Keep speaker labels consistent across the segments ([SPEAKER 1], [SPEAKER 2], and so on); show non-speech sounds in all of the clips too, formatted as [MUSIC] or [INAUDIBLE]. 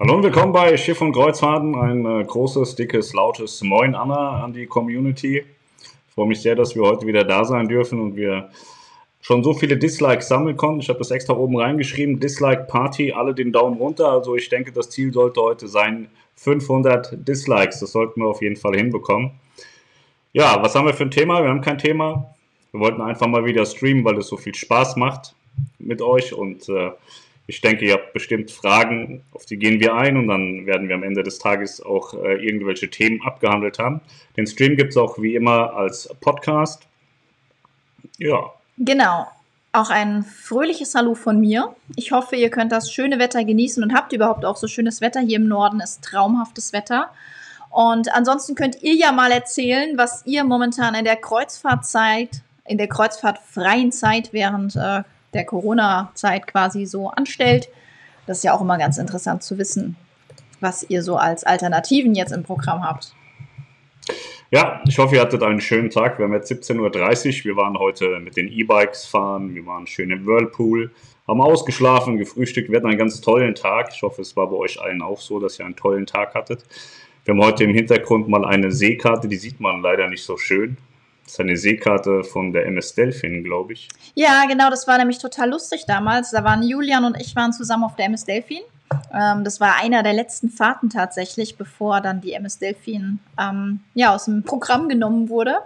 [SPEAKER 1] Hallo und willkommen bei Schiff und Kreuzfahrten. Ein äh, großes, dickes, lautes Moin Anna an die Community. Ich freue mich sehr, dass wir heute wieder da sein dürfen und wir schon so viele Dislikes sammeln konnten. Ich habe das extra oben reingeschrieben. Dislike Party, alle den Daumen runter. Also ich denke, das Ziel sollte heute sein 500 Dislikes. Das sollten wir auf jeden Fall hinbekommen. Ja, was haben wir für ein Thema? Wir haben kein Thema. Wir wollten einfach mal wieder streamen, weil es so viel Spaß macht mit euch und äh, ich denke, ihr habt bestimmt Fragen, auf die gehen wir ein und dann werden wir am Ende des Tages auch äh, irgendwelche Themen abgehandelt haben. Den Stream gibt es auch wie immer als Podcast.
[SPEAKER 2] Ja. Genau. Auch ein fröhliches Hallo von mir. Ich hoffe, ihr könnt das schöne Wetter genießen und habt überhaupt auch so schönes Wetter. Hier im Norden ist traumhaftes Wetter. Und ansonsten könnt ihr ja mal erzählen, was ihr momentan in der Kreuzfahrtzeit, in der kreuzfahrtfreien Zeit während äh, der Corona-Zeit quasi so anstellt. Das ist ja auch immer ganz interessant zu wissen, was ihr so als Alternativen jetzt im Programm habt.
[SPEAKER 1] Ja, ich hoffe, ihr hattet einen schönen Tag. Wir haben jetzt 17.30 Uhr. Wir waren heute mit den E-Bikes fahren. Wir waren schön im Whirlpool, haben ausgeschlafen, gefrühstückt. Wir hatten einen ganz tollen Tag. Ich hoffe, es war bei euch allen auch so, dass ihr einen tollen Tag hattet. Wir haben heute im Hintergrund mal eine Seekarte, die sieht man leider nicht so schön. Das ist eine Seekarte von der MS Delfin, glaube ich.
[SPEAKER 2] Ja, genau, das war nämlich total lustig damals. Da waren Julian und ich waren zusammen auf der MS Delfin. Ähm, das war einer der letzten Fahrten tatsächlich, bevor dann die MS Delfin ähm, ja, aus dem Programm genommen wurde.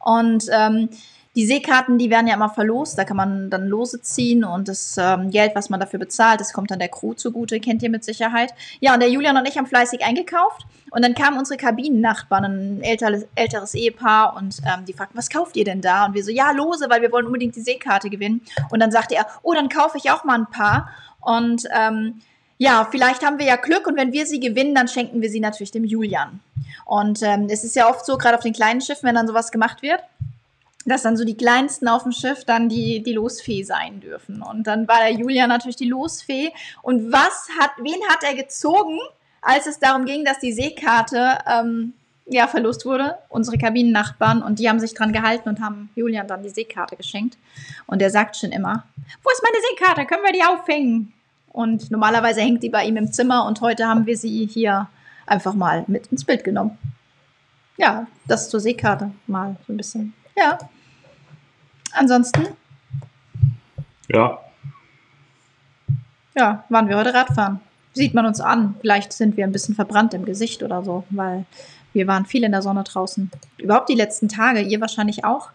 [SPEAKER 2] Und ähm, die Seekarten, die werden ja immer verlost, da kann man dann Lose ziehen und das ähm, Geld, was man dafür bezahlt, das kommt dann der Crew zugute, kennt ihr mit Sicherheit. Ja, und der Julian und ich haben fleißig eingekauft und dann kamen unsere Kabinennachbarn, ein älteres, älteres Ehepaar und ähm, die fragten, was kauft ihr denn da? Und wir so, ja, Lose, weil wir wollen unbedingt die Seekarte gewinnen. Und dann sagte er, oh, dann kaufe ich auch mal ein paar und ähm, ja, vielleicht haben wir ja Glück und wenn wir sie gewinnen, dann schenken wir sie natürlich dem Julian. Und ähm, es ist ja oft so, gerade auf den kleinen Schiffen, wenn dann sowas gemacht wird, dass dann so die kleinsten auf dem Schiff dann die, die Losfee sein dürfen. Und dann war der Julia natürlich die Losfee. Und was hat, wen hat er gezogen, als es darum ging, dass die Seekarte ähm, ja, verlust wurde? Unsere Kabinennachbarn. Und die haben sich dran gehalten und haben Julian dann die Seekarte geschenkt. Und der sagt schon immer, wo ist meine Seekarte? Können wir die aufhängen? Und normalerweise hängt die bei ihm im Zimmer und heute haben wir sie hier einfach mal mit ins Bild genommen. Ja, das zur Seekarte mal so ein bisschen. Ja. Ansonsten?
[SPEAKER 1] Ja.
[SPEAKER 2] Ja, waren wir heute Radfahren. Sieht man uns an. Vielleicht sind wir ein bisschen verbrannt im Gesicht oder so, weil wir waren viel in der Sonne draußen. Überhaupt die letzten Tage, ihr wahrscheinlich auch.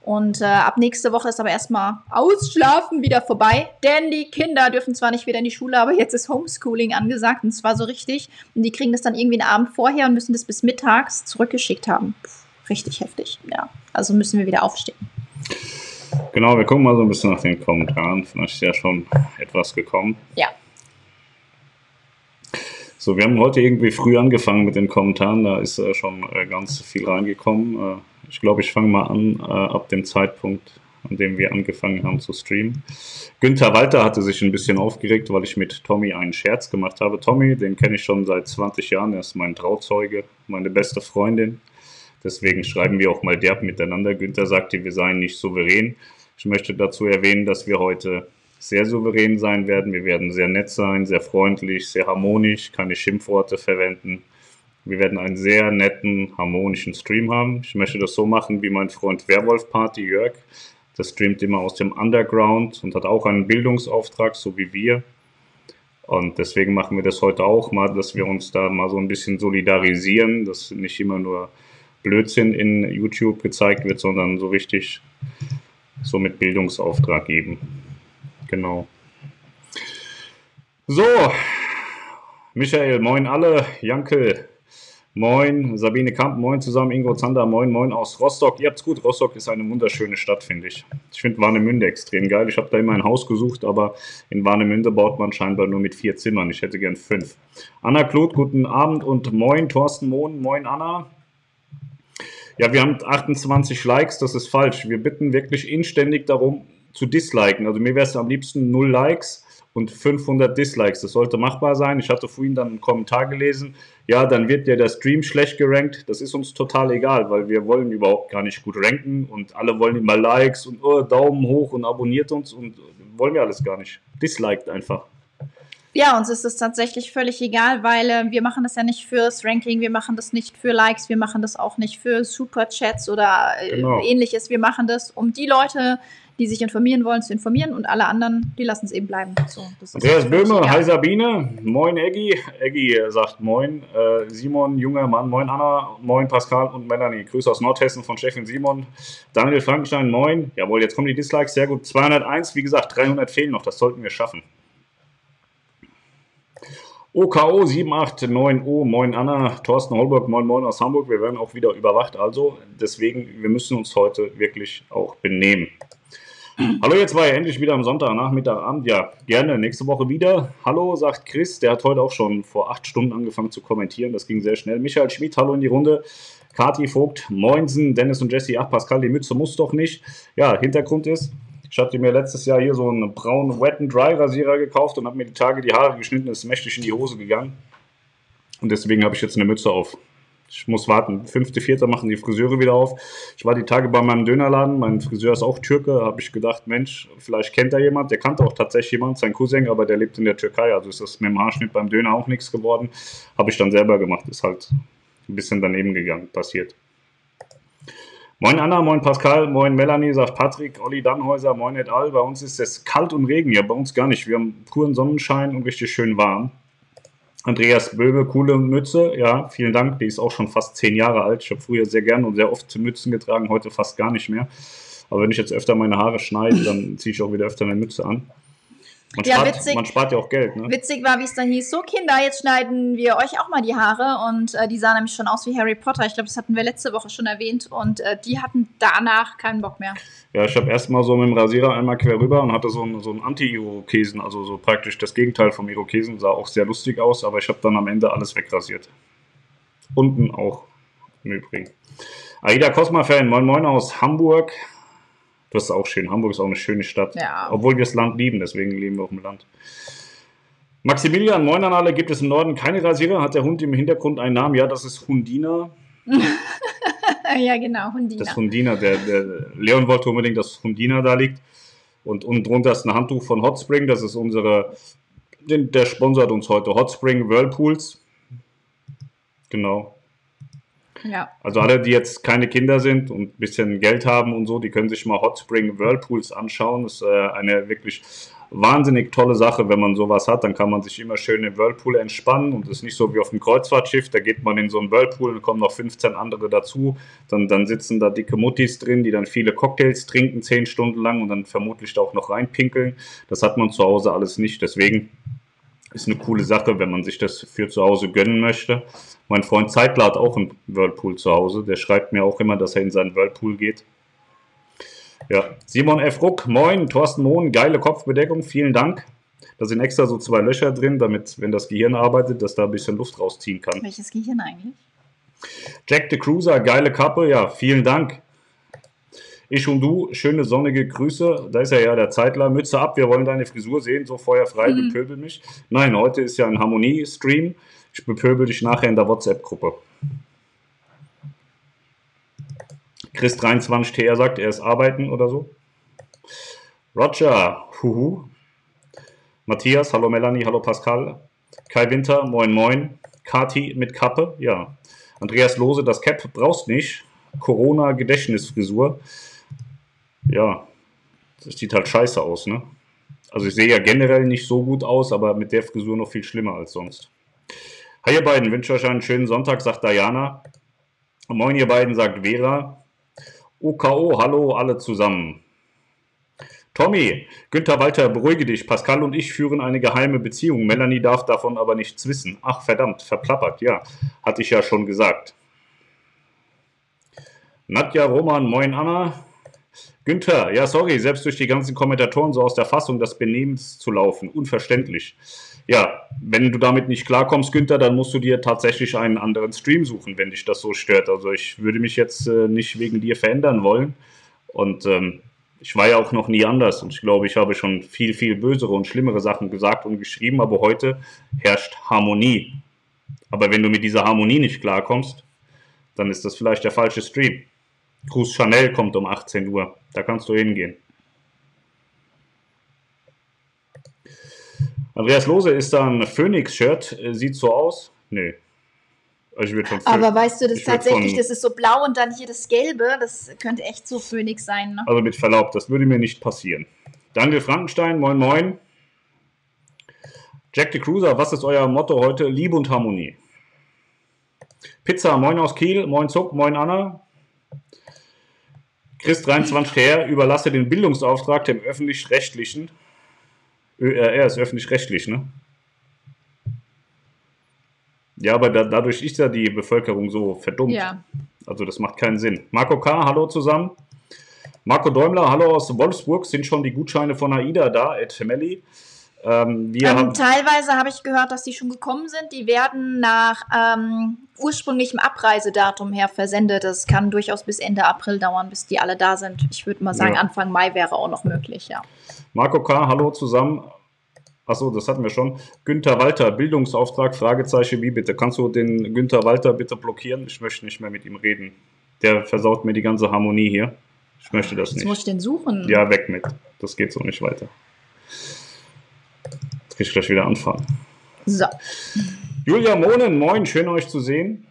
[SPEAKER 2] Und äh, ab nächste Woche ist aber erstmal Ausschlafen wieder vorbei, denn die Kinder dürfen zwar nicht wieder in die Schule, aber jetzt ist Homeschooling angesagt und zwar so richtig. Und die kriegen das dann irgendwie einen Abend vorher und müssen das bis mittags zurückgeschickt haben. Puh richtig heftig. Ja, also müssen wir wieder aufstehen.
[SPEAKER 1] Genau, wir gucken mal so ein bisschen nach den Kommentaren. Vielleicht ist ja schon etwas gekommen.
[SPEAKER 2] Ja.
[SPEAKER 1] So, wir haben heute irgendwie früh angefangen mit den Kommentaren. Da ist äh, schon äh, ganz viel reingekommen. Äh, ich glaube, ich fange mal an äh, ab dem Zeitpunkt, an dem wir angefangen haben zu streamen. Günther Walter hatte sich ein bisschen aufgeregt, weil ich mit Tommy einen Scherz gemacht habe. Tommy, den kenne ich schon seit 20 Jahren. Er ist mein Trauzeuge, meine beste Freundin. Deswegen schreiben wir auch mal derb miteinander. Günther sagte, wir seien nicht souverän. Ich möchte dazu erwähnen, dass wir heute sehr souverän sein werden. Wir werden sehr nett sein, sehr freundlich, sehr harmonisch, keine Schimpfworte verwenden. Wir werden einen sehr netten, harmonischen Stream haben. Ich möchte das so machen wie mein Freund Werwolf Party Jörg. Der streamt immer aus dem Underground und hat auch einen Bildungsauftrag, so wie wir. Und deswegen machen wir das heute auch mal, dass wir uns da mal so ein bisschen solidarisieren, dass nicht immer nur Blödsinn in YouTube gezeigt wird, sondern so richtig so mit Bildungsauftrag geben. Genau. So, Michael, moin alle, Jankel, moin, Sabine Kamp, moin zusammen, Ingo Zander, moin, moin aus Rostock. Ihr habt's gut, Rostock ist eine wunderschöne Stadt, finde ich. Ich finde Warnemünde extrem geil. Ich habe da immer ein Haus gesucht, aber in Warnemünde baut man scheinbar nur mit vier Zimmern. Ich hätte gern fünf. Anna Kloth, guten Abend und moin, Thorsten Mohn, moin Anna. Ja, wir haben 28 Likes, das ist falsch. Wir bitten wirklich inständig darum zu disliken. Also mir wäre es am liebsten 0 Likes und 500 Dislikes. Das sollte machbar sein. Ich hatte vorhin dann einen Kommentar gelesen. Ja, dann wird ja der Stream schlecht gerankt. Das ist uns total egal, weil wir wollen überhaupt gar nicht gut ranken und alle wollen immer Likes und oh, Daumen hoch und abonniert uns und wollen wir alles gar nicht. Disliked einfach.
[SPEAKER 2] Ja, uns ist es tatsächlich völlig egal, weil äh, wir machen das ja nicht fürs Ranking, wir machen das nicht für Likes, wir machen das auch nicht für Superchats oder äh,
[SPEAKER 1] Genau.
[SPEAKER 2] ähnliches. Wir machen das, um die Leute, die sich informieren wollen, zu informieren und alle anderen, die lassen es eben bleiben. So, das ist
[SPEAKER 1] Andreas Böhme, hi Sabine, moin. Eggi äh, sagt moin. Äh, Simon, junger Mann, moin Anna, moin Pascal und Melanie. Grüße aus Nordhessen von und Simon. Daniel Frankenstein, moin. Jawohl, jetzt kommen die Dislikes, sehr gut. 201, wie gesagt, 300 fehlen noch, das sollten wir schaffen. OKO 789O, moin Anna, Thorsten Holberg, moin moin aus Hamburg. Wir werden auch wieder überwacht, also deswegen, wir müssen uns heute wirklich auch benehmen. Hallo, jetzt war ja endlich wieder am Sonntagnachmittag, Abend. Ja, gerne, nächste Woche wieder. Hallo, sagt Chris, der hat heute auch schon vor acht Stunden angefangen zu kommentieren. Das ging sehr schnell. Michael Schmid, hallo in die Runde. Kati Vogt, Moinsen, Dennis und Jesse. Ach, Pascal, die Mütze muss doch nicht. Ja, Hintergrund ist, ich hatte mir letztes Jahr hier so einen braunen Wet and Dry Rasierer gekauft und habe mir die Tage die Haare geschnitten. Ist mächtig in die Hose gegangen. Und deswegen habe ich jetzt eine Mütze auf. Ich muss warten. Fünfte, vierte machen die Friseure wieder auf. Ich war die Tage bei meinem Dönerladen. Mein Friseur ist auch Türke. Habe ich gedacht, Mensch, vielleicht kennt er jemand. Der kannte auch tatsächlich jemand, sein Cousin, aber der lebt in der Türkei. Also ist das mit dem Haarschnitt beim Döner auch nichts geworden. Habe ich dann selber gemacht. Ist halt ein bisschen daneben gegangen, passiert. Moin Anna, moin Pascal, moin Melanie, sagt Patrick, Olli Dannhäuser, moin et al. Bei uns ist es kalt und Regen. Ja, bei uns gar nicht. Wir haben puren Sonnenschein und richtig schön warm. Andreas Böbe, coole Mütze. Ja, vielen Dank. Die ist auch schon fast zehn Jahre alt. Ich habe früher sehr gern und sehr oft Mützen getragen, heute fast gar nicht mehr. Aber wenn ich jetzt öfter meine Haare schneide, dann ziehe ich auch wieder öfter eine Mütze an. Man,
[SPEAKER 2] Ja,
[SPEAKER 1] spart,
[SPEAKER 2] witzig.
[SPEAKER 1] man spart ja auch Geld, ne?
[SPEAKER 2] Witzig war, wie es dann hieß, so Kinder, jetzt schneiden wir euch auch mal die Haare. Und äh, die sahen nämlich schon aus wie Harry Potter. Ich glaube, das hatten wir letzte Woche schon erwähnt. Und äh, die hatten danach keinen Bock mehr.
[SPEAKER 1] Ja, ich habe erstmal so mit dem Rasierer einmal quer rüber und hatte so einen, so einen Anti-Irokesen, also so praktisch das Gegenteil vom Irokesen, sah auch sehr lustig aus, aber ich habe dann am Ende alles wegrasiert. Unten auch im Übrigen. Aida Cosma-Fan, moin moin aus Hamburg. Das ist auch schön. Hamburg ist auch eine schöne Stadt.
[SPEAKER 2] Ja.
[SPEAKER 1] Obwohl wir das Land lieben, deswegen leben wir auf dem Land. Maximilian, moin an alle. Gibt es im Norden keine Rasierer? Hat der Hund im Hintergrund einen Namen? Ja, das ist Hundina. [LAUGHS]
[SPEAKER 2] ja, genau, Hundina.
[SPEAKER 1] Das Hundina, der, der Leon wollte unbedingt, dass Hundina da liegt. Und unten drunter ist ein Handtuch von Hotspring. Das ist unsere, den, der sponsert uns heute. Hotspring Whirlpools. Genau.
[SPEAKER 2] Ja.
[SPEAKER 1] Also alle, die jetzt keine Kinder sind und ein bisschen Geld haben und so, die können sich mal Hotspring Whirlpools anschauen. Das ist äh, eine wirklich wahnsinnig tolle Sache, wenn man sowas hat. Dann kann man sich immer schön im Whirlpool entspannen und es ist nicht so wie auf dem Kreuzfahrtschiff. Da geht man in so einen Whirlpool und kommen noch 15 andere dazu. Dann, dann sitzen da dicke Muttis drin, die dann viele Cocktails trinken, 10 Stunden lang und dann vermutlich da auch noch reinpinkeln. Das hat man zu Hause alles nicht. Deswegen ist eine coole Sache, wenn man sich das für zu Hause gönnen möchte. Mein Freund Zeitler hat auch einen Whirlpool zu Hause. Der schreibt mir auch immer, dass er in seinen Whirlpool geht. Ja, Simon F. Ruck, moin, Thorsten Mohn, geile Kopfbedeckung, vielen Dank. Da sind extra so zwei Löcher drin, damit, wenn das Gehirn arbeitet, dass da ein bisschen Luft rausziehen kann.
[SPEAKER 2] Welches Gehirn eigentlich?
[SPEAKER 1] Jack the Cruiser, geile Kappe, ja, vielen Dank. Ich und du, schöne sonnige Grüße. Da ist ja ja der Zeitler. Mütze ab, wir wollen deine Frisur sehen, so feuerfrei,
[SPEAKER 2] Mhm.
[SPEAKER 1] bepöbel mich. Nein, heute ist ja ein Harmonie-Stream. Ich bepöbel dich nachher in der WhatsApp-Gruppe. Chris23TR sagt, er ist arbeiten oder so. Roger, huhu. Matthias, hallo Melanie, hallo Pascal. Kai Winter, moin moin. Kati mit Kappe, ja. Andreas Lose, das Cap brauchst nicht. Corona-Gedächtnisfrisur. Ja, das sieht halt scheiße aus, ne? Also ich sehe ja generell nicht so gut aus, aber mit der Frisur noch viel schlimmer als sonst. Hi ihr beiden, wünsche euch einen schönen Sonntag, sagt Diana. Moin ihr beiden, sagt Vera. OKO, hallo alle zusammen. Tommy, Günther Walter, beruhige dich. Pascal und ich führen eine geheime Beziehung. Melanie darf davon aber nichts wissen. Ach verdammt, verplappert, ja. Hatte ich ja schon gesagt. Nadja Roman, moin Anna. Günther, ja sorry, selbst durch die ganzen Kommentatoren so aus der Fassung des Benehmens zu laufen. Unverständlich. Ja, wenn du damit nicht klarkommst, Günther, dann musst du dir tatsächlich einen anderen Stream suchen, wenn dich das so stört. Also ich würde mich jetzt äh, nicht wegen dir verändern wollen. Und ähm, ich war ja auch noch nie anders. Und ich glaube, ich habe schon viel, viel bösere und schlimmere Sachen gesagt und geschrieben. Aber heute herrscht Harmonie. Aber wenn du mit dieser Harmonie nicht klarkommst, dann ist das vielleicht der falsche Stream. Gruß Chanel kommt um 18 Uhr. Da kannst du hingehen. Andreas Lose ist da ein Phoenix-Shirt. Sieht so aus. Nee.
[SPEAKER 2] Also ich würde von Aber weißt du, das ist tatsächlich, von, das ist so blau und dann hier das Gelbe. Das könnte echt so Phoenix sein. Ne?
[SPEAKER 1] Also mit Verlaub, das würde mir nicht passieren. Daniel Frankenstein, moin moin. Jack the Cruiser, was ist euer Motto heute? Liebe und Harmonie. Pizza, moin aus Kiel, moin Zuck, moin Anna. Chris 23 her, überlasse den Bildungsauftrag dem öffentlich-rechtlichen. Er ist öffentlich-rechtlich, ne? Ja, aber da, dadurch ist ja die Bevölkerung so verdummt. Ja. Also das macht keinen Sinn. Marco K., hallo zusammen. Marco Däumler, hallo aus Wolfsburg. Sind schon die Gutscheine von AIDA da, Ed Melli?
[SPEAKER 2] Ähm, ähm, teilweise habe ich gehört, dass die schon gekommen sind. Die werden nach ähm, ursprünglichem Abreisedatum her versendet. Das kann durchaus bis Ende April dauern, bis die alle da sind. Ich würde mal sagen, ja. Anfang Mai wäre auch noch möglich, ja.
[SPEAKER 1] Marco K., hallo zusammen. Achso, das hatten wir schon. Günther Walter, Bildungsauftrag, Fragezeichen, wie bitte? Kannst du den Günther Walter bitte blockieren? Ich möchte nicht mehr mit ihm reden. Der versaut mir die ganze Harmonie hier. Ich möchte das Jetzt nicht.
[SPEAKER 2] muss ich den suchen.
[SPEAKER 1] Ja, weg mit. Das geht so nicht weiter. Jetzt kann ich gleich wieder anfangen. So. Julia Mohnen, moin, schön euch zu sehen.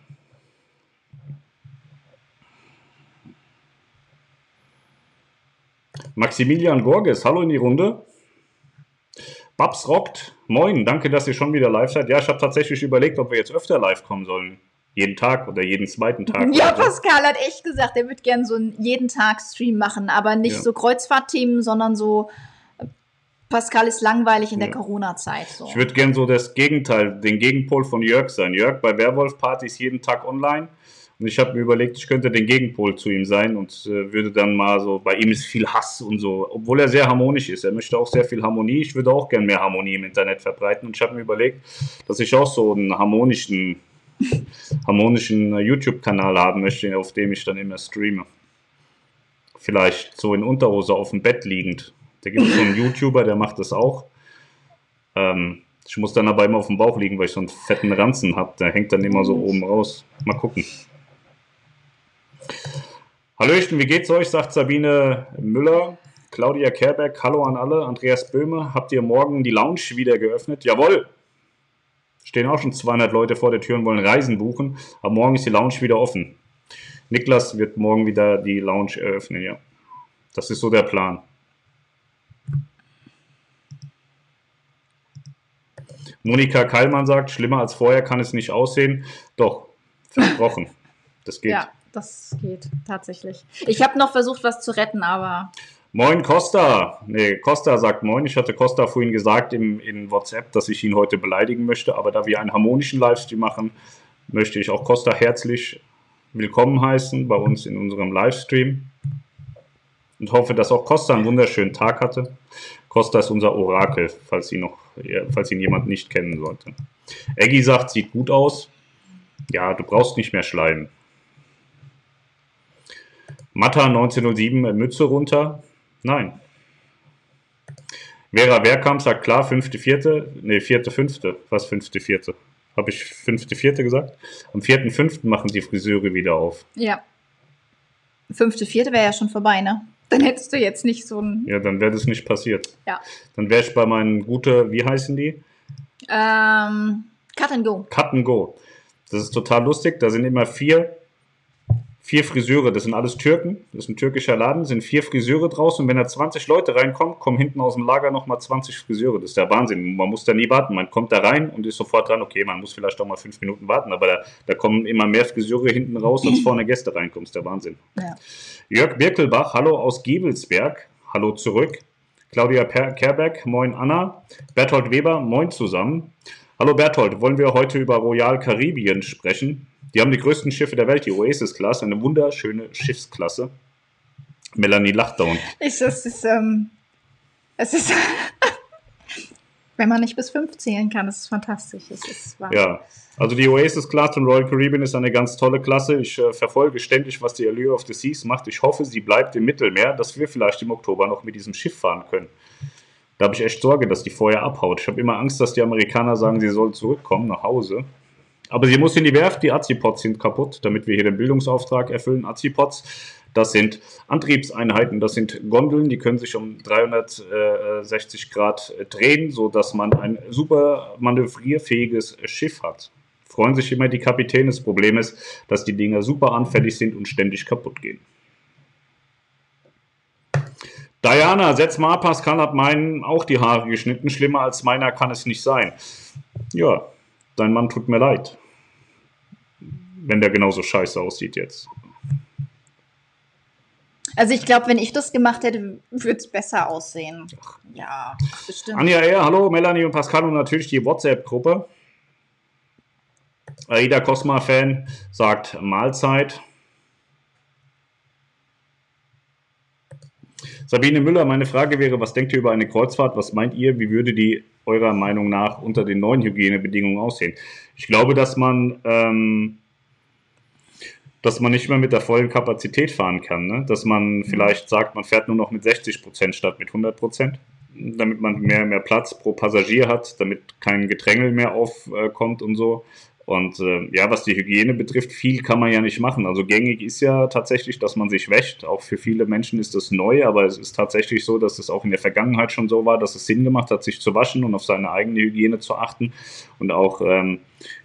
[SPEAKER 1] Maximilian Gorges, hallo in die Runde. Babs rockt, moin, danke, dass ihr schon wieder live seid. Ja, ich habe tatsächlich überlegt, ob wir jetzt öfter live kommen sollen. Jeden Tag oder jeden zweiten Tag.
[SPEAKER 2] Ja, Pascal hat echt gesagt, er wird gerne so einen jeden Tag Stream machen, aber nicht ja. so Kreuzfahrtthemen, sondern so Pascal ist langweilig in der Corona-Zeit. So.
[SPEAKER 1] Ich würde gerne so das Gegenteil, den Gegenpol von Jörg sein. Jörg bei Werwolf-Partys jeden Tag online. Und ich habe mir überlegt, ich könnte den Gegenpol zu ihm sein und äh, würde dann mal so, bei ihm ist viel Hass und so, obwohl er sehr harmonisch ist. Er möchte auch sehr viel Harmonie. Ich würde auch gerne mehr Harmonie im Internet verbreiten. Und ich habe mir überlegt, dass ich auch so einen harmonischen, [LAUGHS] harmonischen äh, YouTube-Kanal haben möchte, auf dem ich dann immer streame. Vielleicht so in Unterhose auf dem Bett liegend da gibt es so einen YouTuber, der macht das auch. Ähm, ich muss dann aber immer auf dem Bauch liegen, weil ich so einen fetten Ranzen habe. Der hängt dann immer so oben raus. Mal gucken. Hallöchen, wie geht's euch? sagt Sabine Müller. Claudia Kerberg, hallo an alle. Andreas Böhme, habt ihr morgen die Lounge wieder geöffnet? Jawohl! Stehen auch schon 200 Leute vor der Tür und wollen Reisen buchen. Aber morgen ist die Lounge wieder offen. Niklas wird morgen wieder die Lounge eröffnen, ja. Das ist so der Plan. Monika Keilmann sagt, schlimmer als vorher kann es nicht aussehen. Doch, versprochen. [LAUGHS] Das geht.
[SPEAKER 2] Ja, das geht tatsächlich. Ich habe noch versucht, was zu retten, aber.
[SPEAKER 1] Moin Costa. Nee, Costa sagt Moin. Ich hatte Costa vorhin gesagt im, in WhatsApp, dass ich ihn heute beleidigen möchte, aber da wir einen harmonischen Livestream machen, möchte ich auch Costa herzlich willkommen heißen bei uns in unserem Livestream und hoffe, dass auch Costa einen wunderschönen Tag hatte. Costa ist unser Orakel, falls ihn, noch, falls ihn jemand nicht kennen sollte. Eggy sagt, sieht gut aus. Ja, du brauchst nicht mehr schleimen. Matta 1907, Mütze runter. Nein. Vera Wehrkamp sagt klar, fünfte, vierte. Nee, vierte, fünfte. Was fünfte, vierte? Habe ich fünfte, vierte gesagt? Am vierten, fünften machen die Friseure wieder auf.
[SPEAKER 2] Ja. Fünfte, vierte wäre ja schon vorbei, ne? Dann hättest du jetzt nicht so ein.
[SPEAKER 1] Ja, dann wäre das nicht passiert.
[SPEAKER 2] Ja.
[SPEAKER 1] Dann wäre ich bei meinen guten, wie heißen die?
[SPEAKER 2] Ähm, Cut and Go.
[SPEAKER 1] Cut and Go. Das ist total lustig. Da sind immer vier vier Friseure, das sind alles Türken, das ist ein türkischer Laden, sind vier Friseure draußen und wenn da 20 Leute reinkommen, kommen hinten aus dem Lager nochmal 20 Friseure. Das ist der Wahnsinn. Man muss da nie warten. Man kommt da rein und ist sofort dran, okay, man muss vielleicht auch mal fünf Minuten warten, aber da, da kommen immer mehr Friseure hinten raus, als vorne Gäste reinkommen. Das ist der Wahnsinn. Ja. Jörg Birkelbach, hallo aus Gebelsberg, hallo zurück. Claudia Kerberg, moin Anna. Berthold Weber, moin zusammen. Hallo Berthold, wollen wir heute über Royal Caribbean sprechen? Die haben die größten Schiffe der Welt, die Oasis-Klasse, eine wunderschöne Schiffsklasse. Melanie lacht da unten.
[SPEAKER 2] Ich, es ist, ähm, es ist, [LAUGHS] wenn man nicht bis fünf zählen kann, ist es fantastisch. Es ist
[SPEAKER 1] wahr. Ja, also die Oasis-Klasse von Royal Caribbean ist eine ganz tolle Klasse. Ich äh, verfolge ständig, was die Allure of the Seas macht. Ich hoffe, sie bleibt im Mittelmeer, dass wir vielleicht im Oktober noch mit diesem Schiff fahren können. Da habe ich echt Sorge, dass die vorher abhaut. Ich habe immer Angst, dass die Amerikaner sagen, sie soll zurückkommen nach Hause. Aber sie muss in die Werft, die Azipods sind kaputt, damit wir hier den Bildungsauftrag erfüllen. Azipods, Das sind Antriebseinheiten, das sind Gondeln, die können sich um 360 Grad drehen, sodass man ein super manövrierfähiges Schiff hat. Freuen sich immer die Kapitäne. Das Problem ist, dass die Dinger super anfällig sind und ständig kaputt gehen. Diana, setz mal, Pascal hat meinen auch die Haare geschnitten. Schlimmer als meiner kann es nicht sein. Ja, dein Mann tut mir leid. Wenn der genauso scheiße aussieht jetzt.
[SPEAKER 2] Also ich glaube, wenn ich das gemacht hätte, würde es besser aussehen. Ja,
[SPEAKER 1] bestimmt. Anja R., hallo, Melanie und Pascal und natürlich die WhatsApp-Gruppe. Aida Cosma-Fan sagt Mahlzeit. Sabine Müller, meine Frage wäre, was denkt ihr über eine Kreuzfahrt? Was meint ihr, wie würde die eurer Meinung nach unter den neuen Hygienebedingungen aussehen? Ich glaube, dass man, ähm, dass man nicht mehr mit der vollen Kapazität fahren kann. Ne? Dass man mhm. vielleicht sagt, man fährt nur noch mit 60 Prozent statt mit 100 Prozent, damit man mehr, mehr Platz pro Passagier hat, damit kein Gedrängel mehr aufkommt und so. Und äh, ja, was die Hygiene betrifft, viel kann man ja nicht machen. Also gängig ist ja tatsächlich, dass man sich wäscht. Auch für viele Menschen ist das neu, aber es ist tatsächlich so, dass es auch in der Vergangenheit schon so war, dass es Sinn gemacht hat, sich zu waschen und auf seine eigene Hygiene zu achten und auch ähm,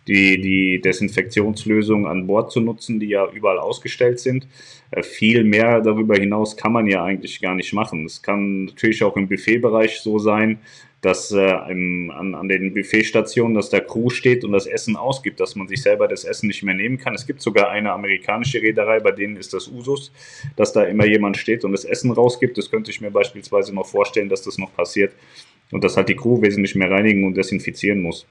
[SPEAKER 1] die, die Desinfektionslösungen an Bord zu nutzen, die ja überall ausgestellt sind. Äh, viel mehr darüber hinaus kann man ja eigentlich gar nicht machen. Es kann natürlich auch im Buffetbereich so sein, dass äh, im, an, an den Buffetstationen, dass der Crew steht und das Essen ausgibt, dass man sich selber das Essen nicht mehr nehmen kann. Es gibt sogar eine amerikanische Reederei, bei denen ist das Usus, dass da immer jemand steht und das Essen rausgibt. Das könnte ich mir beispielsweise noch vorstellen, dass das noch passiert und dass halt die Crew wesentlich mehr reinigen und desinfizieren muss.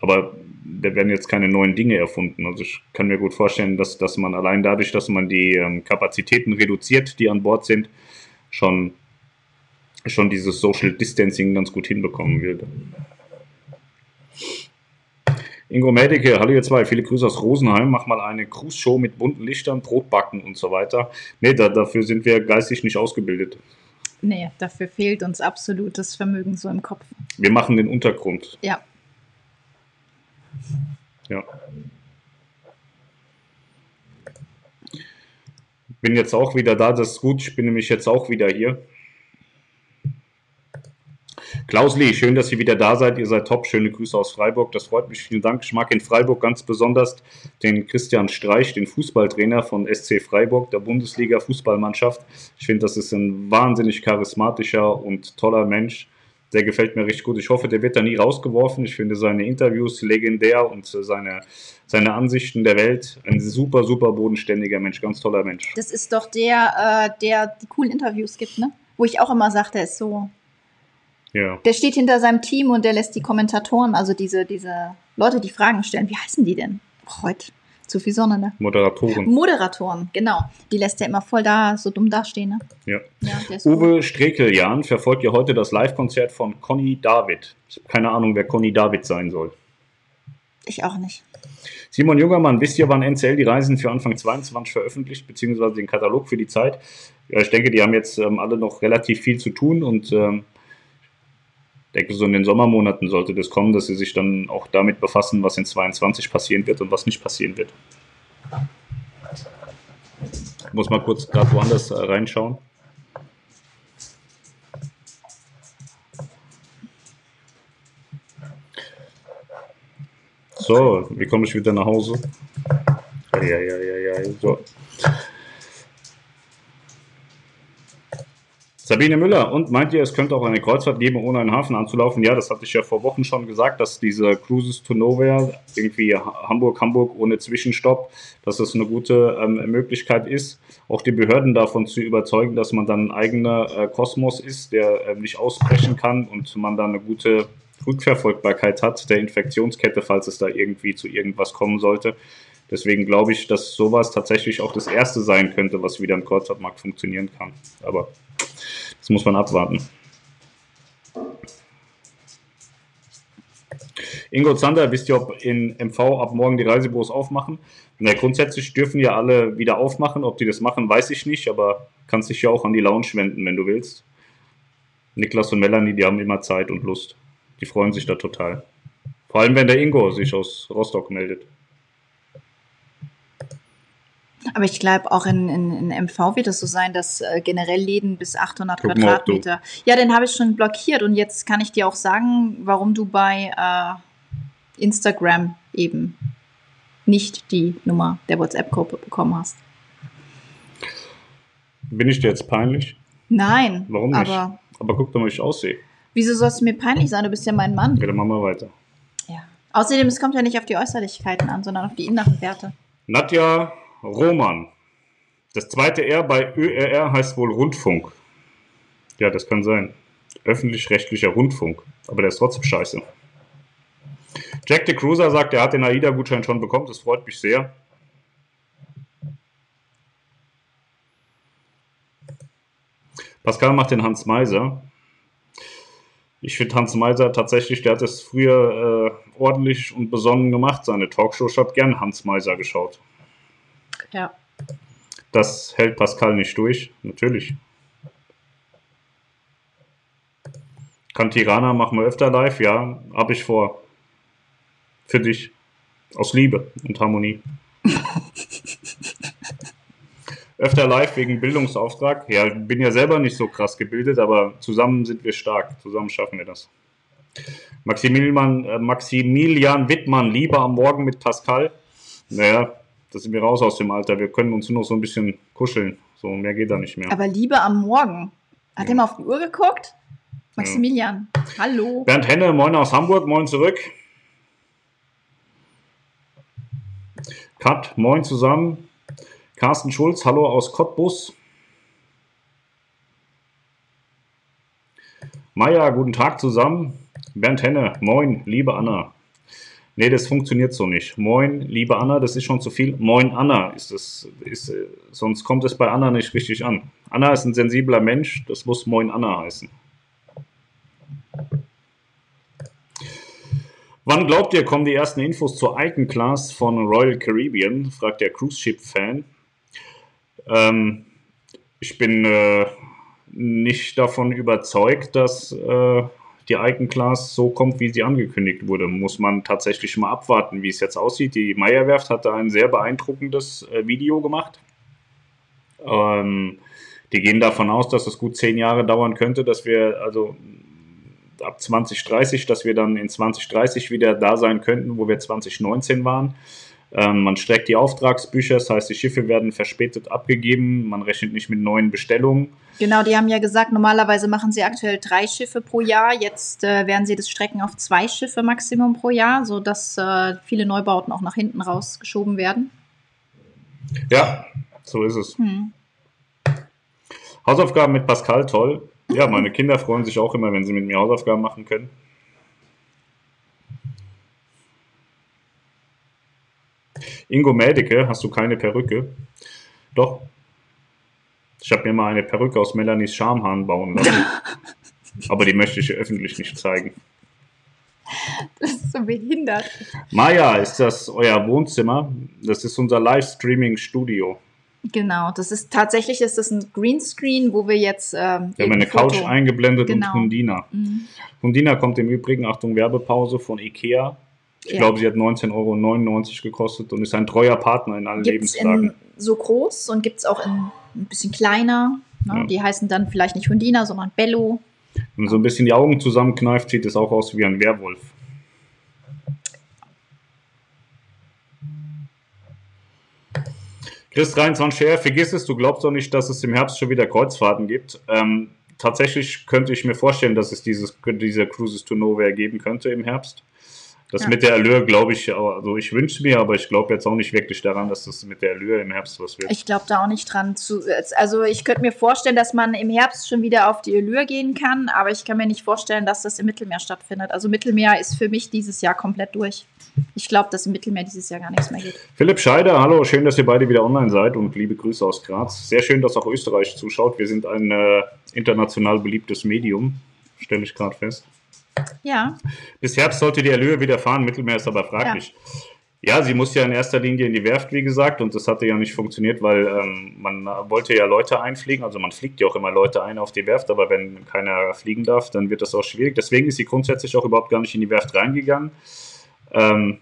[SPEAKER 1] Aber da werden jetzt keine neuen Dinge erfunden. Also ich kann mir gut vorstellen, dass, dass man allein dadurch, dass man die ähm, Kapazitäten reduziert, die an Bord sind, schon schon dieses Social Distancing ganz gut hinbekommen würde. Ingo Mädeke, hallo ihr zwei, viele Grüße aus Rosenheim, mach mal eine Cruise-Show mit bunten Lichtern, Brotbacken und so weiter. Nee, da, dafür sind wir geistig nicht ausgebildet.
[SPEAKER 2] Nee, dafür fehlt uns absolutes Vermögen so im Kopf.
[SPEAKER 1] Wir machen den Untergrund.
[SPEAKER 2] Ja.
[SPEAKER 1] Ja. Bin jetzt auch wieder da, das ist gut, ich bin nämlich jetzt auch wieder hier. Klaus Lee, schön, dass ihr wieder da seid. Ihr seid top. Schöne Grüße aus Freiburg. Das freut mich. Vielen Dank. Ich mag in Freiburg ganz besonders den Christian Streich, den Fußballtrainer von SC Freiburg, der Bundesliga-Fußballmannschaft. Ich finde, das ist ein wahnsinnig charismatischer und toller Mensch. Der gefällt mir richtig gut. Ich hoffe, der wird da nie rausgeworfen. Ich finde seine Interviews legendär und seine, seine Ansichten der Welt. Ein super, super bodenständiger Mensch. Ganz toller Mensch.
[SPEAKER 2] Das ist doch der, äh, der die coolen Interviews gibt, ne? Wo ich auch immer sage, der ist so ja. Der steht hinter seinem Team und der lässt die Kommentatoren, also diese, diese Leute, die Fragen stellen, wie heißen die denn? Oh, heute zu viel Sonne, ne?
[SPEAKER 1] Moderatoren.
[SPEAKER 2] Moderatoren, genau. Die lässt er immer voll da, so dumm dastehen, ne?
[SPEAKER 1] Ja. ja Uwe Strekeljan verfolgt ja heute das Live-Konzert von Conny David. Ich habe keine Ahnung, wer Conny David sein soll.
[SPEAKER 2] Ich auch nicht.
[SPEAKER 1] Simon Jungermann, wisst ihr, wann NCL die Reisen für Anfang 22 veröffentlicht, beziehungsweise den Katalog für die Zeit? Ja, ich denke, die haben jetzt ähm, alle noch relativ viel zu tun und ähm, denke, so in den Sommermonaten sollte das kommen, dass sie sich dann auch damit befassen, was in 22 passieren wird und was nicht passieren wird. Ich muss mal kurz gerade woanders äh, reinschauen. So, wie komme ich wieder nach Hause? Ja, ja, ja, ja, so. Sabine Müller, und meint ihr, es könnte auch eine Kreuzfahrt geben, ohne einen Hafen anzulaufen? Ja, das hatte ich ja vor Wochen schon gesagt, dass diese Cruises to Nowhere, irgendwie Hamburg, Hamburg ohne Zwischenstopp, dass das eine gute ähm, Möglichkeit ist, auch die Behörden davon zu überzeugen, dass man dann ein eigener äh, Kosmos ist, der äh, nicht ausbrechen kann und man dann eine gute Rückverfolgbarkeit hat der Infektionskette, falls es da irgendwie zu irgendwas kommen sollte. Deswegen glaube ich, dass sowas tatsächlich auch das erste sein könnte, was wieder im Kreuzfahrtmarkt funktionieren kann. Aber das muss man abwarten. Ingo Zander, wisst ihr, ob in MV ab morgen die Reisebüros aufmachen? Na, grundsätzlich dürfen ja alle wieder aufmachen. Ob die das machen, weiß ich nicht, aber kannst dich ja auch an die Lounge wenden, wenn du willst. Niklas und Melanie, die haben immer Zeit und Lust. Die freuen sich da total. Vor allem, wenn der Ingo sich aus Rostock meldet.
[SPEAKER 2] Aber ich glaube, auch in, in, in MV wird es so sein, dass äh, generell Läden bis 800
[SPEAKER 1] Guck mal,
[SPEAKER 2] Quadratmeter. Ja, den habe ich schon blockiert und jetzt kann ich dir auch sagen, warum du bei äh, Instagram eben nicht die Nummer der WhatsApp-Gruppe bekommen hast.
[SPEAKER 1] Bin ich dir jetzt peinlich?
[SPEAKER 2] Nein.
[SPEAKER 1] Warum nicht?
[SPEAKER 2] Aber
[SPEAKER 1] Aber guck doch mal, wie ich aussehe.
[SPEAKER 2] wieso sollst du mir peinlich sein? Du bist ja mein Mann.
[SPEAKER 1] Ja, dann machen wir weiter.
[SPEAKER 2] Ja. Außerdem, es kommt ja nicht auf die Äußerlichkeiten an, sondern auf die inneren Werte.
[SPEAKER 1] Nadja Roman. Das zweite R bei ÖRR heißt wohl Rundfunk. Ja, das kann sein. Öffentlich-rechtlicher Rundfunk. Aber der ist trotzdem scheiße. Jack de Cruiser sagt, er hat den AIDA-Gutschein schon bekommen. Das freut mich sehr. Pascal macht den Hans Meiser. Ich finde Hans Meiser tatsächlich, der hat es früher äh, ordentlich und besonnen gemacht, seine Talkshow. Ich habe gern Hans Meiser geschaut.
[SPEAKER 2] Ja.
[SPEAKER 1] Das hält Pascal nicht durch, natürlich. Kann Tirana machen wir öfter live? Ja, habe ich vor. Für dich. Aus Liebe und Harmonie. [LAUGHS] öfter live wegen Bildungsauftrag. Ja, bin ja selber nicht so krass gebildet, aber zusammen sind wir stark. Zusammen schaffen wir das. Maximilian, äh, Maximilian Wittmann, Liebe am Morgen mit Pascal. Naja, da sind wir raus aus dem Alter. Wir können uns nur noch so ein bisschen kuscheln. So, mehr geht da nicht mehr.
[SPEAKER 2] Aber Liebe am Morgen. Hat
[SPEAKER 1] Ja.
[SPEAKER 2] er mal auf die Uhr geguckt? Maximilian, hallo.
[SPEAKER 1] Bernd Henne, moin aus Hamburg, moin zurück. Kat, moin zusammen. Carsten Schulz, hallo aus Cottbus. Maja, guten Tag zusammen. Bernd Henne, moin, liebe Anna. Nee, das funktioniert so nicht. Moin, liebe Anna, das ist schon zu viel. Moin, Anna, ist das, ist, äh, sonst kommt es bei Anna nicht richtig an. Anna ist ein sensibler Mensch, das muss Moin Anna heißen. Wann glaubt ihr, kommen die ersten Infos zur Icon Class von Royal Caribbean? fragt der Cruise Ship Fan. Ähm, ich bin äh, nicht davon überzeugt, dass äh, die Icon Class so kommt, wie sie angekündigt wurde. Muss man tatsächlich mal abwarten, wie es jetzt aussieht. Die Meyerwerft hat da ein sehr beeindruckendes äh, Video gemacht. Ähm, die gehen davon aus, dass es gut zehn Jahre dauern könnte, dass wir also ab 2030, dass wir dann in 2030 wieder da sein könnten, wo wir 2019 waren. Ähm, man streckt die Auftragsbücher, das heißt, die Schiffe werden verspätet abgegeben, man rechnet nicht mit neuen Bestellungen.
[SPEAKER 2] Genau, die haben ja gesagt, normalerweise machen sie aktuell drei Schiffe pro Jahr. Jetzt äh, werden sie das strecken auf zwei Schiffe Maximum pro Jahr, sodass äh, viele Neubauten auch nach hinten rausgeschoben werden.
[SPEAKER 1] Ja, so ist es.
[SPEAKER 2] Hm.
[SPEAKER 1] Hausaufgaben mit Pascal, toll. Ja, meine Kinder freuen sich auch immer, wenn sie mit mir Hausaufgaben machen können. Ingo Mädeke, hast du keine Perücke? Doch. Ich habe mir mal eine Perücke aus Melanies Schamhahn bauen lassen. [LAUGHS] Aber die möchte ich öffentlich nicht zeigen.
[SPEAKER 2] Das ist so behindert.
[SPEAKER 1] Maja, ist das euer Wohnzimmer? Das ist unser Livestreaming-Studio.
[SPEAKER 2] Genau, das ist tatsächlich ist das ein Greenscreen, wo wir jetzt ähm,
[SPEAKER 1] Wir haben eine
[SPEAKER 2] Foto-
[SPEAKER 1] Couch eingeblendet
[SPEAKER 2] Genau.
[SPEAKER 1] und Hundina.
[SPEAKER 2] Mhm.
[SPEAKER 1] Hundina kommt im Übrigen, Achtung, Werbepause von Ikea. Ich
[SPEAKER 2] Ja.
[SPEAKER 1] glaube, sie hat 19,99 Euro gekostet und ist ein treuer Partner in allen
[SPEAKER 2] Gibt's
[SPEAKER 1] Lebenslagen.
[SPEAKER 2] in so groß und gibt es auch in ein bisschen kleiner. Ne?
[SPEAKER 1] Ja.
[SPEAKER 2] Die heißen dann vielleicht nicht Hundina, sondern Bello.
[SPEAKER 1] Wenn man so ein bisschen die Augen zusammenkneift, sieht es auch aus wie ein Werwolf. Chris 23 Scher, vergiss es, du glaubst doch nicht, dass es im Herbst schon wieder Kreuzfahrten gibt. Ähm, tatsächlich könnte ich mir vorstellen, dass es dieses, diese Cruises to Nowhere geben könnte im Herbst. Das
[SPEAKER 2] Ja.
[SPEAKER 1] mit der Allure glaube ich, also ich wünsche mir, aber ich glaube jetzt auch nicht wirklich daran, dass das mit der Allure im Herbst was wird.
[SPEAKER 2] Ich glaube da auch nicht dran. Zu, also ich könnte mir vorstellen, dass man im Herbst schon wieder auf die Allure gehen kann, aber ich kann mir nicht vorstellen, dass das im Mittelmeer stattfindet. Also Mittelmeer ist für mich dieses Jahr komplett durch. Ich glaube, dass im Mittelmeer dieses Jahr gar nichts mehr geht.
[SPEAKER 1] Philipp Scheider, hallo, schön, dass ihr beide wieder online seid und liebe Grüße aus Graz. Sehr schön, dass auch Österreich zuschaut. Wir sind ein äh, international beliebtes Medium, stelle ich gerade fest.
[SPEAKER 2] Ja,
[SPEAKER 1] Bis Herbst sollte die Allure wieder fahren, Mittelmeer ist aber fraglich. Ja. sie muss ja in erster Linie in die Werft, wie gesagt, und das hatte ja nicht funktioniert, weil ähm, man wollte ja Leute einfliegen, also man fliegt ja auch immer Leute ein auf die Werft, aber wenn keiner fliegen darf, dann wird das auch schwierig. Deswegen ist sie grundsätzlich auch überhaupt gar nicht in die Werft reingegangen. Ähm,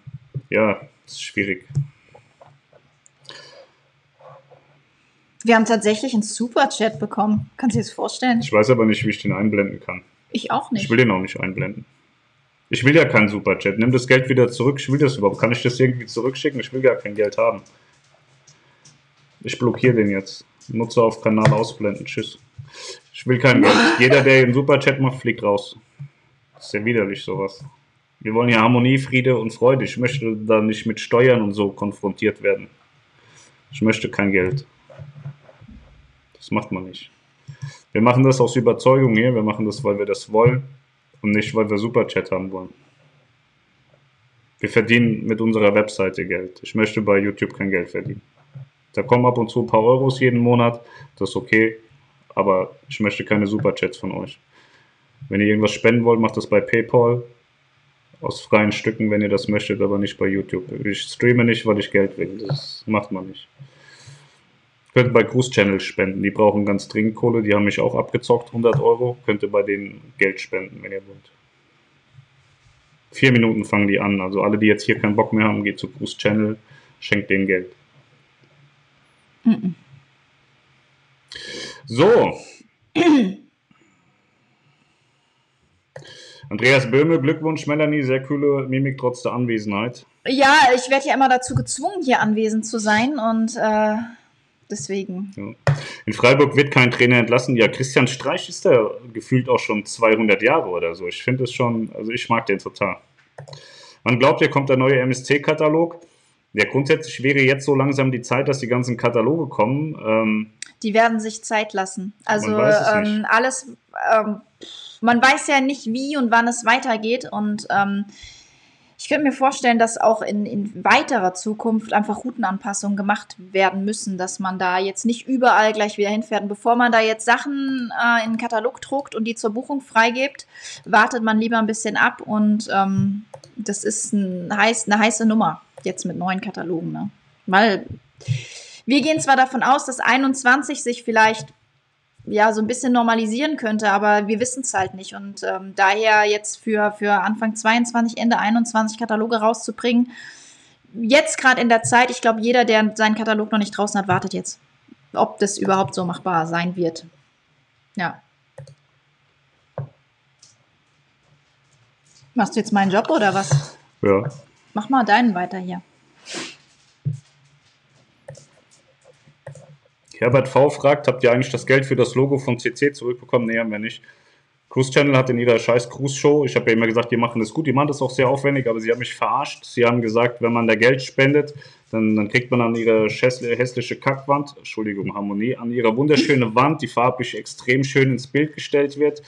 [SPEAKER 1] ja, das ist schwierig.
[SPEAKER 2] Wir haben tatsächlich einen Superchat bekommen. Kannst du dir das vorstellen?
[SPEAKER 1] Ich weiß aber nicht, wie ich den einblenden kann.
[SPEAKER 2] Ich auch nicht.
[SPEAKER 1] Ich will den auch nicht einblenden. Ich will ja keinen Superchat. Nimm das Geld wieder zurück. Ich will das überhaupt. Kann ich das irgendwie zurückschicken? Ich will gar kein Geld haben. Ich blockiere den jetzt. Nutzer auf Kanal ausblenden. Tschüss. Ich will kein Geld. [LAUGHS] Jeder, der einen Superchat macht, fliegt raus. Das ist ja widerlich sowas. Wir wollen ja Harmonie, Friede und Freude. Ich möchte da nicht mit Steuern und so konfrontiert werden. Ich möchte kein Geld. Das macht man nicht. Wir machen das aus Überzeugung hier. Wir machen das, weil wir das wollen und nicht, weil wir Superchat haben wollen. Wir verdienen mit unserer Webseite Geld. Ich möchte bei YouTube kein Geld verdienen. Da kommen ab und zu ein paar Euros jeden Monat. Das ist okay. Aber ich möchte keine Superchats von euch. Wenn ihr irgendwas spenden wollt, macht das bei PayPal. Aus freien Stücken, wenn ihr das möchtet, aber nicht bei YouTube. Ich streame nicht, weil ich Geld will. Das macht man nicht. Könnt bei Cruise Channel spenden. Die brauchen ganz dringend Kohle. Die haben mich auch abgezockt, 100 Euro. Könnt ihr bei denen Geld spenden, wenn ihr wollt. Vier Minuten fangen die an. Also alle, die jetzt hier keinen Bock mehr haben, geht zu Cruise Channel, schenkt denen Geld. Mhm. So. Andreas Böhme, Glückwunsch, Melanie, sehr coole Mimik trotz der Anwesenheit.
[SPEAKER 2] Ja, ich werde ja immer dazu gezwungen, hier anwesend zu sein und äh, deswegen.
[SPEAKER 1] Ja. In Freiburg wird kein Trainer entlassen. Ja, Christian Streich ist da gefühlt auch schon 200 Jahre oder so. Ich finde es schon, also ich mag den total. Man glaubt, hier kommt der neue MSC-Katalog. Ja, grundsätzlich wäre jetzt so langsam die Zeit, dass die ganzen Kataloge kommen. Ähm,
[SPEAKER 2] die werden sich Zeit lassen. Also ähm, alles, ähm, man weiß ja nicht, wie und wann es weitergeht. Und ähm, ich könnte mir vorstellen, dass auch in, in weiterer Zukunft einfach Routenanpassungen gemacht werden müssen, dass man da jetzt nicht überall gleich wieder hinfährt. Und bevor man da jetzt Sachen äh, in den Katalog druckt und die zur Buchung freigibt, wartet man lieber ein bisschen ab. Und ähm, das ist ein heiß, eine heiße Nummer jetzt mit neuen Katalogen. Ne? Weil wir gehen zwar davon aus, dass 21 sich vielleicht ja so ein bisschen normalisieren könnte, aber wir wissen es halt nicht. Und ähm, daher jetzt für, für Anfang 22, Ende 21 Kataloge rauszubringen, jetzt gerade in der Zeit, ich glaube, jeder, der seinen Katalog noch nicht draußen hat, wartet jetzt, ob das überhaupt so machbar sein wird. Ja. Machst du jetzt meinen Job oder was?
[SPEAKER 1] Ja.
[SPEAKER 2] Mach mal deinen weiter hier.
[SPEAKER 1] Herbert V. fragt, habt ihr eigentlich das Geld für das Logo von CC zurückbekommen? Nee, haben wir nicht. Cruise Channel hat in ihrer scheiß Cruise Show, ich habe ja immer gesagt, die machen das gut, die machen das auch sehr aufwendig, aber sie haben mich verarscht. Sie haben gesagt, wenn man da Geld spendet, dann, dann kriegt man an ihre hässliche Kackwand, Entschuldigung, Harmonie, an ihre wunderschöne Wand, die farblich extrem schön ins Bild gestellt wird,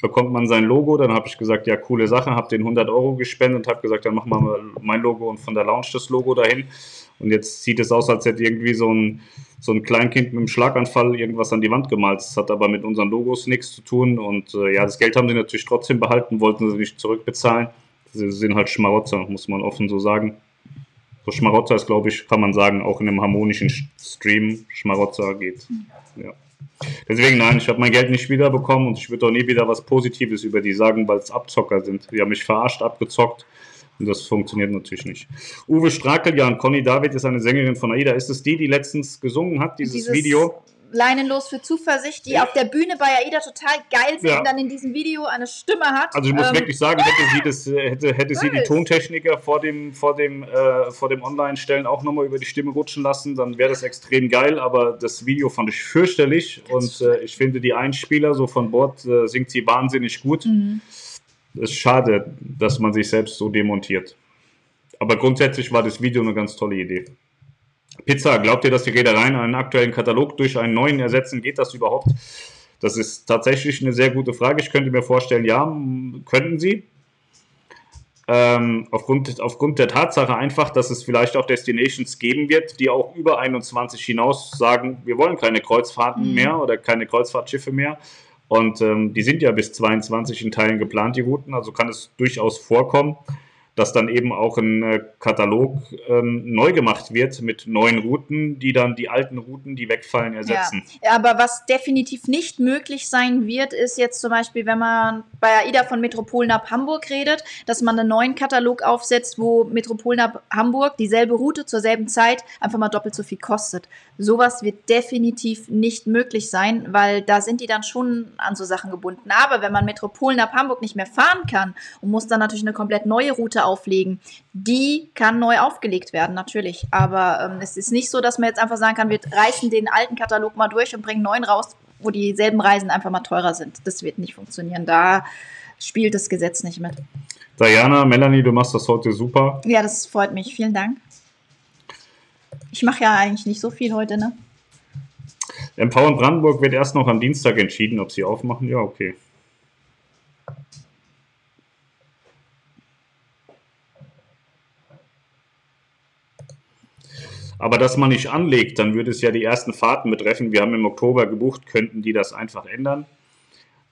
[SPEAKER 1] bekommt man sein Logo. Dann habe ich gesagt, ja, coole Sache, habe den 100 Euro gespendet und habe gesagt, dann machen wir mal mein Logo und von der Lounge das Logo dahin. Und jetzt sieht es aus, als hätte irgendwie so ein, so ein Kleinkind mit einem Schlaganfall irgendwas an die Wand gemalt. Das hat aber mit unseren Logos nichts zu tun. Und äh, ja, das Geld haben sie natürlich trotzdem behalten, wollten sie nicht zurückbezahlen. Sie sind halt Schmarotzer, muss man offen so sagen. So Schmarotzer ist, glaube ich, kann man sagen, auch in einem harmonischen Stream Schmarotzer geht. Ja. Deswegen nein, ich habe mein Geld nicht wiederbekommen und ich würde auch nie wieder was Positives über die sagen, weil es Abzocker sind. Die haben mich verarscht, abgezockt und das funktioniert natürlich nicht. Uwe Strakel, ja, und Conny David ist eine Sängerin von AIDA. Ist es die, die letztens gesungen hat, dieses, dieses Video?
[SPEAKER 2] Leinenlos für Zuversicht, die ja. auf der Bühne bei AIDA total geil sind ja. und dann in diesem Video eine Stimme hat.
[SPEAKER 1] Also ich muss ähm, wirklich sagen, hätte sie das, hätte, hätte sie die Tontechniker vor dem, vor dem, äh, vor dem Online-Stellen auch nochmal über die Stimme rutschen lassen, dann wäre das extrem geil, aber das Video fand ich fürchterlich und äh, ich finde die Einspieler so von Bord äh, singt sie wahnsinnig gut. Mhm. Es ist schade, dass man sich selbst so demontiert. Aber grundsätzlich war das Video eine ganz tolle Idee. Pizza, glaubt ihr, dass die Reedereien einen aktuellen Katalog durch einen neuen ersetzen? Geht das überhaupt? Das ist tatsächlich eine sehr gute Frage. Ich könnte mir vorstellen, ja, könnten sie. Ähm, aufgrund, aufgrund der Tatsache einfach, dass es vielleicht auch Destinations geben wird, die auch über 21 hinaus sagen, wir wollen keine Kreuzfahrten mhm. mehr oder keine Kreuzfahrtschiffe mehr. Und ähm, die sind ja bis 22 in Teilen geplant, die Routen, also kann es durchaus vorkommen, dass dann eben auch ein äh, Katalog ähm, neu gemacht wird mit neuen Routen, die dann die alten Routen, die wegfallen, ersetzen.
[SPEAKER 2] Ja, aber was definitiv nicht möglich sein wird, ist jetzt zum Beispiel, wenn man bei AIDA von Metropolen ab Hamburg redet, dass man einen neuen Katalog aufsetzt, wo Metropolen ab Hamburg dieselbe Route zur selben Zeit einfach mal doppelt so viel kostet. Sowas wird definitiv nicht möglich sein, weil da sind die dann schon an so Sachen gebunden. Aber wenn man Metropolen ab Hamburg nicht mehr fahren kann und muss dann natürlich eine komplett neue Route auflegen. Die kann neu aufgelegt werden, natürlich. Aber ähm, es ist nicht so, dass man jetzt einfach sagen kann, wir reißen den alten Katalog mal durch und bringen neuen raus, wo dieselben Reisen einfach mal teurer sind. Das wird nicht funktionieren. Da spielt das Gesetz nicht mit.
[SPEAKER 1] Diana, Melanie, du machst das heute super.
[SPEAKER 2] Ja, das freut mich. Vielen Dank. Ich mache ja eigentlich nicht so viel heute, ne?
[SPEAKER 1] MV in Brandenburg wird erst noch am Dienstag entschieden, ob sie aufmachen. Ja, okay. Aber dass man nicht anlegt, dann würde es ja die ersten Fahrten betreffen. Wir haben im Oktober gebucht, könnten die das einfach ändern.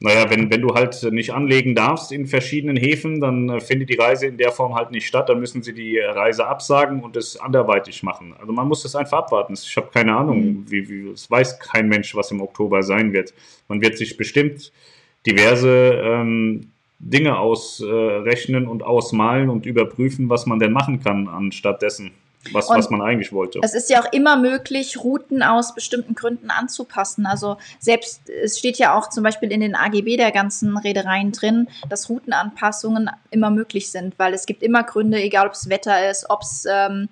[SPEAKER 1] Naja, wenn, wenn du halt nicht anlegen darfst in verschiedenen Häfen, dann äh, findet die Reise in der Form halt nicht statt. Dann müssen sie die Reise absagen und es anderweitig machen. Also man muss das einfach abwarten. Ich habe keine Ahnung, mhm. wie, wie, es weiß kein Mensch, was im Oktober sein wird. Man wird sich bestimmt diverse ähm, Dinge ausrechnen äh, und ausmalen und überprüfen, was man denn machen kann anstatt dessen was, was man eigentlich wollte.
[SPEAKER 2] Es ist ja auch immer möglich, Routen aus bestimmten Gründen anzupassen. Also selbst, es steht ja auch zum Beispiel in den AGB der ganzen Reedereien drin, dass Routenanpassungen immer möglich sind, weil es gibt immer Gründe, egal ob es Wetter ist, ob es ähm,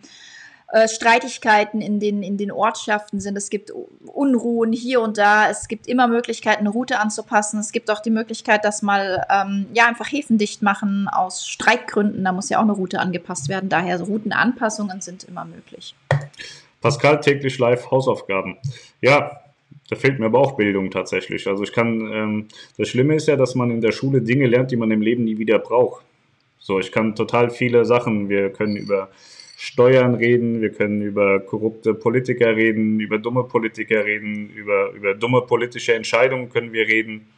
[SPEAKER 2] äh, Streitigkeiten in den, in den Ortschaften sind. Es gibt Unruhen hier und da. Es gibt immer Möglichkeiten, eine Route anzupassen. Es gibt auch die Möglichkeit, dass mal ähm, ja einfach Häfen dicht machen aus Streikgründen. Da muss ja auch eine Route angepasst werden. Daher so Routenanpassungen sind immer möglich.
[SPEAKER 1] Pascal täglich live Hausaufgaben. Ja, da fehlt mir aber auch Bildung tatsächlich. Also ich kann, ähm, das Schlimme ist ja, dass man in der Schule Dinge lernt, die man im Leben nie wieder braucht. So, ich kann total viele Sachen. Wir können über Steuern reden, wir können über korrupte Politiker reden, über dumme Politiker reden, über, über dumme politische Entscheidungen können wir reden.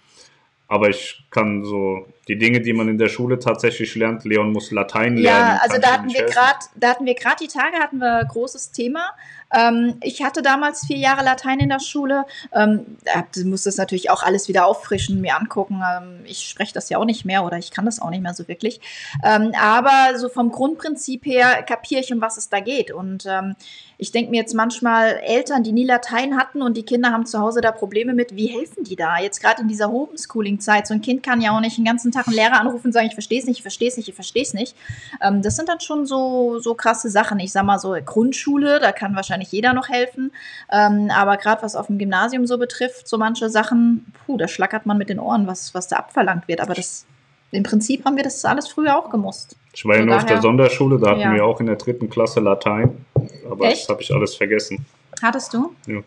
[SPEAKER 1] Aber ich kann so die Dinge, die man in der Schule tatsächlich lernt, Leon muss Latein lernen.
[SPEAKER 2] Ja, also da hatten, wir grad, da hatten wir gerade die Tage hatten wir ein großes Thema. Ähm, ich hatte damals vier Jahre Latein in der Schule. Ähm, muss das natürlich auch alles wieder auffrischen, mir angucken. Ähm, ich spreche das ja auch nicht mehr oder ich kann das auch nicht mehr so wirklich. Ähm, aber so vom Grundprinzip her kapiere ich, um was es da geht. Und ähm, ich denke mir jetzt manchmal Eltern, die nie Latein hatten und die Kinder haben zu Hause da Probleme mit, wie helfen die da? Jetzt gerade in dieser Homeschooling-Zeit. So ein Kind kann ja auch nicht den ganzen Tag einen Lehrer anrufen und sagen, ich verstehe es nicht, ich verstehe es nicht, ich verstehe es nicht. Ähm, das sind dann schon so, so krasse Sachen. Ich sag mal so, Grundschule, da kann wahrscheinlich jeder noch helfen. Ähm, aber gerade was auf dem Gymnasium so betrifft, so manche Sachen, puh, da schlackert man mit den Ohren, was, was da abverlangt wird. Aber das, im Prinzip haben wir das alles früher auch gemusst.
[SPEAKER 1] Ich war ja nur auf der Sonderschule, da hatten ja. wir auch in der dritten Klasse Latein. Aber Echt? das habe ich alles vergessen.
[SPEAKER 2] Hattest du?
[SPEAKER 1] Ja.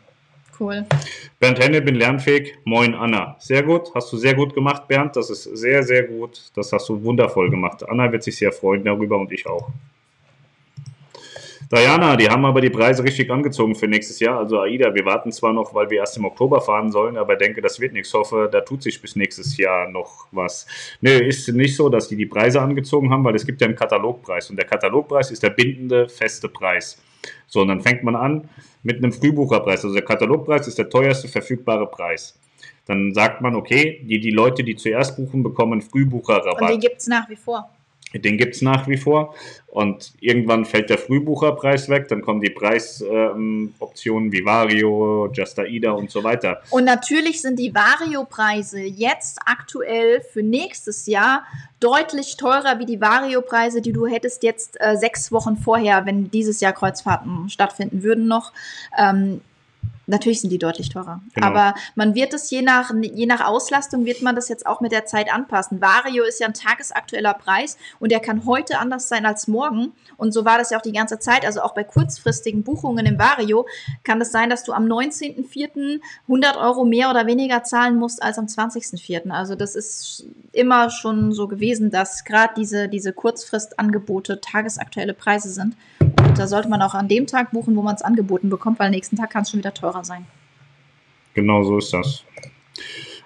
[SPEAKER 2] Cool.
[SPEAKER 1] Bernd Henne, bin lernfähig. Moin Anna. Sehr gut, hast du sehr gut gemacht, Bernd. Das ist sehr, sehr gut. Das hast du wundervoll gemacht. Anna wird sich sehr freuen darüber und ich auch. Diana, die haben aber die Preise richtig angezogen für nächstes Jahr. Also AIDA, wir warten zwar noch, weil wir erst im Oktober fahren sollen, aber denke, das wird nichts. Hoffe, da tut sich bis nächstes Jahr noch was. Nö, ist nicht so, dass die die Preise angezogen haben, weil es gibt ja einen Katalogpreis und der Katalogpreis ist der bindende, feste Preis. So, und dann fängt man an mit einem Frühbucherpreis. Also der Katalogpreis ist der teuerste verfügbare Preis. Dann sagt man, okay, die, die Leute, die zuerst buchen, bekommen Frühbucherrabatt. Und
[SPEAKER 2] den gibt es nach wie vor.
[SPEAKER 1] Den gibt es nach wie vor. Und irgendwann fällt der Frühbucherpreis weg, dann kommen die Preisoptionen ähm, wie Vario, Just Aida und so weiter.
[SPEAKER 2] Und natürlich sind die Vario-Preise jetzt aktuell für nächstes Jahr deutlich teurer wie die Vario-Preise, die du hättest jetzt äh, sechs Wochen vorher, wenn dieses Jahr Kreuzfahrten stattfinden würden noch. Ähm, Natürlich sind die deutlich teurer. Genau. Aber man wird es je nach, je nach Auslastung wird man das jetzt auch mit der Zeit anpassen. Vario ist ja ein tagesaktueller Preis und der kann heute anders sein als morgen. Und so war das ja auch die ganze Zeit. Also auch bei kurzfristigen Buchungen im Vario kann es das sein, dass du am 19.04. 100 Euro mehr oder weniger zahlen musst als am 20.04. Also das ist immer schon so gewesen, dass gerade diese, diese Kurzfristangebote tagesaktuelle Preise sind. Und da sollte man auch an dem Tag buchen, wo man es angeboten bekommt, weil nächsten Tag kann es schon wieder teurer sein.
[SPEAKER 1] Genau so ist das.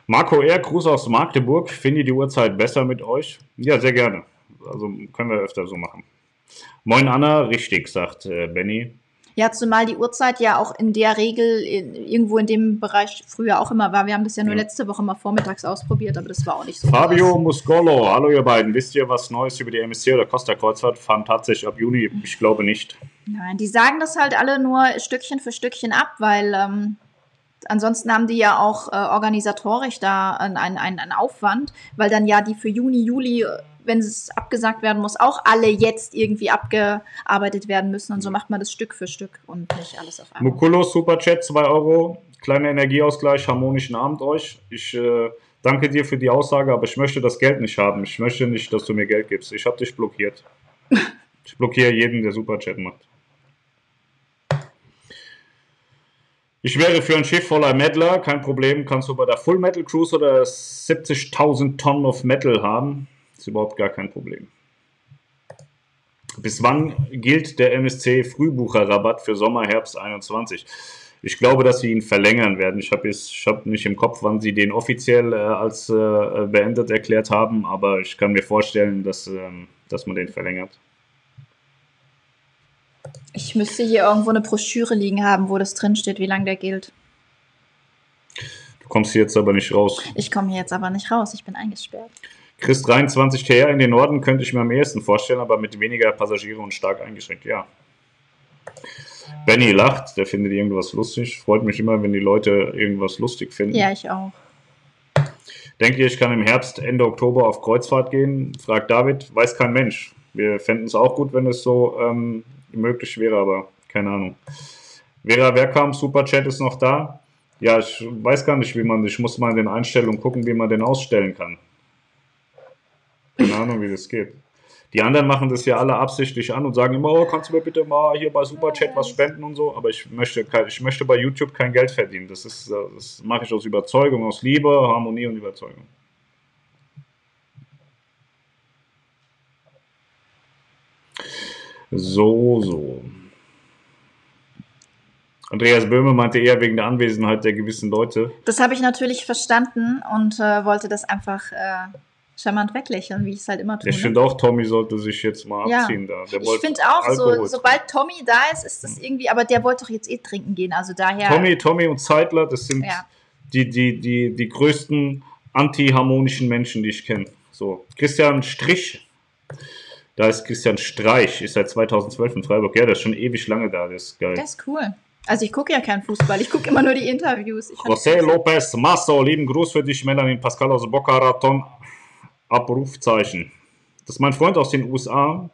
[SPEAKER 1] Marco R., Gruß aus Magdeburg. Finde die Uhrzeit besser mit euch? Ja, sehr gerne. also können wir öfter so machen. Moin Anna, richtig, sagt äh, Benny.
[SPEAKER 2] Ja, zumal die Uhrzeit ja auch in der Regel in, irgendwo in dem Bereich früher auch immer war. Wir haben das ja nur
[SPEAKER 1] Ja.
[SPEAKER 2] letzte Woche mal vormittags ausprobiert, aber das war auch nicht so.
[SPEAKER 1] Fabio
[SPEAKER 2] krass.
[SPEAKER 1] Muscolo, hallo ihr beiden. Wisst ihr was Neues über die MSC oder Costa Kreuzfahrt? Fahren tatsächlich ab Juni? Ich glaube nicht.
[SPEAKER 2] Nein, die sagen das halt alle nur Stückchen für Stückchen ab, weil ähm, ansonsten haben die ja auch äh, organisatorisch da einen, einen, einen Aufwand, weil dann ja die für Juni, Juli, äh, wenn es abgesagt werden muss, auch alle jetzt irgendwie abgearbeitet werden müssen. Und so macht man das Stück für Stück und nicht alles auf einmal.
[SPEAKER 1] Mukulo, Superchat, 2 Euro. Kleiner Energieausgleich, harmonischen Abend euch. Ich äh, danke dir für die Aussage, aber ich möchte das Geld nicht haben. Ich möchte nicht, dass du mir Geld gibst. Ich habe dich blockiert. Ich blockiere jeden, der Superchat macht. Ich wäre für ein Schiff voller Mettler, kein Problem. Kannst du bei der Full Metal Cruise oder 70.000 Tonnen of Metal haben. Ist überhaupt gar kein Problem. Bis wann gilt der MSC Frühbucherrabatt für Sommer, Herbst 21? Ich glaube, dass sie ihn verlängern werden. Ich habe hab nicht im Kopf, wann sie den offiziell äh, als äh, beendet erklärt haben, aber ich kann mir vorstellen, dass, ähm, dass man den verlängert.
[SPEAKER 2] Ich müsste hier irgendwo eine Broschüre liegen haben, wo das drinsteht, wie lange der gilt.
[SPEAKER 1] Du kommst hier jetzt aber nicht raus.
[SPEAKER 2] Ich komme hier jetzt aber nicht raus, ich bin eingesperrt.
[SPEAKER 1] Chris 23 TR in den Norden könnte ich mir am ehesten vorstellen, aber mit weniger Passagiere und stark eingeschränkt, ja. Benny lacht, der findet irgendwas lustig. Freut mich immer, wenn die Leute irgendwas lustig finden.
[SPEAKER 2] Ja, ich auch.
[SPEAKER 1] Denkt ihr, ich kann im Herbst, Ende Oktober auf Kreuzfahrt gehen? Fragt David. Weiß kein Mensch. Wir fänden es auch gut, wenn es so ähm, möglich wäre, aber keine Ahnung. Vera Werkamp, Superchat ist noch da. Ja, ich weiß gar nicht, wie man, ich muss mal in den Einstellungen gucken, wie man den ausstellen kann. Keine Ahnung, wie das geht. Die anderen machen das ja alle absichtlich an und sagen immer, oh, kannst du mir bitte mal hier bei Superchat was spenden und so, aber ich möchte, ich möchte bei YouTube kein Geld verdienen. Das, ist, das mache ich aus Überzeugung, aus Liebe, Harmonie und Überzeugung. So, so. Andreas Böhme meinte eher wegen der Anwesenheit der gewissen Leute.
[SPEAKER 2] Das habe ich natürlich verstanden und äh, wollte das einfach äh, charmant weglächeln, wie ich es halt immer tue.
[SPEAKER 1] Ich
[SPEAKER 2] ne?
[SPEAKER 1] finde auch, Tommy sollte sich jetzt mal
[SPEAKER 2] Ja.
[SPEAKER 1] abziehen da. Der
[SPEAKER 2] Ich finde auch, so, sobald Tommy da ist, ist das irgendwie, aber der wollte doch jetzt eh trinken gehen, also daher.
[SPEAKER 1] Tommy, Tommy und Zeitler, das sind
[SPEAKER 2] Ja.
[SPEAKER 1] die, die, die, die größten antiharmonischen Menschen, die ich kenne. So, Christian Strich, da ist Christian Streich, ist seit 2012 in Freiburg. Ja, der ist schon ewig lange da, der ist geil.
[SPEAKER 2] Das ist cool. Also ich gucke ja keinen Fußball, ich gucke immer nur die Interviews.
[SPEAKER 1] José
[SPEAKER 2] das-
[SPEAKER 1] Lopez Masso, lieben Gruß für dich, Melanie Pascal aus Boca Raton. Abrufzeichen. Das ist mein Freund aus den USA.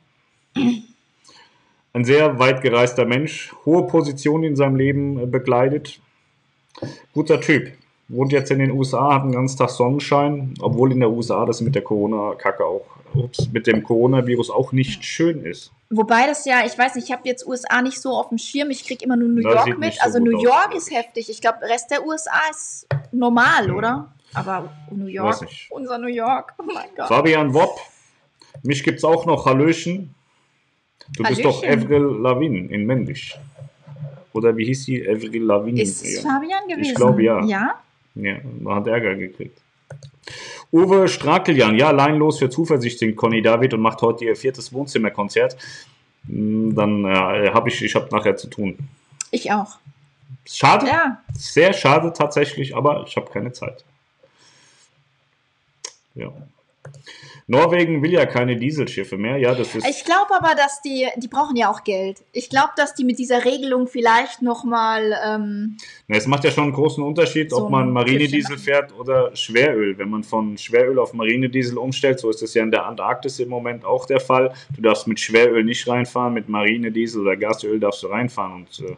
[SPEAKER 1] Ein sehr weit gereister Mensch, hohe Position in seinem Leben äh, bekleidet. Guter Typ. Wohnt jetzt in den USA, hat einen ganzen Tag Sonnenschein, obwohl in der USA das mit der Corona-Kacke auch, ups, mit dem Coronavirus auch nicht schön ist.
[SPEAKER 2] Wobei das ja, ich weiß nicht, ich habe jetzt USA nicht so auf dem Schirm, ich kriege immer nur New
[SPEAKER 1] Das
[SPEAKER 2] York mit.
[SPEAKER 1] so
[SPEAKER 2] also New York ist
[SPEAKER 1] ich.
[SPEAKER 2] heftig. Ich glaube, der Rest der USA ist normal, oder? Aber New York, unser New York, oh mein Gott.
[SPEAKER 1] Fabian Wopp, mich gibt's auch noch. Hallöchen. Du bist doch
[SPEAKER 2] Hallöchen.
[SPEAKER 1] Avril Lavigne in männlich. Oder wie hieß die? Avril Lavigne.
[SPEAKER 2] Ist es
[SPEAKER 1] ja.
[SPEAKER 2] Fabian gewesen?
[SPEAKER 1] glaube, ja.
[SPEAKER 2] Ja?
[SPEAKER 1] ja, man hat Ärger gekriegt. Uwe Strakeljan, ja, leinlos für Zuversicht singt Conny David und macht heute ihr viertes Wohnzimmerkonzert. Hm, Dann äh, habe ich, ich habe nachher zu tun.
[SPEAKER 2] Ich auch.
[SPEAKER 1] Schade,
[SPEAKER 2] Ja.
[SPEAKER 1] sehr schade tatsächlich, aber ich habe keine Zeit. Ja. Norwegen will ja keine Dieselschiffe mehr. Ja, das ist.
[SPEAKER 2] Ich glaube aber, dass die, die brauchen ja auch Geld. Ich glaube, dass die mit dieser Regelung vielleicht nochmal, ähm,
[SPEAKER 1] Na, es macht ja schon einen großen Unterschied,
[SPEAKER 2] So
[SPEAKER 1] ob man Marinediesel fährt oder Schweröl. Wenn man von Schweröl auf Marinediesel umstellt, so ist es ja in der Antarktis im Moment auch der Fall. Du darfst mit Schweröl nicht reinfahren, mit Marinediesel oder Gasöl darfst du reinfahren. Und äh,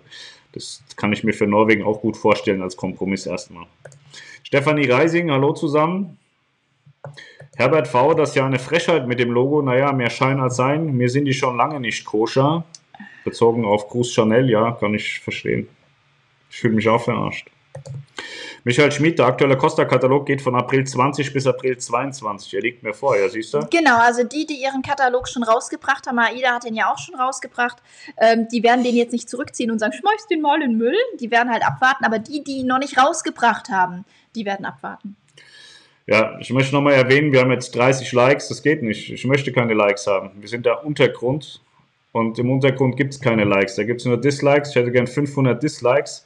[SPEAKER 1] das kann ich mir für Norwegen auch gut vorstellen als Kompromiss erstmal. Stefanie Reising, hallo zusammen. Herbert V., das ist ja eine Frechheit mit dem Logo. Naja, mehr Schein als Sein. Mir sind die schon lange nicht koscher. Bezogen auf Gruß Chanel, ja, kann ich verstehen. Ich fühle mich auch verarscht. Michael Schmid, der aktuelle Costa-Katalog geht von April 20 bis April 22. Er liegt mir vor, ja, siehst du?
[SPEAKER 2] genau, also die, die ihren Katalog schon rausgebracht haben, Aida hat den ja auch schon rausgebracht, ähm, die werden den jetzt nicht zurückziehen und sagen, schmeiß den mal in den Müll. Die werden halt abwarten, aber die, die ihn noch nicht rausgebracht haben, die werden abwarten.
[SPEAKER 1] Ja, ich möchte nochmal erwähnen, wir haben jetzt 30 Likes, das geht nicht. Ich möchte keine Likes haben. Wir sind der Untergrund und im Untergrund gibt es keine Likes. Da gibt es nur Dislikes. Ich hätte gern 500 Dislikes.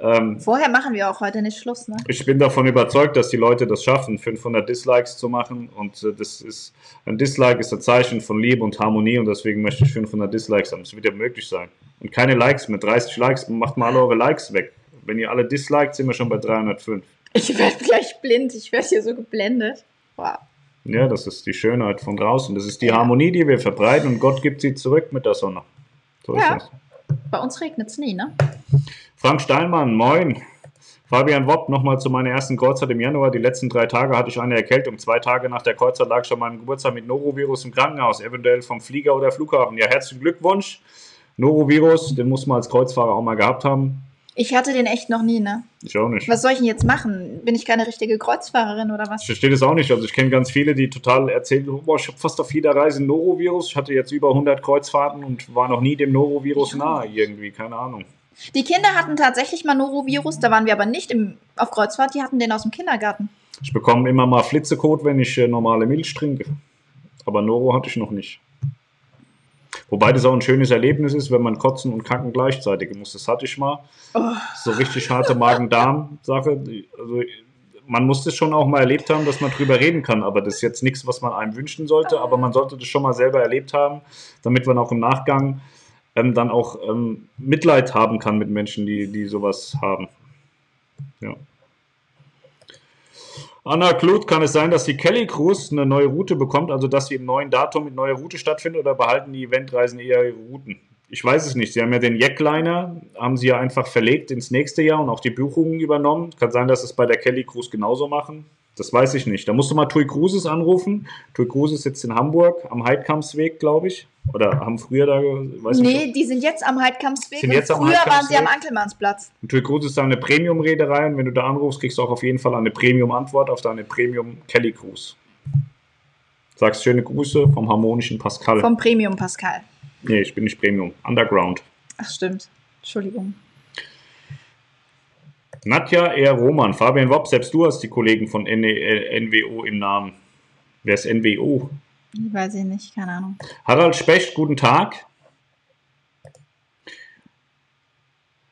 [SPEAKER 2] Ähm, Vorher machen wir auch heute nicht Schluss, ne?
[SPEAKER 1] Ich bin davon überzeugt, dass die Leute das schaffen, 500 Dislikes zu machen. Und äh, das ist ein Dislike ist ein Zeichen von Liebe und Harmonie und deswegen möchte ich 500 Dislikes haben. Das wird ja möglich sein. Und keine Likes mit 30 Likes. Macht mal alle eure Likes weg. Wenn ihr alle disliked, sind wir schon bei 305.
[SPEAKER 2] Ich werde gleich blind. Ich werde hier so geblendet. Wow.
[SPEAKER 1] Ja, das ist die Schönheit von draußen. Das ist die ja. Harmonie, die wir verbreiten und Gott gibt sie zurück mit der Sonne.
[SPEAKER 2] So ja. ist das. Bei uns regnet es nie, ne?
[SPEAKER 1] Frank Steinmann, moin. Fabian Wopp, nochmal zu meiner ersten Kreuzzeit im Januar. Die letzten drei Tage hatte ich eine Erkältung. Zwei Tage nach der Kreuzzeit lag schon mein Geburtstag mit Norovirus im Krankenhaus, eventuell vom Flieger oder Flughafen. Ja, herzlichen Glückwunsch. Norovirus, den muss man als Kreuzfahrer auch mal gehabt haben.
[SPEAKER 2] Ich hatte den echt noch nie, ne?
[SPEAKER 1] Ich auch nicht.
[SPEAKER 2] Was soll ich denn jetzt machen? Bin ich keine richtige Kreuzfahrerin oder was?
[SPEAKER 1] Ich verstehe das auch nicht. Also ich kenne ganz viele, die total erzählen, boah, ich habe fast auf jeder Reise ein Norovirus. Ich hatte jetzt über 100 Kreuzfahrten und war noch nie dem Norovirus nahe irgendwie, keine Ahnung.
[SPEAKER 2] Die Kinder hatten tatsächlich mal Norovirus, da waren wir aber nicht im, auf Kreuzfahrt, die hatten den aus dem Kindergarten.
[SPEAKER 1] Ich bekomme immer mal Flitzekot, wenn ich äh, normale Milch trinke. Aber Noro hatte ich noch nicht. Wobei das auch ein schönes Erlebnis ist, wenn man kotzen und kacken gleichzeitig muss. Das hatte ich mal. Oh. So richtig harte Magen-Darm-Sache. Also, man muss das schon auch mal erlebt haben, dass man drüber reden kann. Aber das ist jetzt nichts, was man einem wünschen sollte. Aber man sollte das schon mal selber erlebt haben, damit man auch im Nachgang ähm, dann auch ähm, Mitleid haben kann mit Menschen, die, die sowas haben. Ja. Anna Kluth, kann es sein, dass die Kelly Cruise eine neue Route bekommt, also dass sie im neuen Datum mit neuer Route stattfindet oder behalten die Eventreisen eher ihre Routen? Ich weiß es nicht. Sie haben ja den Jackliner, haben sie ja einfach verlegt ins nächste Jahr und auch die Buchungen übernommen. Kann sein, dass es bei der Kelly Cruise genauso machen. Das weiß ich nicht. Da musst du mal Tui Cruises anrufen. Tui Cruises sitzt in Hamburg am Heidkampfsweg, glaube ich. Oder haben früher da,
[SPEAKER 2] weiß Nee, nicht, die sind jetzt am Heidkampfsweg. Sind jetzt am früher waren sie am Ankelmannsplatz.
[SPEAKER 1] Und Cruises ist da eine Premium-Reederei und wenn du da anrufst, kriegst du auch auf jeden Fall eine Premium-Antwort auf deine Premium Kelly Cruise. Sagst schöne Grüße vom harmonischen Pascal.
[SPEAKER 2] Vom Premium Pascal.
[SPEAKER 1] Nee, ich bin nicht Premium. Underground.
[SPEAKER 2] Ach, stimmt. Entschuldigung.
[SPEAKER 1] Nadja R. Roman, Fabian Wopp, selbst du hast die Kollegen von NWO im Namen. Wer ist NWO?
[SPEAKER 2] Weiß ich nicht, keine Ahnung.
[SPEAKER 1] Harald Specht, guten Tag.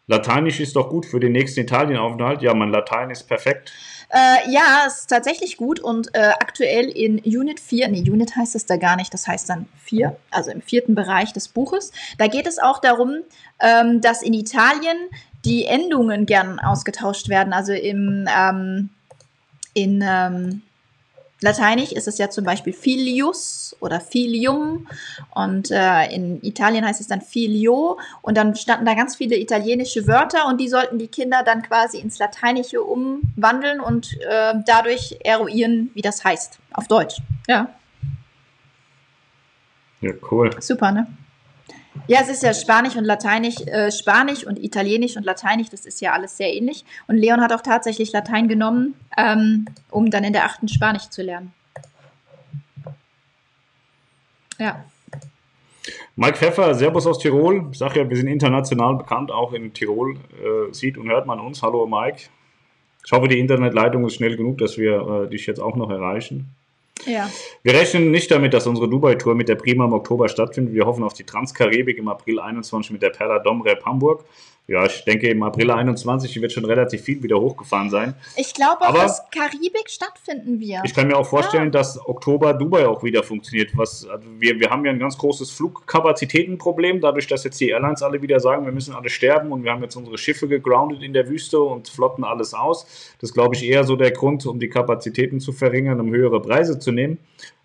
[SPEAKER 1] Lateinisch ist doch gut für den nächsten Italienaufenthalt. Ja, mein Latein ist perfekt.
[SPEAKER 2] Äh, ja, es ist tatsächlich gut und äh, aktuell in Unit 4, nee, Unit heißt es da gar nicht, das heißt dann 4, also im vierten Bereich des Buches. Da geht es auch darum, ähm, dass in Italien die Endungen gern ausgetauscht werden. Also im, ähm, in ähm, Lateinisch ist es ja zum Beispiel filius oder filium und äh, in Italien heißt es dann filio und dann standen da ganz viele italienische Wörter und die sollten die Kinder dann quasi ins Lateinische umwandeln und äh, dadurch eruieren, wie das heißt auf Deutsch. Ja.
[SPEAKER 1] Ja, cool.
[SPEAKER 2] Super, ne? Ja, es ist ja Spanisch und Lateinisch, äh, Spanisch und Italienisch und Lateinisch, das ist ja alles sehr ähnlich. Und Leon hat auch tatsächlich Latein genommen, ähm, um dann in der achten Spanisch zu lernen. Ja.
[SPEAKER 1] Mike Pfeffer, Servus aus Tirol. Ich sage ja, wir sind international bekannt, auch in Tirol äh, sieht und hört man uns. Hallo Mike. Ich hoffe, die Internetleitung ist schnell genug, dass wir äh, dich jetzt auch noch erreichen.
[SPEAKER 2] Ja.
[SPEAKER 1] Wir rechnen nicht damit, dass unsere Dubai-Tour mit der Prima im Oktober stattfindet. Wir hoffen auf die Transkaribik im April 21 mit der Perla Domrep Hamburg. Ja, ich denke, im April 21 wird schon relativ viel wieder hochgefahren sein.
[SPEAKER 2] Ich glaube auch, dass Karibik stattfinden wird.
[SPEAKER 1] Ich kann mir auch vorstellen, ja. dass Oktober Dubai auch wieder funktioniert. Was, also wir, wir haben ja ein ganz großes Flugkapazitätenproblem, dadurch, dass jetzt die Airlines alle wieder sagen, wir müssen alle sterben und wir haben jetzt unsere Schiffe gegroundet in der Wüste und flotten alles aus. Das ist, glaube ich, eher so der Grund, um die Kapazitäten zu verringern, um höhere Preise zu nehmen.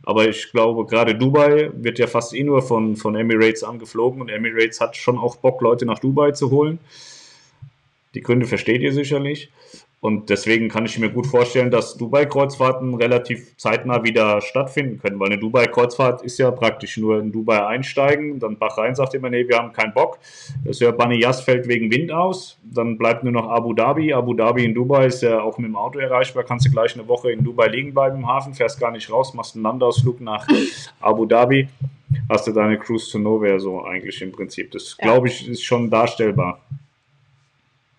[SPEAKER 1] Aber ich glaube, gerade Dubai wird ja fast eh nur von, von Emirates angeflogen und Emirates hat schon auch Bock, Leute nach Dubai zu holen. Die Gründe versteht ihr sicherlich. Und deswegen kann ich mir gut vorstellen, dass Dubai-Kreuzfahrten relativ zeitnah wieder stattfinden können, weil eine Dubai-Kreuzfahrt ist ja praktisch nur in Dubai einsteigen, dann Bahrain sagt immer, nee, wir haben keinen Bock. Das ja Baniyas fällt wegen Wind aus, dann bleibt nur noch Abu Dhabi. Abu Dhabi in Dubai ist ja auch mit dem Auto erreichbar, kannst du gleich eine Woche in Dubai liegen bleiben im Hafen, fährst gar nicht raus, machst einen Landausflug nach [LAUGHS] Abu Dhabi, hast du deine Cruise to Nowhere so eigentlich im Prinzip. Das, glaube ich, ist schon darstellbar.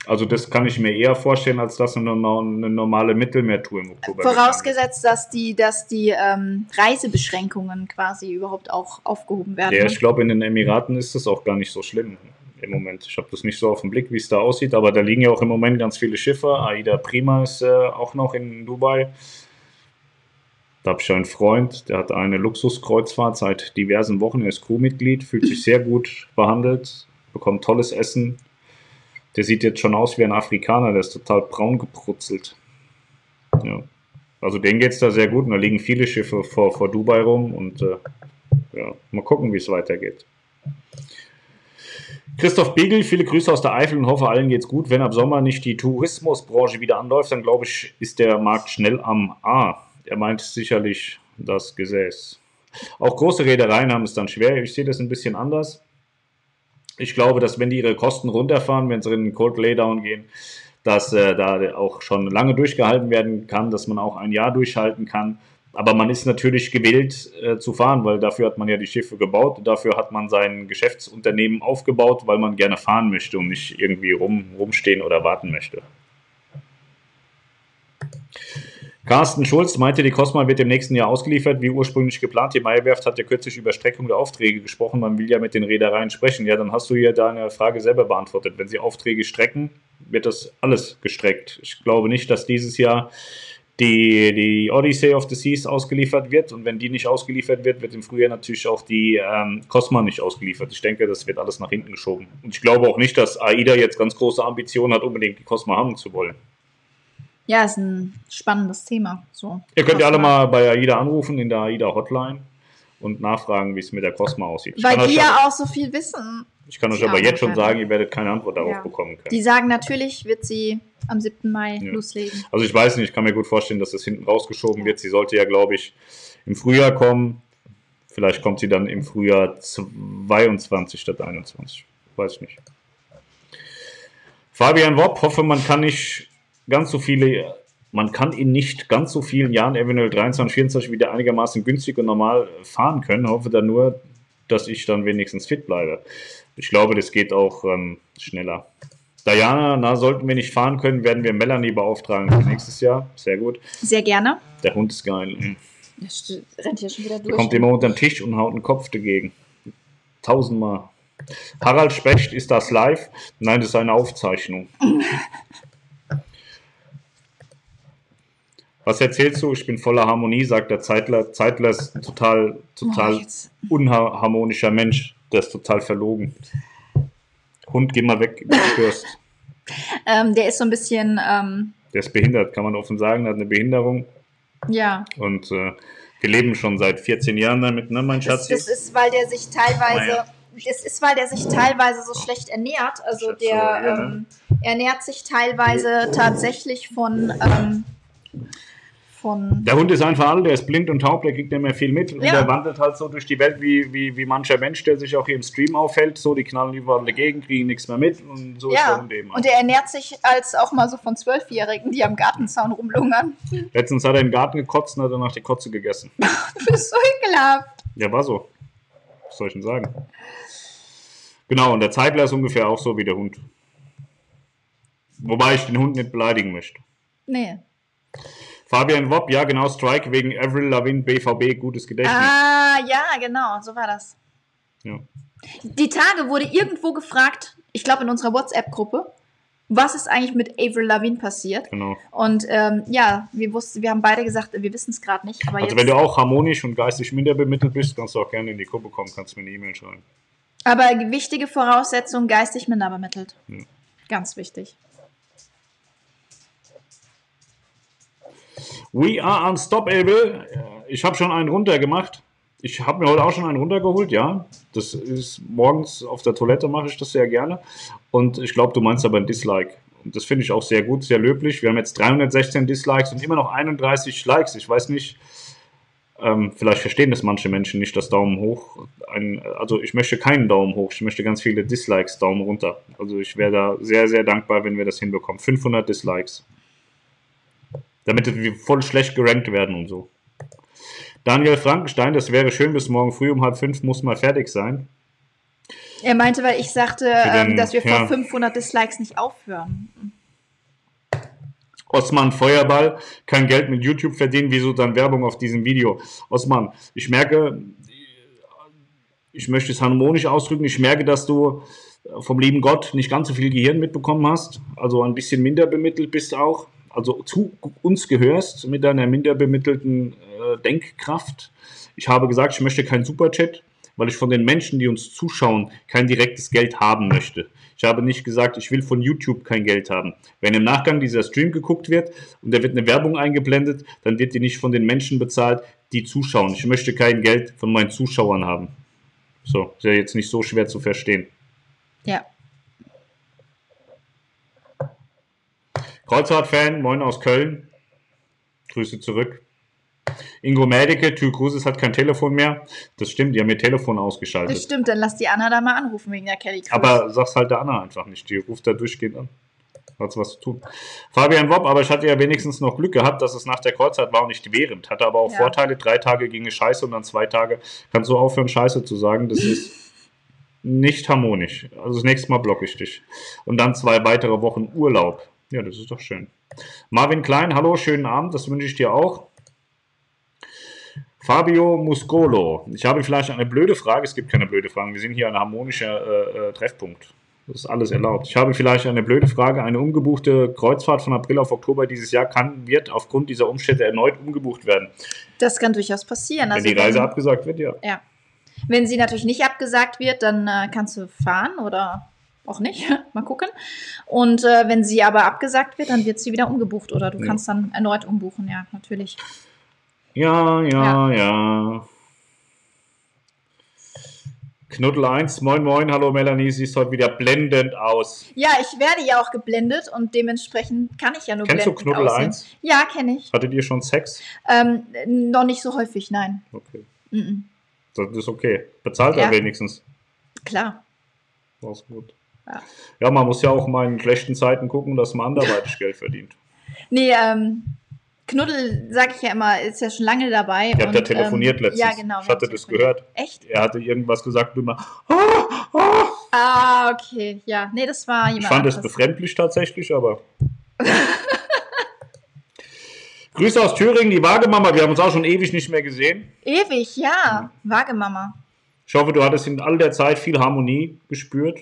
[SPEAKER 1] Also das kann ich mir eher vorstellen, als dass eine, eine normale Mittelmeertour im
[SPEAKER 2] Oktober Vorausgesetzt, dass die, dass die ähm, Reisebeschränkungen quasi überhaupt auch aufgehoben werden.
[SPEAKER 1] Ja, ne? ich glaube, in den Emiraten ist das auch gar nicht so schlimm im Moment. Ich habe das nicht so auf den Blick, wie es da aussieht, aber da liegen ja auch im Moment ganz viele Schiffe. Aida Prima ist äh, auch noch in Dubai. Da habe ich einen Freund, der hat eine Luxuskreuzfahrt seit diversen Wochen. Er ist Crewmitglied, fühlt sich [LAUGHS] sehr gut behandelt, bekommt tolles Essen. Der sieht jetzt schon aus wie ein Afrikaner, der ist total braun gebrutzelt. Ja. Also denen geht es da sehr gut und da liegen viele Schiffe vor, vor Dubai rum und äh, ja, mal gucken, wie es weitergeht. Christoph Begel, viele Grüße aus der Eifel und hoffe, allen geht's gut. Wenn ab Sommer nicht die Tourismusbranche wieder anläuft, dann glaube ich, ist der Markt schnell am A. Er meint sicherlich das Gesäß. Auch große Reedereien haben es dann schwer. Ich sehe das ein bisschen anders. Ich glaube, dass wenn die ihre Kosten runterfahren, wenn sie in den Cold Laydown gehen, dass äh, da auch schon lange durchgehalten werden kann, dass man auch ein Jahr durchhalten kann aber man ist natürlich gewillt äh, zu fahren, weil dafür hat man ja die Schiffe gebaut, dafür hat man sein Geschäftsunternehmen aufgebaut, weil man gerne fahren möchte und nicht irgendwie rum, rumstehen oder warten möchte. Carsten Schulz meinte, die Cosma wird im nächsten Jahr ausgeliefert, wie ursprünglich geplant. Die Meyerwerft hat ja kürzlich über Streckung der Aufträge gesprochen. Man will ja mit den Reedereien sprechen. Ja, dann hast du ja deine Frage selber beantwortet. Wenn sie Aufträge strecken, wird das alles gestreckt. Ich glaube nicht, dass dieses Jahr die, die Odyssey of the Seas ausgeliefert wird. Und wenn die nicht ausgeliefert wird, wird im Frühjahr natürlich auch die ähm, Cosma nicht ausgeliefert. Ich denke, das wird alles nach hinten geschoben. Und ich glaube auch nicht, dass AIDA jetzt ganz große Ambitionen hat, unbedingt die Cosma haben zu wollen.
[SPEAKER 2] Ja, ist ein spannendes Thema. So,
[SPEAKER 1] Ihr könnt ja alle mal bei AIDA anrufen in der AIDA Hotline und nachfragen, wie es mit der Cosma aussieht.
[SPEAKER 2] Weil die ja auch so viel wissen.
[SPEAKER 1] Ich kann euch aber jetzt schon sagen, ihr werdet keine Antwort darauf ja. bekommen können.
[SPEAKER 2] Die sagen natürlich, wird sie am 7. Mai ja. loslegen.
[SPEAKER 1] Also ich weiß nicht, ich kann mir gut vorstellen, dass das hinten rausgeschoben wird. Sie sollte ja, glaube ich, im Frühjahr kommen. Vielleicht kommt sie dann im Frühjahr 22 statt 21. Weiß ich nicht. Fabian Wopp, hoffe, man kann nicht ganz so viele, man kann in nicht ganz so vielen Jahren eventuell 23, 24 wieder einigermaßen günstig und normal fahren können. Hoffe dann nur, dass ich dann wenigstens fit bleibe. Ich glaube, das geht auch ähm, schneller. Diana, na, sollten wir nicht fahren können, werden wir Melanie beauftragen für nächstes Jahr. Sehr gut.
[SPEAKER 2] Sehr gerne.
[SPEAKER 1] Der Hund ist geil.
[SPEAKER 2] Das rennt hier schon wieder durch.
[SPEAKER 1] Der kommt immer unter den Tisch und haut einen Kopf dagegen. Tausendmal. Harald Specht, ist das live? Nein, das ist eine Aufzeichnung. [LAUGHS] Was erzählst du? Ich bin voller Harmonie, sagt der Zeitler. Zeitler ist ein total, total oh, unharmonischer Mensch. Der ist total verlogen. Hund, geh mal weg, du störst.
[SPEAKER 2] ähm, der ist so ein bisschen. Ähm,
[SPEAKER 1] der ist behindert, kann man offen sagen, hat eine Behinderung.
[SPEAKER 2] Ja.
[SPEAKER 1] Und äh, wir leben schon seit 14 Jahren damit, ne, mein Schatz?
[SPEAKER 2] Das, das ist, weil der sich teilweise. Das ist, weil der sich teilweise so schlecht ernährt. Also der ja, ne? ähm, ernährt sich teilweise tatsächlich von ähm, von.
[SPEAKER 1] Der Hund ist einfach alt, der ist blind und taub, der kriegt nicht mehr viel mit. Und der wandelt halt so durch die Welt wie, wie, wie mancher Mensch, der sich auch hier im Stream aufhält. So, die knallen überall dagegen, kriegen nichts mehr mit. Und so
[SPEAKER 2] ja. ist der Hund eben. Und der ernährt sich als auch mal so von Zwölfjährigen, die am Gartenzaun rumlungern. [LAUGHS]
[SPEAKER 1] Letztens hat er den Garten gekotzt und hat danach die Kotze gegessen. [LAUGHS]
[SPEAKER 2] du bist so ekelhaft.
[SPEAKER 1] Ja, war so. Was soll ich denn sagen? Genau, und der Zeitler ist ungefähr auch so wie der Hund. Wobei ich den Hund nicht beleidigen möchte.
[SPEAKER 2] Nee.
[SPEAKER 1] Fabian Wopp, ja genau, Strike wegen Avril Lavigne, BVB, gutes Gedächtnis.
[SPEAKER 2] Ah, ja, genau, so war das.
[SPEAKER 1] Ja.
[SPEAKER 2] Die Tage wurde irgendwo gefragt, ich glaube in unserer WhatsApp-Gruppe, was ist eigentlich mit Avril Lavigne passiert?
[SPEAKER 1] Genau.
[SPEAKER 2] Und ähm, ja, wir wussten, wir haben beide gesagt, wir wissen es gerade nicht.
[SPEAKER 1] also wenn du auch harmonisch und geistig minder bemittelt bist, kannst du auch gerne in die Gruppe kommen, kannst mir eine E-Mail schreiben.
[SPEAKER 2] Aber wichtige Voraussetzung, geistig minder bemittelt. Ja. Ganz wichtig.
[SPEAKER 1] We are unstoppable. Ich habe schon einen runtergemacht. Ich habe mir heute auch schon einen runtergeholt, ja. Das ist morgens auf der Toilette mache ich das sehr gerne. Und ich glaube, du meinst aber ein Dislike. Und das finde ich auch sehr gut, sehr löblich. Wir haben jetzt 316 Dislikes und immer noch 31 Likes. Ich weiß nicht, ähm, vielleicht verstehen das manche Menschen nicht, das Daumen hoch. Ein, also ich möchte keinen Daumen hoch, ich möchte ganz viele Dislikes, Daumen runter. Also ich wäre da sehr, sehr dankbar, wenn wir das hinbekommen. 500 Dislikes damit wir voll schlecht gerankt werden und so. Daniel Frankenstein, das wäre schön, bis morgen früh um halb fünf muss mal fertig sein.
[SPEAKER 2] Er meinte, weil ich sagte, ähm,
[SPEAKER 1] den-
[SPEAKER 2] dass wir
[SPEAKER 1] ja.
[SPEAKER 2] vor 500 Dislikes nicht aufhören.
[SPEAKER 1] Osman Feuerball kann Geld mit YouTube verdienen, wieso dann Werbung auf diesem Video? Osman, ich merke, ich möchte es harmonisch ausdrücken, ich merke, dass du vom lieben Gott nicht ganz so viel Gehirn mitbekommen hast, also ein bisschen minder bemittelt bist auch, also zu uns gehörst mit deiner minder bemittelten äh, Denkkraft. Ich habe gesagt, ich möchte keinen Superchat, weil ich von den Menschen, die uns zuschauen, kein direktes Geld haben möchte. Ich habe nicht gesagt, ich will von YouTube kein Geld haben. Wenn im Nachgang dieser Stream geguckt wird und da wird eine Werbung eingeblendet, dann wird die nicht von den Menschen bezahlt, die zuschauen. Ich möchte kein Geld von meinen Zuschauern haben. So, ist ja jetzt nicht so schwer zu verstehen.
[SPEAKER 2] Ja.
[SPEAKER 1] Kreuzfahrt-Fan, moin aus Köln. Grüße zurück. Ingo Mädeke, Tür Cruises hat kein Telefon mehr. Das stimmt, die haben ihr Telefon
[SPEAKER 2] Das
[SPEAKER 1] ausgeschaltet.
[SPEAKER 2] stimmt, dann lass die Anna da mal anrufen wegen der Kelly Cruise.
[SPEAKER 1] Aber sag's halt der Anna einfach nicht. Die ruft da durchgehend an. Hat was zu tun. Fabian Wobb, aber ich hatte ja wenigstens noch Glück gehabt, dass es nach der Kreuzzeit war und nicht während. Hatte aber auch
[SPEAKER 2] Ja.
[SPEAKER 1] Vorteile. Drei Tage ging es scheiße und dann zwei Tage kannst du aufhören, scheiße zu sagen. Das ist nicht harmonisch. Also das nächste Mal blocke ich dich. Und dann zwei weitere Wochen Urlaub. Ja, das ist doch schön. Marvin Klein, hallo, schönen Abend. Das wünsche ich dir auch. Fabio Muscolo. Ich habe vielleicht eine blöde Frage. Es gibt keine blöde Fragen. Wir sind hier ein harmonischer äh, äh, Treffpunkt. Das ist alles erlaubt. Ich habe vielleicht eine blöde Frage. Eine umgebuchte Kreuzfahrt von April auf Oktober dieses Jahr kann, wird aufgrund dieser Umstände erneut umgebucht werden.
[SPEAKER 2] das kann durchaus passieren.
[SPEAKER 1] Wenn die Reise abgesagt wird, ja.
[SPEAKER 2] Ja. Wenn sie natürlich nicht abgesagt wird, dann äh, kannst du fahren oder auch nicht. [LAUGHS] Mal gucken. Und äh, wenn sie aber abgesagt wird, dann wird sie wieder umgebucht oder du
[SPEAKER 1] Ja.
[SPEAKER 2] kannst dann erneut umbuchen, ja, natürlich.
[SPEAKER 1] Ja, ja, ja. Knuddel 1, moin moin, hallo Melanie, siehst heute wieder blendend aus.
[SPEAKER 2] Ja, ich werde ja auch geblendet und dementsprechend kann ich ja nur
[SPEAKER 1] Kennst du
[SPEAKER 2] blendend
[SPEAKER 1] Knuddel
[SPEAKER 2] aussehen.
[SPEAKER 1] 1?
[SPEAKER 2] Ja, kenne ich.
[SPEAKER 1] Hattet ihr schon Sex?
[SPEAKER 2] Ähm, noch nicht so häufig, nein.
[SPEAKER 1] Okay,
[SPEAKER 2] Mhm.
[SPEAKER 1] das ist okay. Bezahlt er
[SPEAKER 2] Ja.
[SPEAKER 1] wenigstens.
[SPEAKER 2] Klar.
[SPEAKER 1] Das ist gut.
[SPEAKER 2] Ja.
[SPEAKER 1] Ja, man muss ja auch mal in schlechten Zeiten gucken, dass man anderweitig [LAUGHS] Geld verdient.
[SPEAKER 2] Nee, ähm, Knuddel, sag ich ja immer, ist ja schon lange dabei.
[SPEAKER 1] Ihr habt ja telefoniert
[SPEAKER 2] ähm,
[SPEAKER 1] letztens.
[SPEAKER 2] Ja, genau.
[SPEAKER 1] Ich hatte das gehört.
[SPEAKER 2] Echt?
[SPEAKER 1] Er hatte irgendwas gesagt und immer, ah, ah.
[SPEAKER 2] Ah, okay. Ja, nee, das war jemand
[SPEAKER 1] Ich fand es befremdlich tatsächlich, aber. [LAUGHS] Grüße aus Thüringen, die Wagemama. Wir haben uns auch schon ewig nicht mehr gesehen.
[SPEAKER 2] Ewig, ja. Wagemama.
[SPEAKER 1] Ich hoffe, du hattest in all der Zeit viel Harmonie gespürt.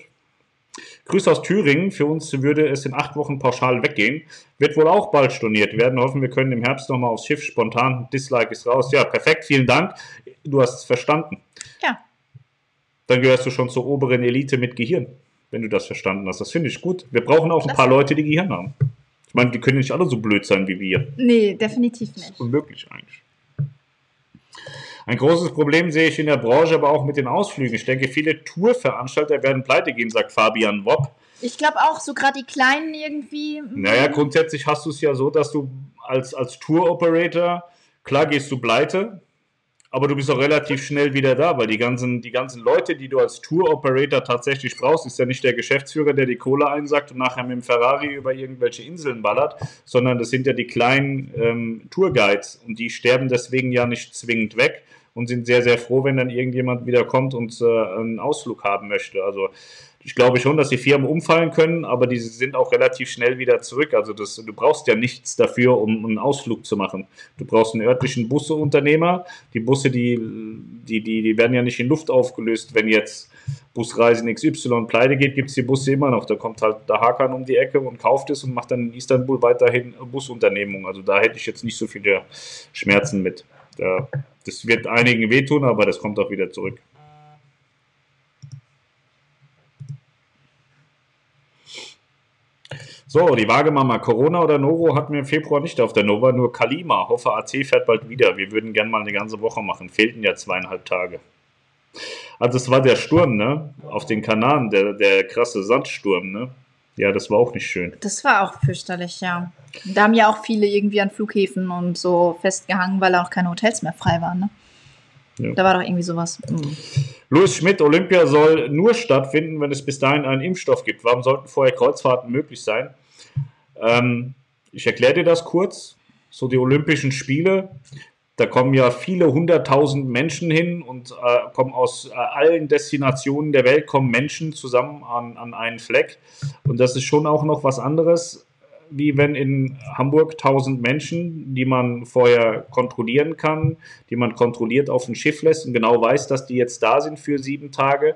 [SPEAKER 1] Grüße aus Thüringen. Für uns würde es in acht Wochen pauschal weggehen. Wird wohl auch bald storniert werden. Hoffen, wir können im Herbst nochmal aufs Schiff spontan. Dislike ist raus. Ja, perfekt. Vielen Dank. Du hast es verstanden.
[SPEAKER 2] Ja.
[SPEAKER 1] Dann gehörst du schon zur oberen Elite mit Gehirn, wenn du das verstanden hast. Das finde ich gut. Wir brauchen auch ein
[SPEAKER 2] Klasse.
[SPEAKER 1] paar Leute, die Gehirn haben. Ich meine, die können nicht alle so blöd sein wie wir.
[SPEAKER 2] Nee, definitiv nicht.
[SPEAKER 1] Unmöglich eigentlich. Ein großes Problem sehe ich in der Branche, aber auch mit den Ausflügen. Ich denke, viele Tourveranstalter werden pleite gehen, sagt Fabian Wopp.
[SPEAKER 2] Ich glaube auch, so gerade die Kleinen irgendwie. mm,
[SPEAKER 1] Naja, grundsätzlich hast du es ja so, dass du als, als Tour-Operator, klar gehst du pleite, aber du bist auch relativ schnell wieder da, weil die ganzen, die ganzen Leute, die du als Tour-Operator tatsächlich brauchst, ist ja nicht der Geschäftsführer, der die Kohle einsackt und nachher mit dem Ferrari über irgendwelche Inseln ballert, sondern das sind ja die kleinen ähm, Tourguides und die sterben deswegen ja nicht zwingend weg und sind sehr, sehr froh, wenn dann irgendjemand wieder kommt und äh, einen Ausflug haben möchte. Also ich glaube schon, dass die Firmen umfallen können, aber die sind auch relativ schnell wieder zurück. Also das, du brauchst ja nichts dafür, um einen Ausflug zu machen. Du brauchst einen örtlichen Busseunternehmer. Die Busse, die, die, die, die werden ja nicht in Luft aufgelöst. Wenn jetzt Busreisen XY pleite geht, gibt es die Busse immer noch. Da kommt halt der Hakan um die Ecke und kauft es und macht dann in Istanbul weiterhin Busunternehmung. Also da hätte ich jetzt nicht so viele Schmerzen mit. Da, das wird einigen wehtun, aber das kommt auch wieder zurück. So, die Wagemama. Corona oder Noro hatten wir im Februar nicht auf der Nova, nur Kalima. Hoffe, AC fährt bald wieder. Wir würden gern mal eine ganze Woche machen. Fehlten ja zweieinhalb Tage. Also es war der Sturm, ne? Auf den Kanaren, der, der krasse Sandsturm, ne? Ja, das war auch nicht schön.
[SPEAKER 2] Das war auch fürchterlich, ja. Da haben ja auch viele irgendwie an Flughäfen und so festgehangen, weil auch keine Hotels mehr frei waren, ne?
[SPEAKER 1] Ja.
[SPEAKER 2] Da war doch irgendwie sowas. Mhm.
[SPEAKER 1] Louis Schmidt, Olympia soll nur stattfinden, wenn es bis dahin einen Impfstoff gibt. Warum sollten vorher Kreuzfahrten möglich sein? Ähm, ich erkläre dir das kurz. So die Olympischen Spiele Da kommen ja viele hunderttausend Menschen hin und äh, kommen aus äh, allen Destinationen der Welt, kommen Menschen zusammen an, an einen Fleck. Und das ist schon auch noch was anderes, wie wenn in Hamburg tausend Menschen, die man vorher kontrollieren kann, die man kontrolliert auf ein Schiff lässt und genau weiß, dass die jetzt da sind für sieben Tage.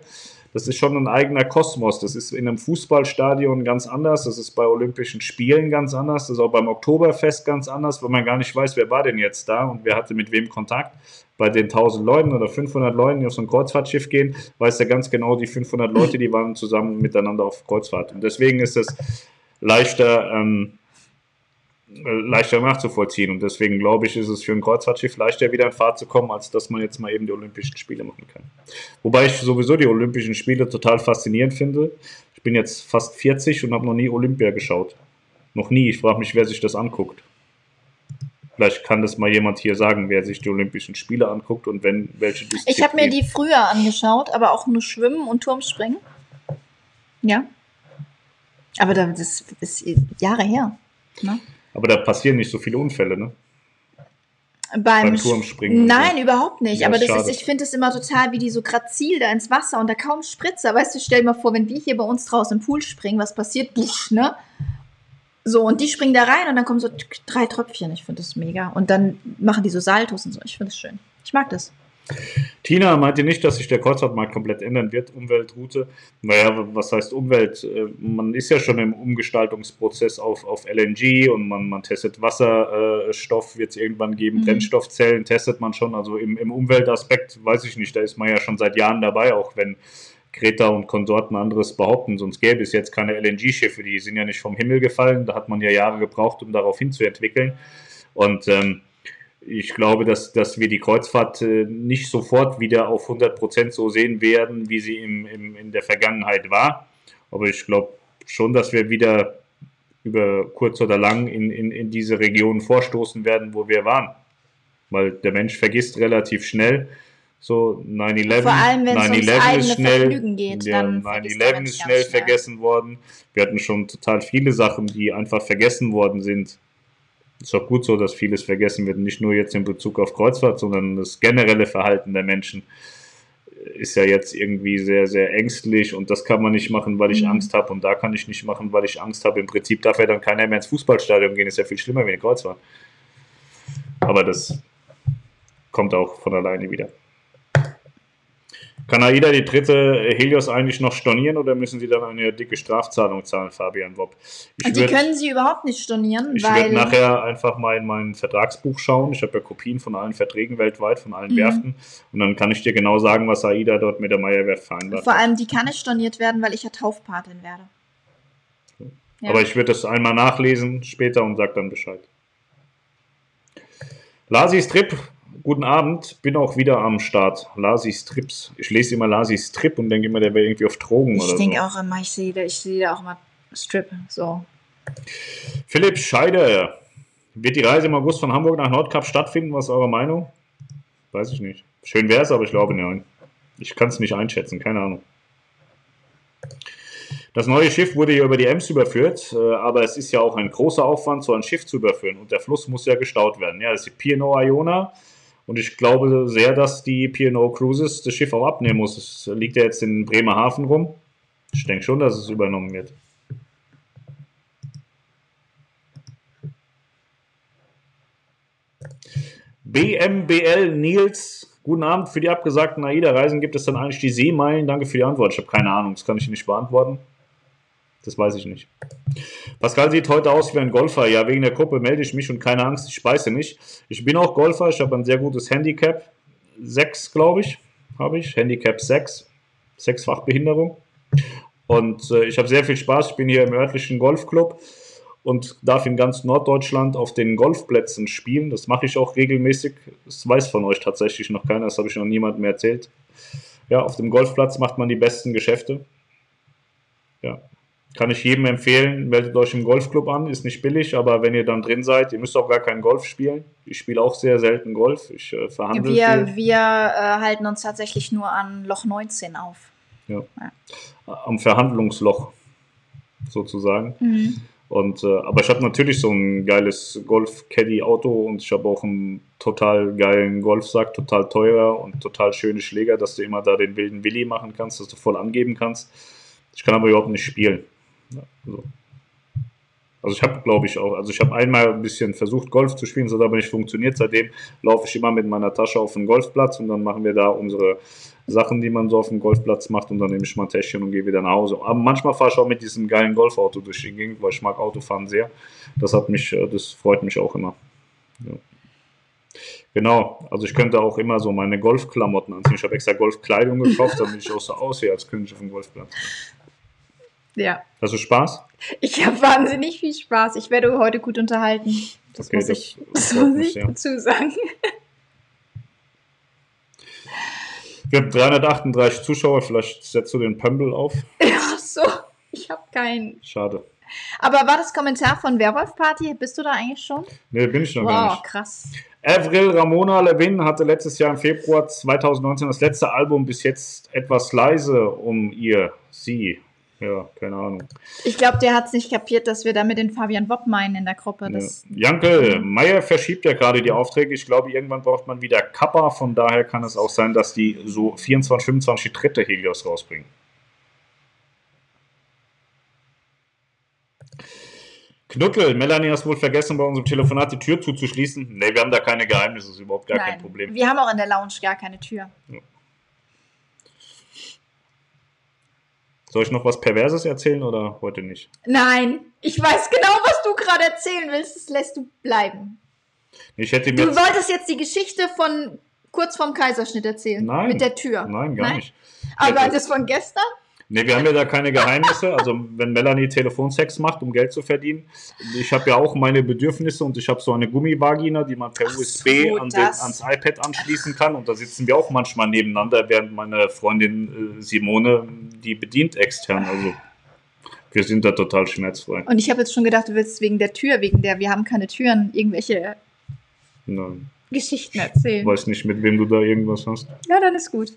[SPEAKER 1] Das ist schon ein eigener Kosmos. Das ist in einem Fußballstadion ganz anders. Das ist bei Olympischen Spielen ganz anders. Das ist auch beim Oktoberfest ganz anders, weil man gar nicht weiß, wer war denn jetzt da und wer hatte mit wem Kontakt. Bei den 1000 Leuten oder 500 Leuten, die auf so ein Kreuzfahrtschiff gehen, weiß er ganz genau, die 500 Leute, die waren zusammen miteinander auf Kreuzfahrt. Und deswegen ist es leichter, ähm, leichter nachzuvollziehen. Und deswegen glaube ich, ist es für ein Kreuzfahrtschiff leichter, wieder in Fahrt zu kommen, als dass man jetzt mal eben die Olympischen Spiele machen kann. Wobei ich sowieso die Olympischen Spiele total faszinierend finde. Ich bin jetzt fast 40 und habe noch nie Olympia geschaut. Noch nie. Ich frage mich, wer sich das anguckt. Vielleicht kann das mal jemand hier sagen, wer sich die Olympischen Spiele anguckt und wenn welche
[SPEAKER 2] Disziplin. Ich habe mir die früher angeschaut, aber auch nur Schwimmen und Turmspringen. Ja. Aber das ist Jahre her. Ne?
[SPEAKER 1] Aber da passieren nicht so viele Unfälle, ne?
[SPEAKER 2] Beim, Beim Turmspringen. Nein, so. überhaupt nicht. Ja, aber das ist, ich finde es immer total, wie die so grazil da ins Wasser und da kaum Spritzer. Weißt du, stell dir mal vor, wenn wir hier bei uns draußen im Pool springen, was passiert? Busch, ne? So, und die springen da rein und dann kommen so drei Tröpfchen. Ich finde das mega. Und dann machen die so Saltos und so. Ich finde das schön. Ich mag das.
[SPEAKER 1] Tina meinte nicht, dass sich der Kreuzfahrtmarkt komplett ändern wird, Umweltroute. Naja, was heißt Umwelt? Äh, man ist ja schon im Umgestaltungsprozess auf, auf LNG und man, man testet Wasserstoff, wird es irgendwann geben, mhm. Brennstoffzellen testet man schon. Also im, im Umweltaspekt weiß ich nicht, da ist man ja schon seit Jahren dabei, auch wenn Greta und Konsorten anderes behaupten, sonst gäbe es jetzt keine LNG-Schiffe, die sind ja nicht vom Himmel gefallen, da hat man ja Jahre gebraucht, um darauf hinzuentwickeln. Und ähm, ich glaube, dass, dass wir die Kreuzfahrt äh, nicht sofort wieder auf 100 Prozent so sehen werden, wie sie im, im, in der Vergangenheit war. Aber ich glaube schon, dass wir wieder über kurz oder lang in, in, in diese Region vorstoßen werden, wo wir waren. Weil der Mensch vergisst relativ schnell. So 9-11 Vor allem, wenn 9 es ist schnell, geht, ja, 9-11 ist schnell vergessen worden. Wir hatten schon total viele Sachen, die einfach vergessen worden sind ist auch gut so, dass vieles vergessen wird, nicht nur jetzt in Bezug auf Kreuzfahrt, sondern das generelle Verhalten der Menschen ist ja jetzt irgendwie sehr, sehr ängstlich und das kann man nicht machen, weil ich mhm. Angst habe und da kann ich nicht machen, weil ich Angst habe. Im Prinzip darf ja dann keiner mehr ins Fußballstadion gehen, ist ja viel schlimmer wie eine Kreuzfahrt. Aber das kommt auch von alleine wieder. Kann AIDA die dritte Helios eigentlich noch stornieren oder müssen sie dann eine dicke Strafzahlung zahlen, Fabian Wob?
[SPEAKER 2] Ich die würd, können sie überhaupt nicht stornieren,
[SPEAKER 1] ich werde nachher einfach mal in mein Vertragsbuch schauen. Ich habe ja Kopien von allen Verträgen weltweit, von allen mhm. Werften. Und dann kann ich dir genau sagen, was AIDA dort mit der Meierwerft vereinbart
[SPEAKER 2] Vor allem, die kann nicht storniert werden, weil ich ja Taufpatin werde.
[SPEAKER 1] Ja. Aber ich würde das einmal nachlesen später und sage dann Bescheid. Lasi Strip Guten Abend, bin auch wieder am Start. Lasis Trips. Ich lese immer Lasis Trip und denke immer, der wäre irgendwie auf Drogen
[SPEAKER 2] ich oder so. Ich denke auch immer, ich sehe da, ich sehe da auch immer Strip. So.
[SPEAKER 1] Philipp Scheider. Wird die Reise im August von Hamburg nach Nordkap stattfinden? Was ist eure Meinung? Weiß ich nicht. Schön wäre es, aber ich glaube nein. Ich kann es nicht einschätzen, keine Ahnung. Das neue Schiff wurde ja über die Ems überführt, äh, aber es ist ja auch ein großer Aufwand, so ein Schiff zu überführen und der Fluss muss ja gestaut werden. Ja, das ist die P&O Iona und ich glaube sehr, dass die P&O Cruises das Schiff auch abnehmen muss. Es liegt ja jetzt in Bremerhaven rum. Ich denke schon, dass es übernommen wird. BMBL Nils, guten Abend. Für die abgesagten AIDA-Reisen gibt es dann eigentlich die Seemeilen? Danke für die Antwort. Ich habe keine Ahnung, das kann ich nicht beantworten. Das weiß ich nicht. Pascal sieht heute aus wie ein Golfer. Ja, wegen der Gruppe melde ich mich und keine Angst, ich speise nicht. Ich bin auch Golfer, ich habe ein sehr gutes Handicap. 6, glaube ich, habe ich. Handicap 6. Sechsfach Behinderung. Und äh, ich habe sehr viel Spaß. Ich bin hier im örtlichen Golfclub und darf in ganz Norddeutschland auf den Golfplätzen spielen. Das mache ich auch regelmäßig. Das weiß von euch tatsächlich noch keiner, das habe ich noch niemandem erzählt. Ja, auf dem Golfplatz macht man die besten Geschäfte. Ja, kann ich jedem empfehlen, meldet euch im Golfclub an, ist nicht billig, aber wenn ihr dann drin seid, ihr müsst auch gar keinen Golf spielen. Ich spiele auch sehr selten Golf, ich äh, verhandle
[SPEAKER 2] Wir, viel. wir äh, halten uns tatsächlich nur an Loch 19 auf.
[SPEAKER 1] Ja. ja. Am Verhandlungsloch sozusagen. Mhm. Und, äh, aber ich habe natürlich so ein geiles Golf-Caddy-Auto und ich habe auch einen total geilen Golfsack, total teurer und total schöne Schläger, dass du immer da den wilden Willi machen kannst, dass du voll angeben kannst. Ich kann aber überhaupt nicht spielen. Also. Also ich habe, glaube ich, auch, also ich habe einmal ein bisschen versucht, Golf zu spielen, das hat aber nicht funktioniert. Seitdem laufe ich immer mit meiner Tasche auf den Golfplatz und dann machen wir da unsere Sachen, die man so auf dem Golfplatz macht und dann nehme ich mal ein Täschchen und gehe wieder nach Hause. Aber manchmal fahre ich auch mit diesem geilen Golfauto durch die Gegend, weil ich mag Autofahren sehr. Das hat mich, äh, das freut mich auch immer. Ja. Genau, also ich könnte auch immer so meine Golfklamotten anziehen. Ich habe extra Golfkleidung gekauft, damit ich auch so aussehe, als könnte ich auf dem Golfplatz.
[SPEAKER 2] Ja.
[SPEAKER 1] Hast du Spaß?
[SPEAKER 2] Ich habe wahnsinnig viel Spaß. Ich werde heute gut unterhalten. Das okay, muss das, ich, das muss ich ja. dazu sagen.
[SPEAKER 1] Wir haben 338 Zuschauer, vielleicht setzt du den Pömbel auf. [LAUGHS]
[SPEAKER 2] Ach so, ich habe keinen.
[SPEAKER 1] Schade.
[SPEAKER 2] Aber war das Kommentar von Werwolf Party? Bist du da eigentlich schon?
[SPEAKER 1] Nee, bin ich noch wow, gar nicht.
[SPEAKER 2] Wow, krass.
[SPEAKER 1] Avril Ramona Levin hatte letztes Jahr im Februar 2019 das letzte Album bis jetzt etwas leise um ihr, sie, ja, keine Ahnung.
[SPEAKER 2] Ich glaube, der hat es nicht kapiert, dass wir da mit den Fabian Wopp meinen in der Gruppe.
[SPEAKER 1] Ja. Janke, Meier verschiebt ja gerade die Aufträge. Ich glaube, irgendwann braucht man wieder Kappa. Von daher kann es auch sein, dass die so 24, 25 dritte Helios rausbringen. Knuttel, Melanie hast wohl vergessen, bei unserem Telefonat die Tür zuzuschließen. Ne, wir haben da keine Geheimnisse, das ist überhaupt gar Nein, kein Problem.
[SPEAKER 2] Wir haben auch in der Lounge gar keine Tür. Ja.
[SPEAKER 1] Soll ich noch was Perverses erzählen oder heute nicht?
[SPEAKER 2] Nein, ich weiß genau, was du gerade erzählen willst. Das lässt du bleiben.
[SPEAKER 1] Ich hätte
[SPEAKER 2] mir du wolltest jetzt die Geschichte von kurz vorm Kaiserschnitt erzählen.
[SPEAKER 1] Nein.
[SPEAKER 2] Mit der Tür.
[SPEAKER 1] Nein, gar Nein? nicht.
[SPEAKER 2] Aber das von gestern?
[SPEAKER 1] Ne, wir haben ja da keine Geheimnisse. Also wenn Melanie Telefonsex macht, um Geld zu verdienen, ich habe ja auch meine Bedürfnisse und ich habe so eine Gummivagina, die man per Ach USB so, an den, ans iPad anschließen kann. Und da sitzen wir auch manchmal nebeneinander, während meine Freundin äh, Simone die bedient extern. Also wir sind da total schmerzfrei.
[SPEAKER 2] Und ich habe jetzt schon gedacht, du willst wegen der Tür, wegen der wir haben keine Türen, irgendwelche
[SPEAKER 1] Nein.
[SPEAKER 2] Geschichten erzählen.
[SPEAKER 1] Ich weiß nicht, mit wem du da irgendwas hast.
[SPEAKER 2] Ja, dann ist gut.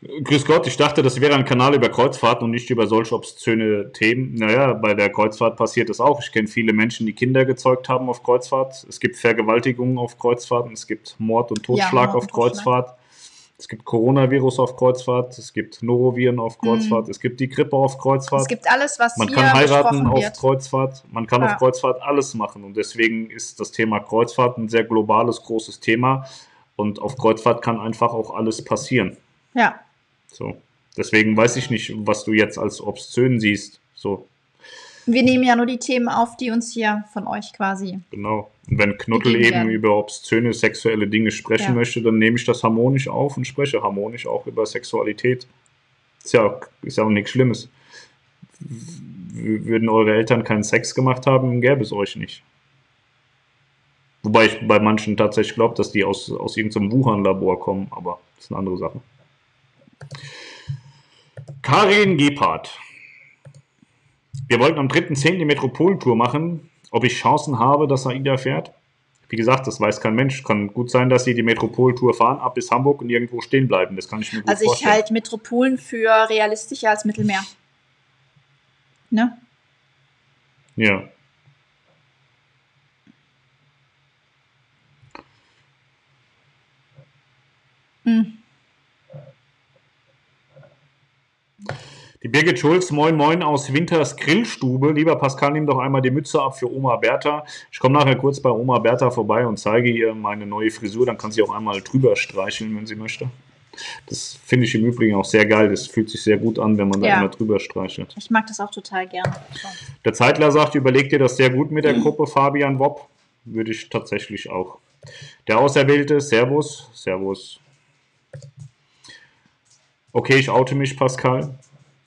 [SPEAKER 1] Grüß Gott, ich dachte, das wäre ein Kanal über Kreuzfahrten und nicht über solch obszöne Themen. Naja, bei der Kreuzfahrt passiert das auch. Ich kenne viele Menschen, die Kinder gezeugt haben auf Kreuzfahrt. Es gibt Vergewaltigungen auf Kreuzfahrten, es gibt Mord und Totschlag ja, auf Kreuzfahrt. Es gibt Coronavirus auf Kreuzfahrt, es gibt Noroviren auf Kreuzfahrt, mhm. es gibt die Grippe auf Kreuzfahrt. Es
[SPEAKER 2] gibt alles, was
[SPEAKER 1] Man kann heiraten auf wird. Kreuzfahrt, man kann ja. auf Kreuzfahrt alles machen. Und deswegen ist das Thema Kreuzfahrt ein sehr globales, großes Thema. Und auf Kreuzfahrt kann einfach auch alles passieren.
[SPEAKER 2] Ja.
[SPEAKER 1] So. Deswegen weiß ich nicht, was du jetzt als obszön siehst. So.
[SPEAKER 2] Wir nehmen ja nur die Themen auf, die uns hier von euch quasi.
[SPEAKER 1] Genau. Und wenn Knuttel eben werden. über obszöne sexuelle Dinge sprechen ja. möchte, dann nehme ich das harmonisch auf und spreche harmonisch auch über Sexualität. Ist ja, ist ja auch nichts Schlimmes. Würden eure Eltern keinen Sex gemacht haben, gäbe es euch nicht. Wobei ich bei manchen tatsächlich glaube, dass die aus, aus irgendeinem Wuhan-Labor kommen, aber das ist eine andere Sache. Karin Gebhardt. Wir wollten am 3.10. die Metropoltour machen. Ob ich Chancen habe, dass AIDA fährt? Wie gesagt, das weiß kein Mensch. Kann gut sein, dass sie die Metropoltour fahren, ab bis Hamburg und irgendwo stehen bleiben. Das kann ich mir gut
[SPEAKER 2] also
[SPEAKER 1] vorstellen.
[SPEAKER 2] Also ich halte Metropolen für realistischer als Mittelmeer. Ne?
[SPEAKER 1] Ja. Hm. Die Birgit Schulz, moin moin aus Winters Grillstube. Lieber Pascal, nimm doch einmal die Mütze ab für Oma Bertha. Ich komme nachher kurz bei Oma Bertha vorbei und zeige ihr meine neue Frisur. Dann kann sie auch einmal drüber streicheln, wenn sie möchte. Das finde ich im Übrigen auch sehr geil. Das fühlt sich sehr gut an, wenn man da ja. immer drüber streichelt.
[SPEAKER 2] Ich mag das auch total gerne.
[SPEAKER 1] Der Zeitler sagt, überleg dir das sehr gut mit der Gruppe Fabian Wopp. Würde ich tatsächlich auch. Der Auserwählte, Servus, Servus. Okay, ich oute mich, Pascal.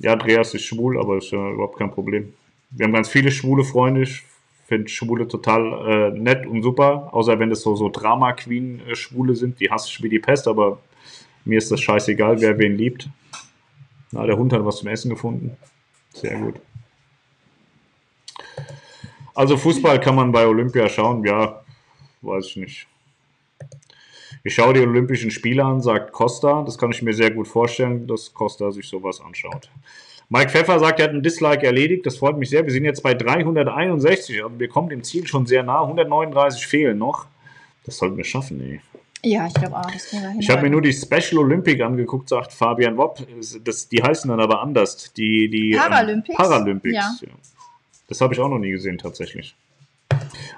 [SPEAKER 1] Ja, Andreas ist schwul, aber ist ja überhaupt kein Problem. Wir haben ganz viele schwule Freunde. Ich finde Schwule total äh, nett und super, außer wenn das so, so Drama-Queen-Schwule sind. Die hasse ich wie die Pest, aber mir ist das scheißegal, wer wen liebt. Na, der Hund hat was zum Essen gefunden. Sehr gut. Also Fußball kann man bei Olympia schauen, ja, weiß ich nicht. Ich schaue die Olympischen Spiele an, sagt Costa. Das kann ich mir sehr gut vorstellen, dass Costa sich sowas anschaut. Mike Pfeffer sagt, er hat einen Dislike erledigt. Das freut mich sehr. Wir sind jetzt bei 361. Also wir kommen dem Ziel schon sehr nah. 139 fehlen noch. Das sollten wir schaffen, ey.
[SPEAKER 2] Ja, ich glaube auch. Das
[SPEAKER 1] kriegen wir hin. Ich habe mir nur die Special Olympic angeguckt, sagt Fabian Wopp. Das, die heißen dann aber anders. Die, die
[SPEAKER 2] Paralympics.
[SPEAKER 1] Ähm, Paralympics. Ja. Ja. Das habe ich auch noch nie gesehen, tatsächlich.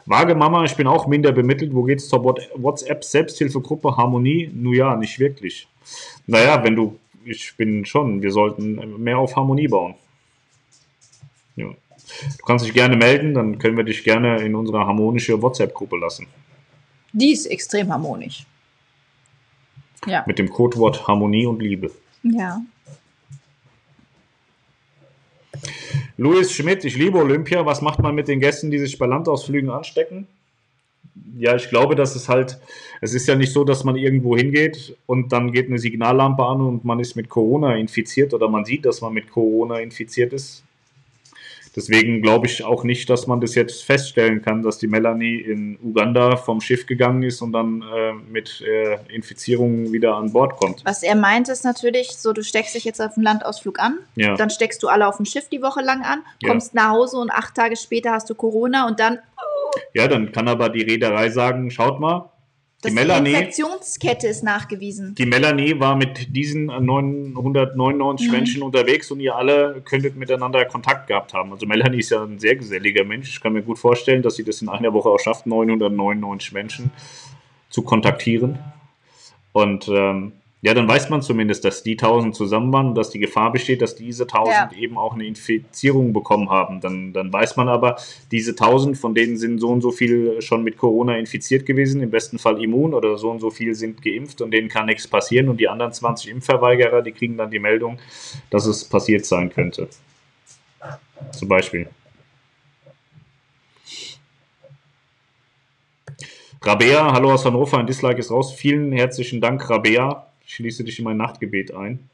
[SPEAKER 1] Vage Mama, ich bin auch minder bemittelt. Wo geht's zur WhatsApp Selbsthilfegruppe Harmonie? Nun ja, nicht wirklich. Naja, wenn du ich bin schon, wir sollten mehr auf Harmonie bauen. Ja. Du kannst dich gerne melden, dann können wir dich gerne in unsere harmonische WhatsApp-Gruppe lassen.
[SPEAKER 2] Die ist extrem harmonisch.
[SPEAKER 1] Ja. Mit dem Codewort Harmonie und Liebe.
[SPEAKER 2] Ja.
[SPEAKER 1] Louis Schmidt, ich liebe Olympia. Was macht man mit den Gästen, die sich bei Landausflügen anstecken? ja, ich glaube, dass es halt, es ist ja nicht so, dass man irgendwo hingeht und dann geht eine Signallampe an und man ist mit Corona infiziert oder man sieht, dass man mit Corona infiziert ist. Deswegen glaube ich auch nicht, dass man das jetzt feststellen kann, dass die Melanie in Uganda vom Schiff gegangen ist und dann äh, mit äh, Infizierungen wieder an Bord kommt.
[SPEAKER 2] Was er meint, ist natürlich so, du steckst dich jetzt auf dem Landausflug an, ja. dann steckst du alle auf dem Schiff die Woche lang an, kommst ja. nach Hause und acht Tage später hast du Corona und dann
[SPEAKER 1] ja, dann kann aber die Reederei sagen, schaut mal,
[SPEAKER 2] die, das Melanie, die Infektionskette ist nachgewiesen.
[SPEAKER 1] Die Melanie war mit diesen 999 mhm. Menschen unterwegs und ihr alle könntet miteinander Kontakt gehabt haben. Also Melanie ist ja ein sehr geselliger Mensch. Ich kann mir gut vorstellen, dass sie das in einer Woche auch schafft, 999 Menschen zu kontaktieren. Und ähm, ja, dann weiß man zumindest, dass die 1000 zusammen waren und dass die Gefahr besteht, dass diese 1000 ja. eben auch eine Infizierung bekommen haben. Dann, dann weiß man aber, diese 1000, von denen sind so und so viel schon mit Corona infiziert gewesen, im besten Fall immun oder so und so viel sind geimpft und denen kann nichts passieren. Und die anderen 20 Impfverweigerer, die kriegen dann die Meldung, dass es passiert sein könnte. Zum Beispiel. Rabea, hallo aus Hannover, ein Dislike ist raus. Vielen herzlichen Dank, Rabea schließe dich in mein Nachtgebet ein.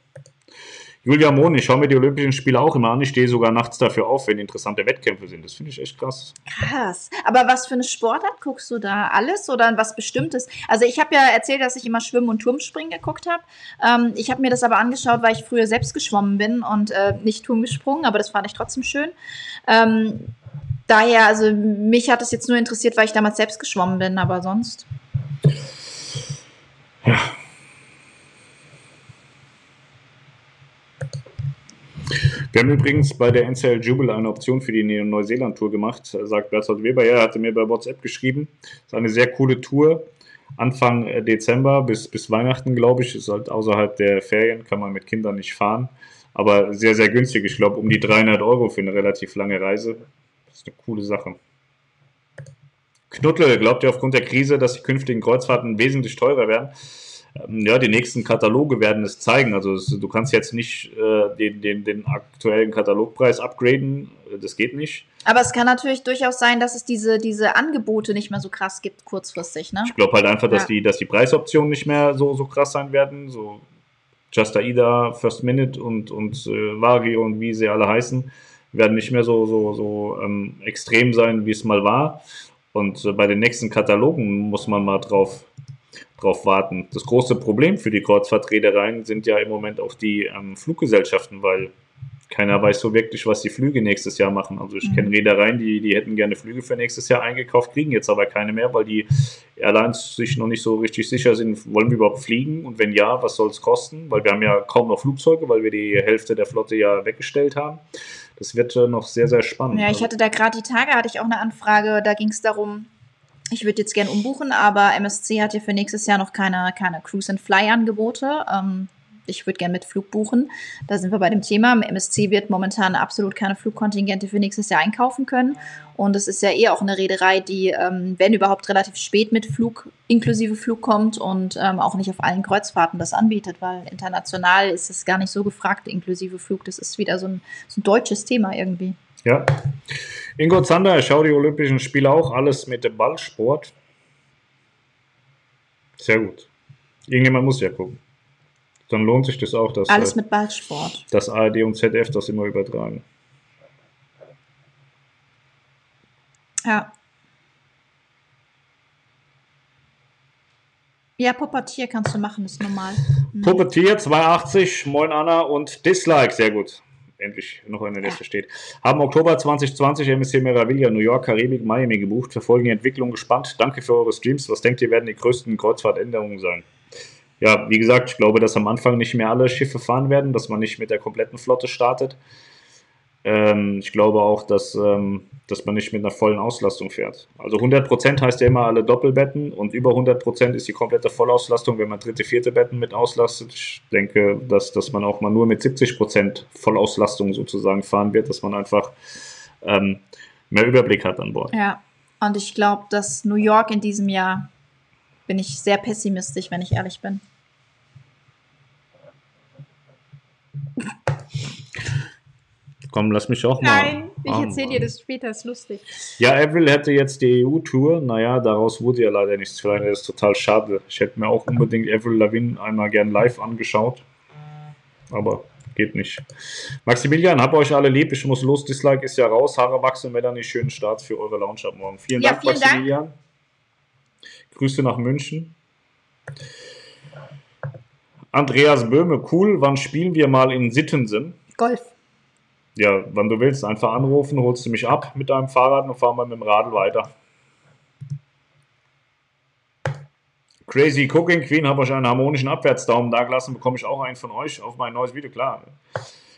[SPEAKER 1] Julia Mohn, ich schaue mir die Olympischen Spiele auch immer an. Ich stehe sogar nachts dafür auf, wenn interessante Wettkämpfe sind. Das finde ich echt krass.
[SPEAKER 2] Krass. Aber was für eine Sportart guckst du da? Alles oder was Bestimmtes? Also ich habe ja erzählt, dass ich immer Schwimmen und Turmspringen geguckt habe. Ähm, ich habe mir das aber angeschaut, weil ich früher selbst geschwommen bin und äh, nicht Turm gesprungen, aber das fand ich trotzdem schön. Ähm, daher, also mich hat es jetzt nur interessiert, weil ich damals selbst geschwommen bin, aber sonst.
[SPEAKER 1] Ja, Wir haben übrigens bei der NCL Jubel eine Option für die Neuseeland-Tour gemacht, sagt Bertolt Weber. Ja, er hatte mir bei WhatsApp geschrieben. Ist eine sehr coole Tour. Anfang äh, Dezember bis, bis Weihnachten, glaube ich. Ist halt außerhalb der Ferien, kann man mit Kindern nicht fahren. Aber sehr, sehr günstig. Ich glaube, um die 300 Euro für eine relativ lange Reise. Das ist eine coole Sache. Knuttel, glaubt ihr aufgrund der Krise, dass die künftigen Kreuzfahrten wesentlich teurer werden? Ähm, ja, die nächsten Kataloge werden es zeigen. Also es, du kannst jetzt nicht äh, den, den, den aktuellen Katalogpreis upgraden, das geht nicht.
[SPEAKER 2] Aber es kann natürlich durchaus sein, dass es diese, diese Angebote nicht mehr so krass gibt, kurzfristig. Ne?
[SPEAKER 1] Ich glaube halt einfach, dass, ja. die, dass die Preisoptionen nicht mehr so, so krass sein werden. So Just Aida, First Minute und, und äh, Vagi und wie sie alle heißen, werden nicht mehr so, so, so ähm, extrem sein, wie es mal war. Und äh, bei den nächsten Katalogen muss man mal drauf drauf warten. Das große Problem für die Kreuzfahrtreedereien sind ja im Moment auch die ähm, Fluggesellschaften, weil keiner weiß so wirklich, was die Flüge nächstes Jahr machen. Also ich mhm. kenne Reedereien, die, die hätten gerne Flüge für nächstes Jahr eingekauft, kriegen jetzt aber keine mehr, weil die Airlines sich noch nicht so richtig sicher sind, wollen wir überhaupt fliegen und wenn ja, was soll es kosten? Weil wir haben ja kaum noch Flugzeuge, weil wir die Hälfte der Flotte ja weggestellt haben. Das wird äh, noch sehr, sehr spannend.
[SPEAKER 2] Ja, ich hatte da gerade die Tage, hatte ich auch eine Anfrage, da ging es darum, ich würde jetzt gern umbuchen, aber MSC hat ja für nächstes Jahr noch keine, keine Cruise-and-Fly-Angebote. Ähm, ich würde gerne mit Flug buchen. Da sind wir bei dem Thema. MSC wird momentan absolut keine Flugkontingente für nächstes Jahr einkaufen können. Und es ist ja eher auch eine Reederei, die, ähm, wenn überhaupt, relativ spät mit Flug inklusive Flug kommt und ähm, auch nicht auf allen Kreuzfahrten das anbietet, weil international ist es gar nicht so gefragt, inklusive Flug. Das ist wieder so ein, so ein deutsches Thema irgendwie.
[SPEAKER 1] Ja. Ingo Zander, ich schaue die Olympischen Spiele auch, alles mit dem Ballsport. Sehr gut. Irgendjemand muss ja gucken. Dann lohnt sich das auch, dass
[SPEAKER 2] alles mit Ballsport.
[SPEAKER 1] Das ARD und ZDF das immer übertragen.
[SPEAKER 2] Ja. Ja, Puppetier kannst du machen, ist normal.
[SPEAKER 1] Mhm. Puppetier 280, moin Anna und Dislike, sehr gut. Endlich noch in der Liste steht. Haben Oktober 2020 MSC Meraviglia, New York, Karibik, Miami gebucht. Verfolgen die Entwicklung gespannt. Danke für eure Streams. Was denkt ihr, werden die größten Kreuzfahrtänderungen sein? Ja, wie gesagt, ich glaube, dass am Anfang nicht mehr alle Schiffe fahren werden, dass man nicht mit der kompletten Flotte startet. Ähm, ich glaube auch, dass, ähm, dass man nicht mit einer vollen Auslastung fährt. Also 100% heißt ja immer alle Doppelbetten und über 100% ist die komplette Vollauslastung, wenn man dritte, vierte Betten mit auslastet. Ich denke, dass, dass man auch mal nur mit 70% Vollauslastung sozusagen fahren wird, dass man einfach ähm, mehr Überblick hat an Bord.
[SPEAKER 2] Ja, und ich glaube, dass New York in diesem Jahr bin ich sehr pessimistisch, wenn ich ehrlich bin.
[SPEAKER 1] Komm, lass mich auch mal.
[SPEAKER 2] Nein, ich
[SPEAKER 1] Ah,
[SPEAKER 2] erzähle dir das später, ist lustig.
[SPEAKER 1] Ja, Avril hätte jetzt die EU-Tour. Naja, daraus wurde ja leider nichts. Vielleicht ist es total schade. Ich hätte mir auch unbedingt Avril Lavigne einmal gern live angeschaut. Aber geht nicht. Maximilian, hab euch alle lieb. Ich muss los. Dislike ist ja raus. Haare wachsen, Melanie. Schönen Start für eure Lounge ab morgen. Vielen
[SPEAKER 2] Ja,
[SPEAKER 1] Dank,
[SPEAKER 2] vielen Dank.
[SPEAKER 1] Maximilian. Grüße nach München. Andreas Böhme, cool. Wann spielen wir mal in Sittensen?
[SPEAKER 2] Golf.
[SPEAKER 1] Ja, wann du willst, einfach anrufen, holst du mich ab mit deinem Fahrrad und fahren wir mit dem Radl weiter. Crazy Cooking Queen, habe euch einen harmonischen Abwärtsdaumen dagelassen, bekomme ich auch einen von euch auf mein neues Video, klar.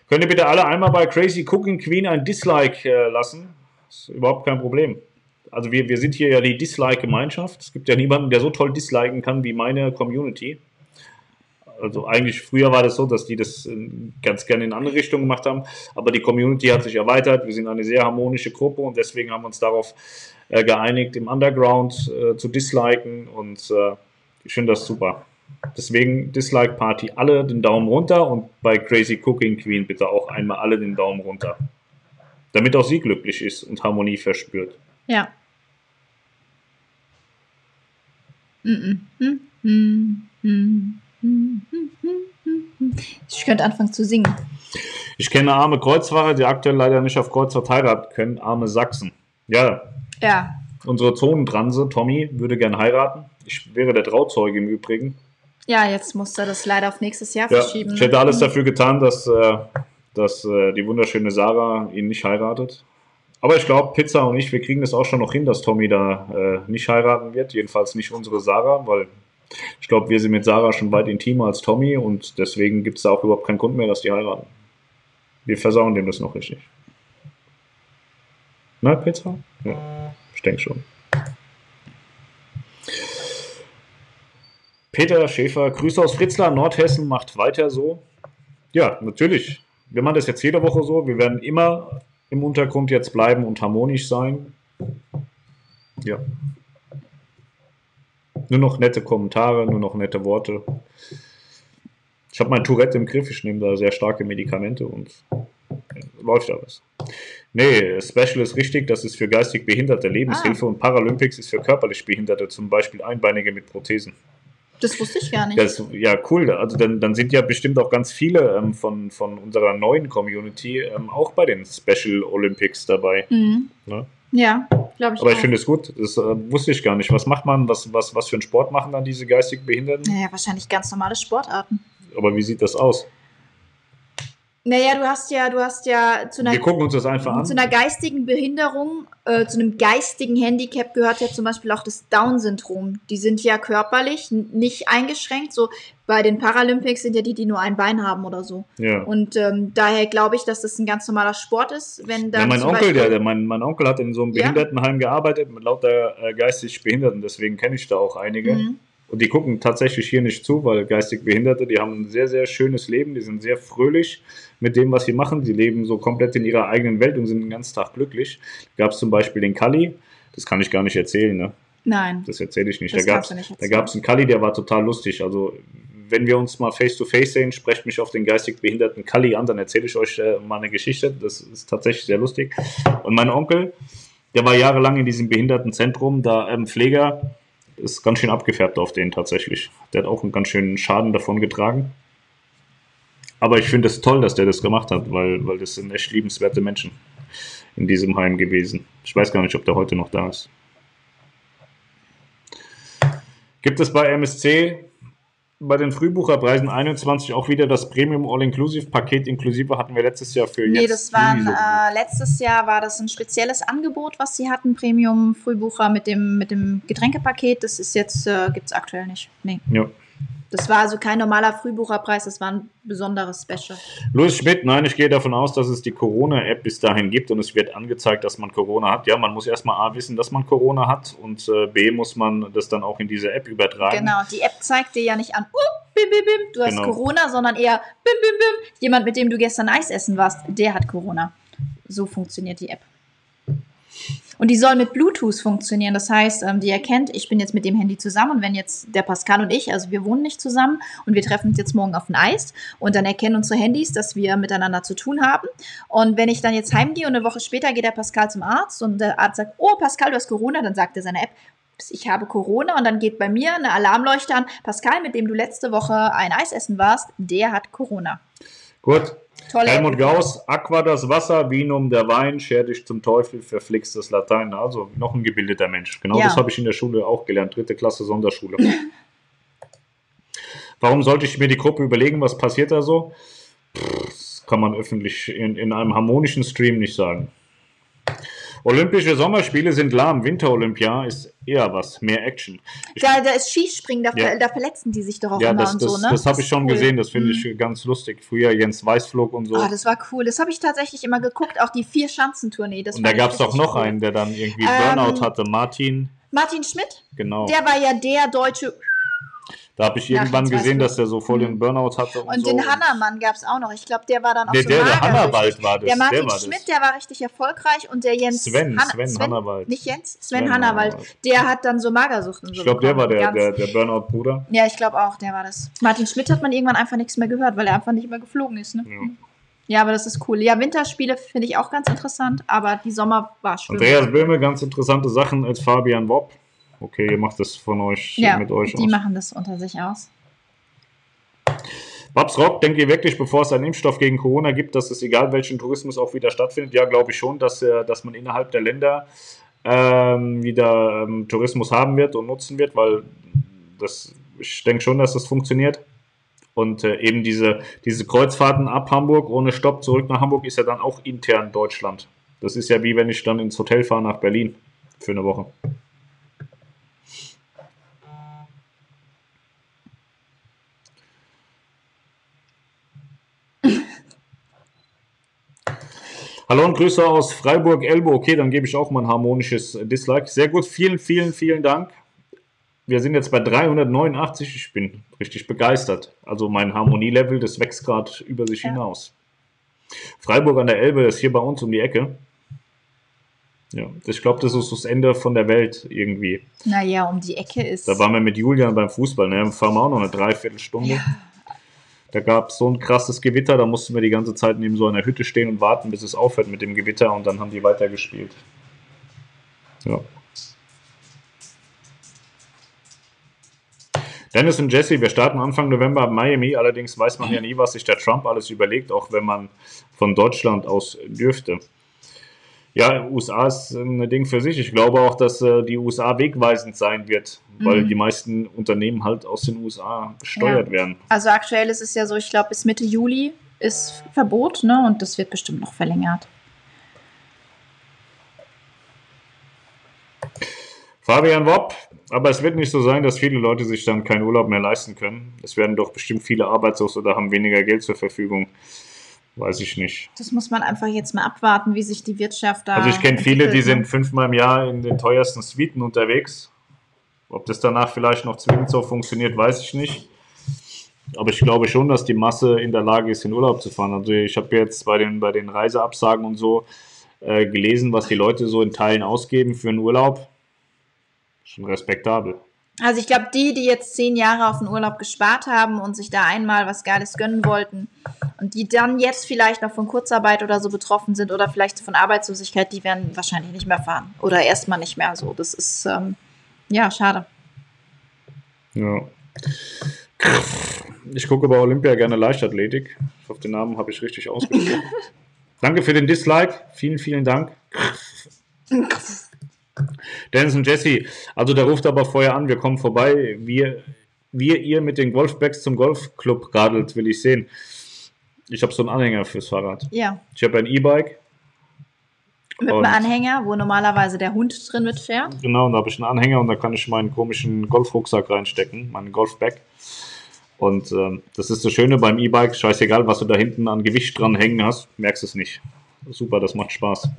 [SPEAKER 1] Könnt ihr bitte alle einmal bei Crazy Cooking Queen ein Dislike äh, lassen? Ist überhaupt kein Problem. Also wir, wir sind hier ja die Dislike-Gemeinschaft. Es gibt ja niemanden, der so toll disliken kann wie meine Community. Also eigentlich früher war das so, dass die das äh, ganz gerne in andere Richtungen gemacht haben, aber die Community hat sich erweitert. Wir sind eine sehr harmonische Gruppe und deswegen haben wir uns darauf äh, geeinigt, im Underground äh, zu disliken und äh, ich finde das super. Deswegen Dislike Party alle den Daumen runter und bei Crazy Cooking Queen bitte auch einmal alle den Daumen runter. Damit auch sie glücklich ist und Harmonie verspürt.
[SPEAKER 2] Ja. Mm, mm, mm, mm, mm. Ich könnte anfangen zu singen.
[SPEAKER 1] Ich kenne arme Kreuzfahrer, die aktuell leider nicht auf Kreuzfahrt heiraten können, arme Sachsen. Ja,
[SPEAKER 2] Ja.
[SPEAKER 1] unsere Zonentranse, Tommy, würde gern heiraten. Ich wäre der Trauzeuge im Übrigen.
[SPEAKER 2] Ja, jetzt muss er das leider auf nächstes Jahr
[SPEAKER 1] Ja,
[SPEAKER 2] verschieben.
[SPEAKER 1] ich hätte alles dafür getan, dass, äh, dass äh, die wunderschöne Sarah ihn nicht heiratet. Aber ich glaube, Pizza und ich, wir kriegen das auch schon noch hin, dass Tommy da äh, nicht heiraten wird. Jedenfalls nicht unsere Sarah, weil ich glaube, wir sind mit Sarah schon weit intimer als Tommy und deswegen gibt es da auch überhaupt keinen Grund mehr, dass die heiraten. Wir versauen dem das noch richtig. Na, Pizza? Ja, ich denke schon. Peter Schäfer, Grüße aus Fritzlar, Nordhessen, macht weiter so. Ja, natürlich. Wir machen das jetzt jede Woche so. Wir werden immer im Untergrund jetzt bleiben und harmonisch sein. Ja. Nur noch nette Kommentare, nur noch nette Worte. Ich habe mein Tourette im Griff, ich nehme da sehr starke Medikamente und ja, läuft alles. Nee, Special ist richtig, das ist für geistig Behinderte Lebenshilfe und Paralympics ist für körperlich Behinderte, zum Beispiel Einbeinige mit Prothesen.
[SPEAKER 2] Das wusste ich gar nicht.
[SPEAKER 1] Das, ja, cool. Also dann, dann sind ja bestimmt auch ganz viele ähm, von, von unserer neuen Community ähm, auch bei den Special Olympics dabei.
[SPEAKER 2] Mhm.
[SPEAKER 1] Ne?
[SPEAKER 2] Ja, glaube ich
[SPEAKER 1] Aber ich finde es gut. Das äh, wusste ich gar nicht. Was macht man? Was, was, was für einen Sport machen dann diese geistig Behinderten?
[SPEAKER 2] Naja, wahrscheinlich ganz normale Sportarten.
[SPEAKER 1] Aber wie sieht das aus?
[SPEAKER 2] Naja, du hast ja, du hast ja zu einer
[SPEAKER 1] Wir gucken uns das einfach an.
[SPEAKER 2] Zu einer geistigen Behinderung, äh, zu einem geistigen Handicap gehört ja zum Beispiel auch das Down-Syndrom. Die sind ja körperlich nicht eingeschränkt. So bei den Paralympics sind ja die, die nur ein Bein haben oder so.
[SPEAKER 1] Ja.
[SPEAKER 2] Und ähm, daher glaube ich, dass das ein ganz normaler Sport ist, wenn dann
[SPEAKER 1] Ja, mein Onkel, der, der, mein, mein Onkel hat in so einem
[SPEAKER 2] Ja.
[SPEAKER 1] Behindertenheim gearbeitet mit lauter äh, geistig Behinderten, deswegen kenne ich da auch einige.
[SPEAKER 2] Mhm.
[SPEAKER 1] Und die gucken tatsächlich hier nicht zu, weil geistig Behinderte, die haben ein sehr, sehr schönes Leben, die sind sehr fröhlich mit dem, was sie machen. Die leben so komplett in ihrer eigenen Welt und sind den ganzen Tag glücklich. Da gab es zum Beispiel den Kali, das kann ich gar nicht erzählen, ne?
[SPEAKER 2] Nein.
[SPEAKER 1] Das erzähle ich nicht.
[SPEAKER 2] Das
[SPEAKER 1] da gab es einen Kali, der war total lustig. Also wenn wir uns mal face to face sehen, sprecht mich auf den geistig behinderten Kali an, dann erzähle ich euch äh, mal eine Geschichte. Das ist tatsächlich sehr lustig. Und mein Onkel, der war jahrelang in diesem Behindertenzentrum, da ähm, Pfleger, ist ganz schön abgefärbt auf den tatsächlich. Der hat auch einen ganz schönen Schaden davon getragen. Aber ich finde es toll, dass der das gemacht hat, weil, weil das sind echt liebenswerte Menschen in diesem Heim gewesen. Ich weiß gar nicht, ob der heute noch da ist. Gibt es bei MSC bei den Frühbucherpreisen 21 auch wieder das Premium All-Inclusive-Paket inklusive hatten wir letztes Jahr für
[SPEAKER 2] Nee,
[SPEAKER 1] jetzt.
[SPEAKER 2] das war ein,
[SPEAKER 1] Juni so
[SPEAKER 2] äh, letztes Jahr war das ein spezielles Angebot, was sie hatten, Premium Frühbucher mit dem, mit dem Getränkepaket. Das ist jetzt, äh, gibt es aktuell nicht. Nee.
[SPEAKER 1] Ja.
[SPEAKER 2] Das war also kein normaler Frühbucherpreis, das war ein besonderes Special.
[SPEAKER 1] Louis Schmidt, nein, ich gehe davon aus, dass es die Corona-App bis dahin gibt und es wird angezeigt, dass man Corona hat. Ja, man muss erstmal A wissen, dass man Corona hat und äh, B muss man das dann auch in diese App übertragen.
[SPEAKER 2] Genau, die App zeigt dir ja nicht an, uh, bim, bim, bim, du hast
[SPEAKER 1] Genau.
[SPEAKER 2] Corona, sondern eher bim, bim, bim, jemand, mit dem du gestern Eis essen warst, der hat Corona. So funktioniert die App. Und die soll mit Bluetooth funktionieren. Das heißt, ähm, die erkennt, ich bin jetzt mit dem Handy zusammen und wenn jetzt der Pascal und ich, also wir wohnen nicht zusammen und wir treffen uns jetzt morgen auf ein Eis und dann erkennen unsere Handys, dass wir miteinander zu tun haben. Und wenn ich dann jetzt heimgehe und eine Woche später geht der Pascal zum Arzt und der Arzt sagt, oh Pascal, du hast Corona, dann sagt er seine App, "Ups, ich habe Corona und dann geht bei mir eine Alarmleuchte an. Pascal, mit dem du letzte Woche ein Eis essen warst, der hat Corona.
[SPEAKER 1] Gut.
[SPEAKER 2] Tolle
[SPEAKER 1] Helmut. Gauss, Aqua das Wasser, Vinum der Wein, scher dich zum Teufel, verflixt das Latein. Also noch ein gebildeter Mensch. Genau
[SPEAKER 2] Ja.
[SPEAKER 1] das habe ich in der Schule auch gelernt. Dritte Klasse Sonderschule. [LAUGHS] Warum sollte ich mir die Gruppe überlegen, was passiert da so? Pff, Das kann man öffentlich in, in einem harmonischen Stream nicht sagen. Olympische Sommerspiele sind lahm. Winter-Olympia ist eher was, mehr Action. Ich,
[SPEAKER 2] Da, da ist Skispringen, da,
[SPEAKER 1] Ja.
[SPEAKER 2] da verletzen die sich doch auch
[SPEAKER 1] ja,
[SPEAKER 2] immer
[SPEAKER 1] das,
[SPEAKER 2] und
[SPEAKER 1] das,
[SPEAKER 2] so, ne?
[SPEAKER 1] das habe ich schon
[SPEAKER 2] cool.
[SPEAKER 1] gesehen. Das finde
[SPEAKER 2] Mhm.
[SPEAKER 1] ich ganz lustig. Früher Jens Weißflog und so.
[SPEAKER 2] Ah, das war cool. Das habe ich tatsächlich immer geguckt, auch die Vier-Schanzentournee.
[SPEAKER 1] Und da gab es auch
[SPEAKER 2] richtig
[SPEAKER 1] noch
[SPEAKER 2] cool.
[SPEAKER 1] einen, der dann irgendwie
[SPEAKER 2] Ähm,
[SPEAKER 1] Burnout hatte. Martin,
[SPEAKER 2] Martin Schmidt,
[SPEAKER 1] genau.
[SPEAKER 2] der war ja der deutsche.
[SPEAKER 1] Da habe ich
[SPEAKER 2] Nach
[SPEAKER 1] irgendwann gesehen, dass der so voll den
[SPEAKER 2] Mhm.
[SPEAKER 1] Burnout hatte. Und,
[SPEAKER 2] Und
[SPEAKER 1] so.
[SPEAKER 2] den Hannermann gab es auch noch. Ich glaube, der war dann auch
[SPEAKER 1] Nee,
[SPEAKER 2] so
[SPEAKER 1] der, der
[SPEAKER 2] richtig.
[SPEAKER 1] war das.
[SPEAKER 2] Der Martin
[SPEAKER 1] war
[SPEAKER 2] Schmidt,
[SPEAKER 1] das.
[SPEAKER 2] der war richtig erfolgreich und der Jens
[SPEAKER 1] Sven,
[SPEAKER 2] Han-
[SPEAKER 1] Sven Hannawald.
[SPEAKER 2] Nicht Jens, Sven,
[SPEAKER 1] Sven.
[SPEAKER 2] Hannawald. Der hat dann so Magersucht und so
[SPEAKER 1] Ich glaube, der war der, der, der Burnout-Bruder.
[SPEAKER 2] Ja, ich glaube auch, der war das. Martin Schmidt hat man irgendwann einfach nichts mehr gehört, weil er einfach nicht mehr geflogen ist. Ne?
[SPEAKER 1] Ja.
[SPEAKER 2] Ja, aber das ist cool. Ja, Winterspiele finde ich auch ganz interessant, aber die Sommer war schön.
[SPEAKER 1] Andreas Böhme, ganz interessante Sachen als Fabian Wopp. Okay, ihr macht das von euch
[SPEAKER 2] ja,
[SPEAKER 1] mit euch
[SPEAKER 2] die
[SPEAKER 1] aus.
[SPEAKER 2] machen das unter sich aus.
[SPEAKER 1] Babs Rock, denkt ihr wirklich, bevor es einen Impfstoff gegen Corona gibt, dass es egal welchen Tourismus auch wieder stattfindet? Ja, glaube ich schon, dass, dass man innerhalb der Länder ähm, wieder ähm, Tourismus haben wird und nutzen wird, weil das, ich denke schon, dass das funktioniert. Und äh, eben diese, diese Kreuzfahrten ab Hamburg ohne Stopp zurück nach Hamburg ist ja dann auch intern Deutschland. Das ist ja wie wenn ich dann ins Hotel fahre nach Berlin für eine Woche. Hallo und Grüße aus Freiburg-Elbe. Okay, dann gebe ich auch mal ein harmonisches Dislike. Sehr gut, vielen, vielen, vielen Dank. Wir sind jetzt bei 389. Ich bin richtig begeistert. Also mein Harmonielevel, das wächst gerade über sich
[SPEAKER 2] Ja.
[SPEAKER 1] hinaus. Freiburg an der Elbe ist hier bei uns um die Ecke. Ja, ich glaube, das ist das Ende von der Welt irgendwie.
[SPEAKER 2] Naja, um die Ecke ist.
[SPEAKER 1] Da waren wir mit Julian beim Fußball. Ne? Fahren wir auch noch eine Dreiviertelstunde.
[SPEAKER 2] Ja.
[SPEAKER 1] Da gab es so ein krasses Gewitter, da mussten wir die ganze Zeit neben so einer Hütte stehen und warten, bis es aufhört mit dem Gewitter und dann haben die weitergespielt. Ja. Dennis und Jesse, wir starten Anfang November ab Miami, allerdings weiß man ja nie, was sich der Trump alles überlegt, auch wenn man von Deutschland aus dürfte. Ja, USA ist ein Ding für sich. Ich glaube auch, dass äh, die USA wegweisend sein wird, weil
[SPEAKER 2] Mhm.
[SPEAKER 1] die meisten Unternehmen halt aus den USA gesteuert
[SPEAKER 2] Ja.
[SPEAKER 1] werden.
[SPEAKER 2] Also aktuell ist es ja so, ich glaube, bis Mitte Juli ist Verbot, ne? Und das wird bestimmt noch verlängert.
[SPEAKER 1] Fabian Wopp, aber es wird nicht so sein, dass viele Leute sich dann keinen Urlaub mehr leisten können. Es werden doch bestimmt viele arbeitslos oder haben weniger Geld zur Verfügung. Weiß ich nicht.
[SPEAKER 2] Das muss man einfach jetzt mal abwarten, wie sich die Wirtschaft da.
[SPEAKER 1] Also ich kenne viele, die sind
[SPEAKER 2] ne?
[SPEAKER 1] fünfmal im Jahr in den teuersten Suiten unterwegs. Ob das danach vielleicht noch zwingend so funktioniert, weiß ich nicht. Aber ich glaube schon, dass die Masse in der Lage ist, in Urlaub zu fahren. Also ich habe jetzt bei den, bei den Reiseabsagen und so äh, gelesen, was die Leute so in Teilen ausgeben für einen Urlaub. Schon respektabel.
[SPEAKER 2] Also ich glaube, die, die jetzt zehn Jahre auf den Urlaub gespart haben und sich da einmal was Geiles gönnen wollten und die dann jetzt vielleicht noch von Kurzarbeit oder so betroffen sind oder vielleicht von Arbeitslosigkeit, die werden wahrscheinlich nicht mehr fahren. Oder erstmal nicht mehr so. Das ist, ähm, ja, schade.
[SPEAKER 1] Ja. Ich gucke bei Olympia gerne Leichtathletik. Ich hoffe, den Namen habe ich richtig ausgesprochen. [LAUGHS] Danke für den Dislike. Vielen, vielen Dank. [LAUGHS] Dennis und Jesse, also der ruft aber vorher an, wir kommen vorbei. Wir wie ihr mit den Golfbags zum Golfclub radelt, will ich sehen. Ich habe so einen Anhänger fürs Fahrrad.
[SPEAKER 2] Ja.
[SPEAKER 1] Ich habe ein E-Bike.
[SPEAKER 2] Mit einem Anhänger, wo normalerweise der Hund drin mitfährt.
[SPEAKER 1] Genau, und da habe ich einen Anhänger und da kann ich meinen komischen Golfrucksack reinstecken, meinen Golfbag. Und ähm, das ist das Schöne beim E-Bike, scheißegal, was du da hinten an Gewicht dran hängen hast, merkst es nicht. Super, das macht Spaß.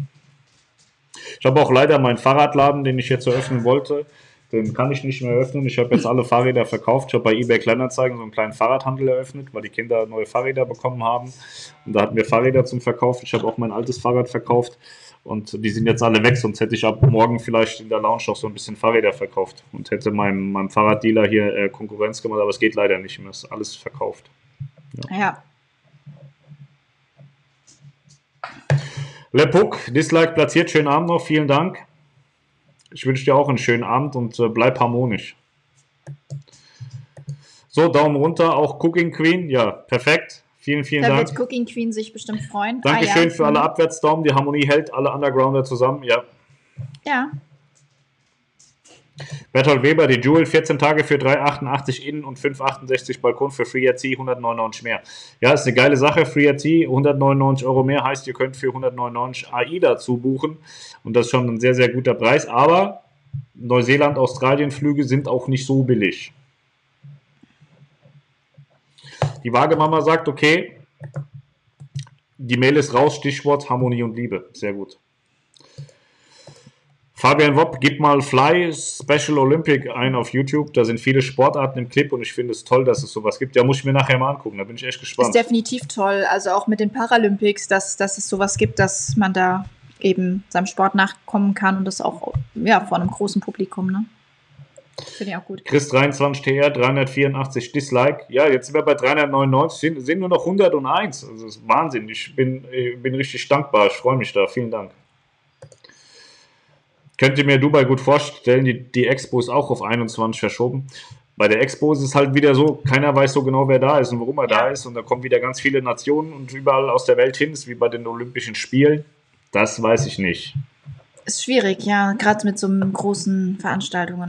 [SPEAKER 1] Ich habe auch leider meinen Fahrradladen, den ich jetzt eröffnen wollte, den kann ich nicht mehr öffnen. Ich habe jetzt alle Fahrräder verkauft. Ich habe bei eBay Kleinanzeigen so einen kleinen Fahrradhandel eröffnet, weil die Kinder neue Fahrräder bekommen haben. Und da hatten wir Fahrräder zum Verkauf. Ich habe auch mein altes Fahrrad verkauft. Und die sind jetzt alle weg, sonst hätte ich ab morgen vielleicht in der Lounge auch so ein bisschen Fahrräder verkauft und hätte meinem, meinem Fahrraddealer hier äh, Konkurrenz gemacht, aber es geht leider nicht mehr. Es ist alles verkauft.
[SPEAKER 2] Ja.
[SPEAKER 1] Lepuk, Dislike platziert, schönen Abend noch, vielen Dank. Ich wünsche dir auch einen schönen Abend und äh, bleib harmonisch. So, Daumen runter, auch Cooking Queen, ja, perfekt. Vielen, vielen
[SPEAKER 2] Da
[SPEAKER 1] Dank.
[SPEAKER 2] wird Cooking Queen sich bestimmt freuen.
[SPEAKER 1] Dankeschön
[SPEAKER 2] Ah, ja.
[SPEAKER 1] für alle Abwärtsdaumen, die Harmonie hält, alle Undergrounder zusammen, ja.
[SPEAKER 2] Ja.
[SPEAKER 1] Bertolt Weber, die Jewel, 14 Tage für 3,88 innen und 5,68 Balkon für FreeRC, 199 mehr. Ja, ist eine geile Sache. FreeRC, 199 Euro mehr, heißt, ihr könnt für 199 AI dazu buchen. Und das ist schon ein sehr, sehr guter Preis. Aber Neuseeland, Australien-Flüge sind auch nicht so billig. Die Wagemama sagt, okay, die Mail ist raus, Stichwort Harmonie und Liebe. Sehr gut. Fabian Wopp, gib mal Fly Special Olympic ein auf YouTube. Da sind viele Sportarten im Clip und ich finde es toll, dass es sowas gibt. Ja, muss ich mir nachher mal angucken. Da bin ich echt
[SPEAKER 2] Ist
[SPEAKER 1] gespannt.
[SPEAKER 2] definitiv toll. Also auch mit den Paralympics, dass, dass es sowas gibt, dass man da eben seinem Sport nachkommen kann und das auch ja, vor einem großen Publikum. Ne? Finde ich auch gut.
[SPEAKER 1] Chris 23 TR, 384 Dislike. Ja, jetzt sind wir bei 399, sind, sind nur noch 101. Also das ist Wahnsinn. Ich bin, äh, bin richtig dankbar. Ich freue mich da. Vielen Dank. Könnt ihr mir Dubai gut vorstellen, die, die Expo ist auch auf 21 verschoben. Bei der Expo ist es halt wieder so, keiner weiß so genau, wer da ist und warum er da ist. Und da kommen wieder ganz viele Nationen und überall aus der Welt hin, ist wie bei den Olympischen Spielen. Das weiß ich nicht.
[SPEAKER 2] Ist schwierig, ja, gerade mit so großen Veranstaltungen.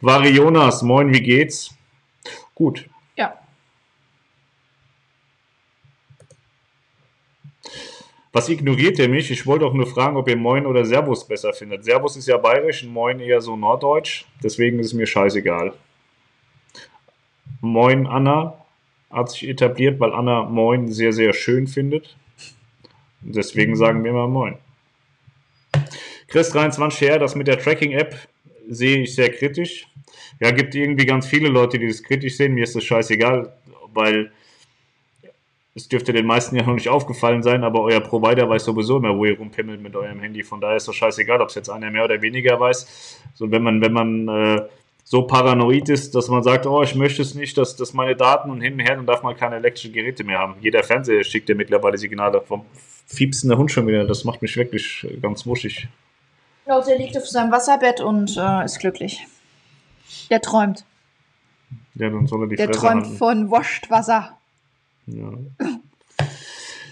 [SPEAKER 1] Vari Jonas, moin, wie geht's? Gut.
[SPEAKER 2] Ja.
[SPEAKER 1] Was ignoriert ihr mich? Ich wollte auch nur fragen, ob ihr Moin oder Servus besser findet. Servus ist ja bayerisch und Moin eher so norddeutsch. Deswegen ist es mir scheißegal. Moin Anna hat sich etabliert, weil Anna Moin sehr, sehr schön findet. Deswegen sagen wir mal Moin. Chris 23 her, das mit der Tracking-App sehe ich sehr kritisch. Ja, gibt irgendwie ganz viele Leute, die das kritisch sehen. Mir ist das scheißegal, weil es dürfte den meisten ja noch nicht aufgefallen sein, aber euer Provider weiß sowieso immer, wo ihr rumpimmelt mit eurem Handy. Von daher ist das scheißegal, ob es jetzt einer mehr oder weniger weiß. So, wenn man, wenn man äh, so paranoid ist, dass man sagt, oh, ich möchte es nicht, dass, dass meine Daten und hin und her, dann darf man keine elektrischen Geräte mehr haben. Jeder Fernseher schickt ja mittlerweile Signale vom fiepsen der Hund schon wieder. Das macht mich wirklich äh, ganz wuschig.
[SPEAKER 2] Ja, der liegt auf seinem Wasserbett und äh, ist glücklich. Der träumt.
[SPEAKER 1] Ja, dann soll er die
[SPEAKER 2] Der
[SPEAKER 1] Fresse
[SPEAKER 2] träumt
[SPEAKER 1] halten.
[SPEAKER 2] von Wascht-Wasser.
[SPEAKER 1] Ja.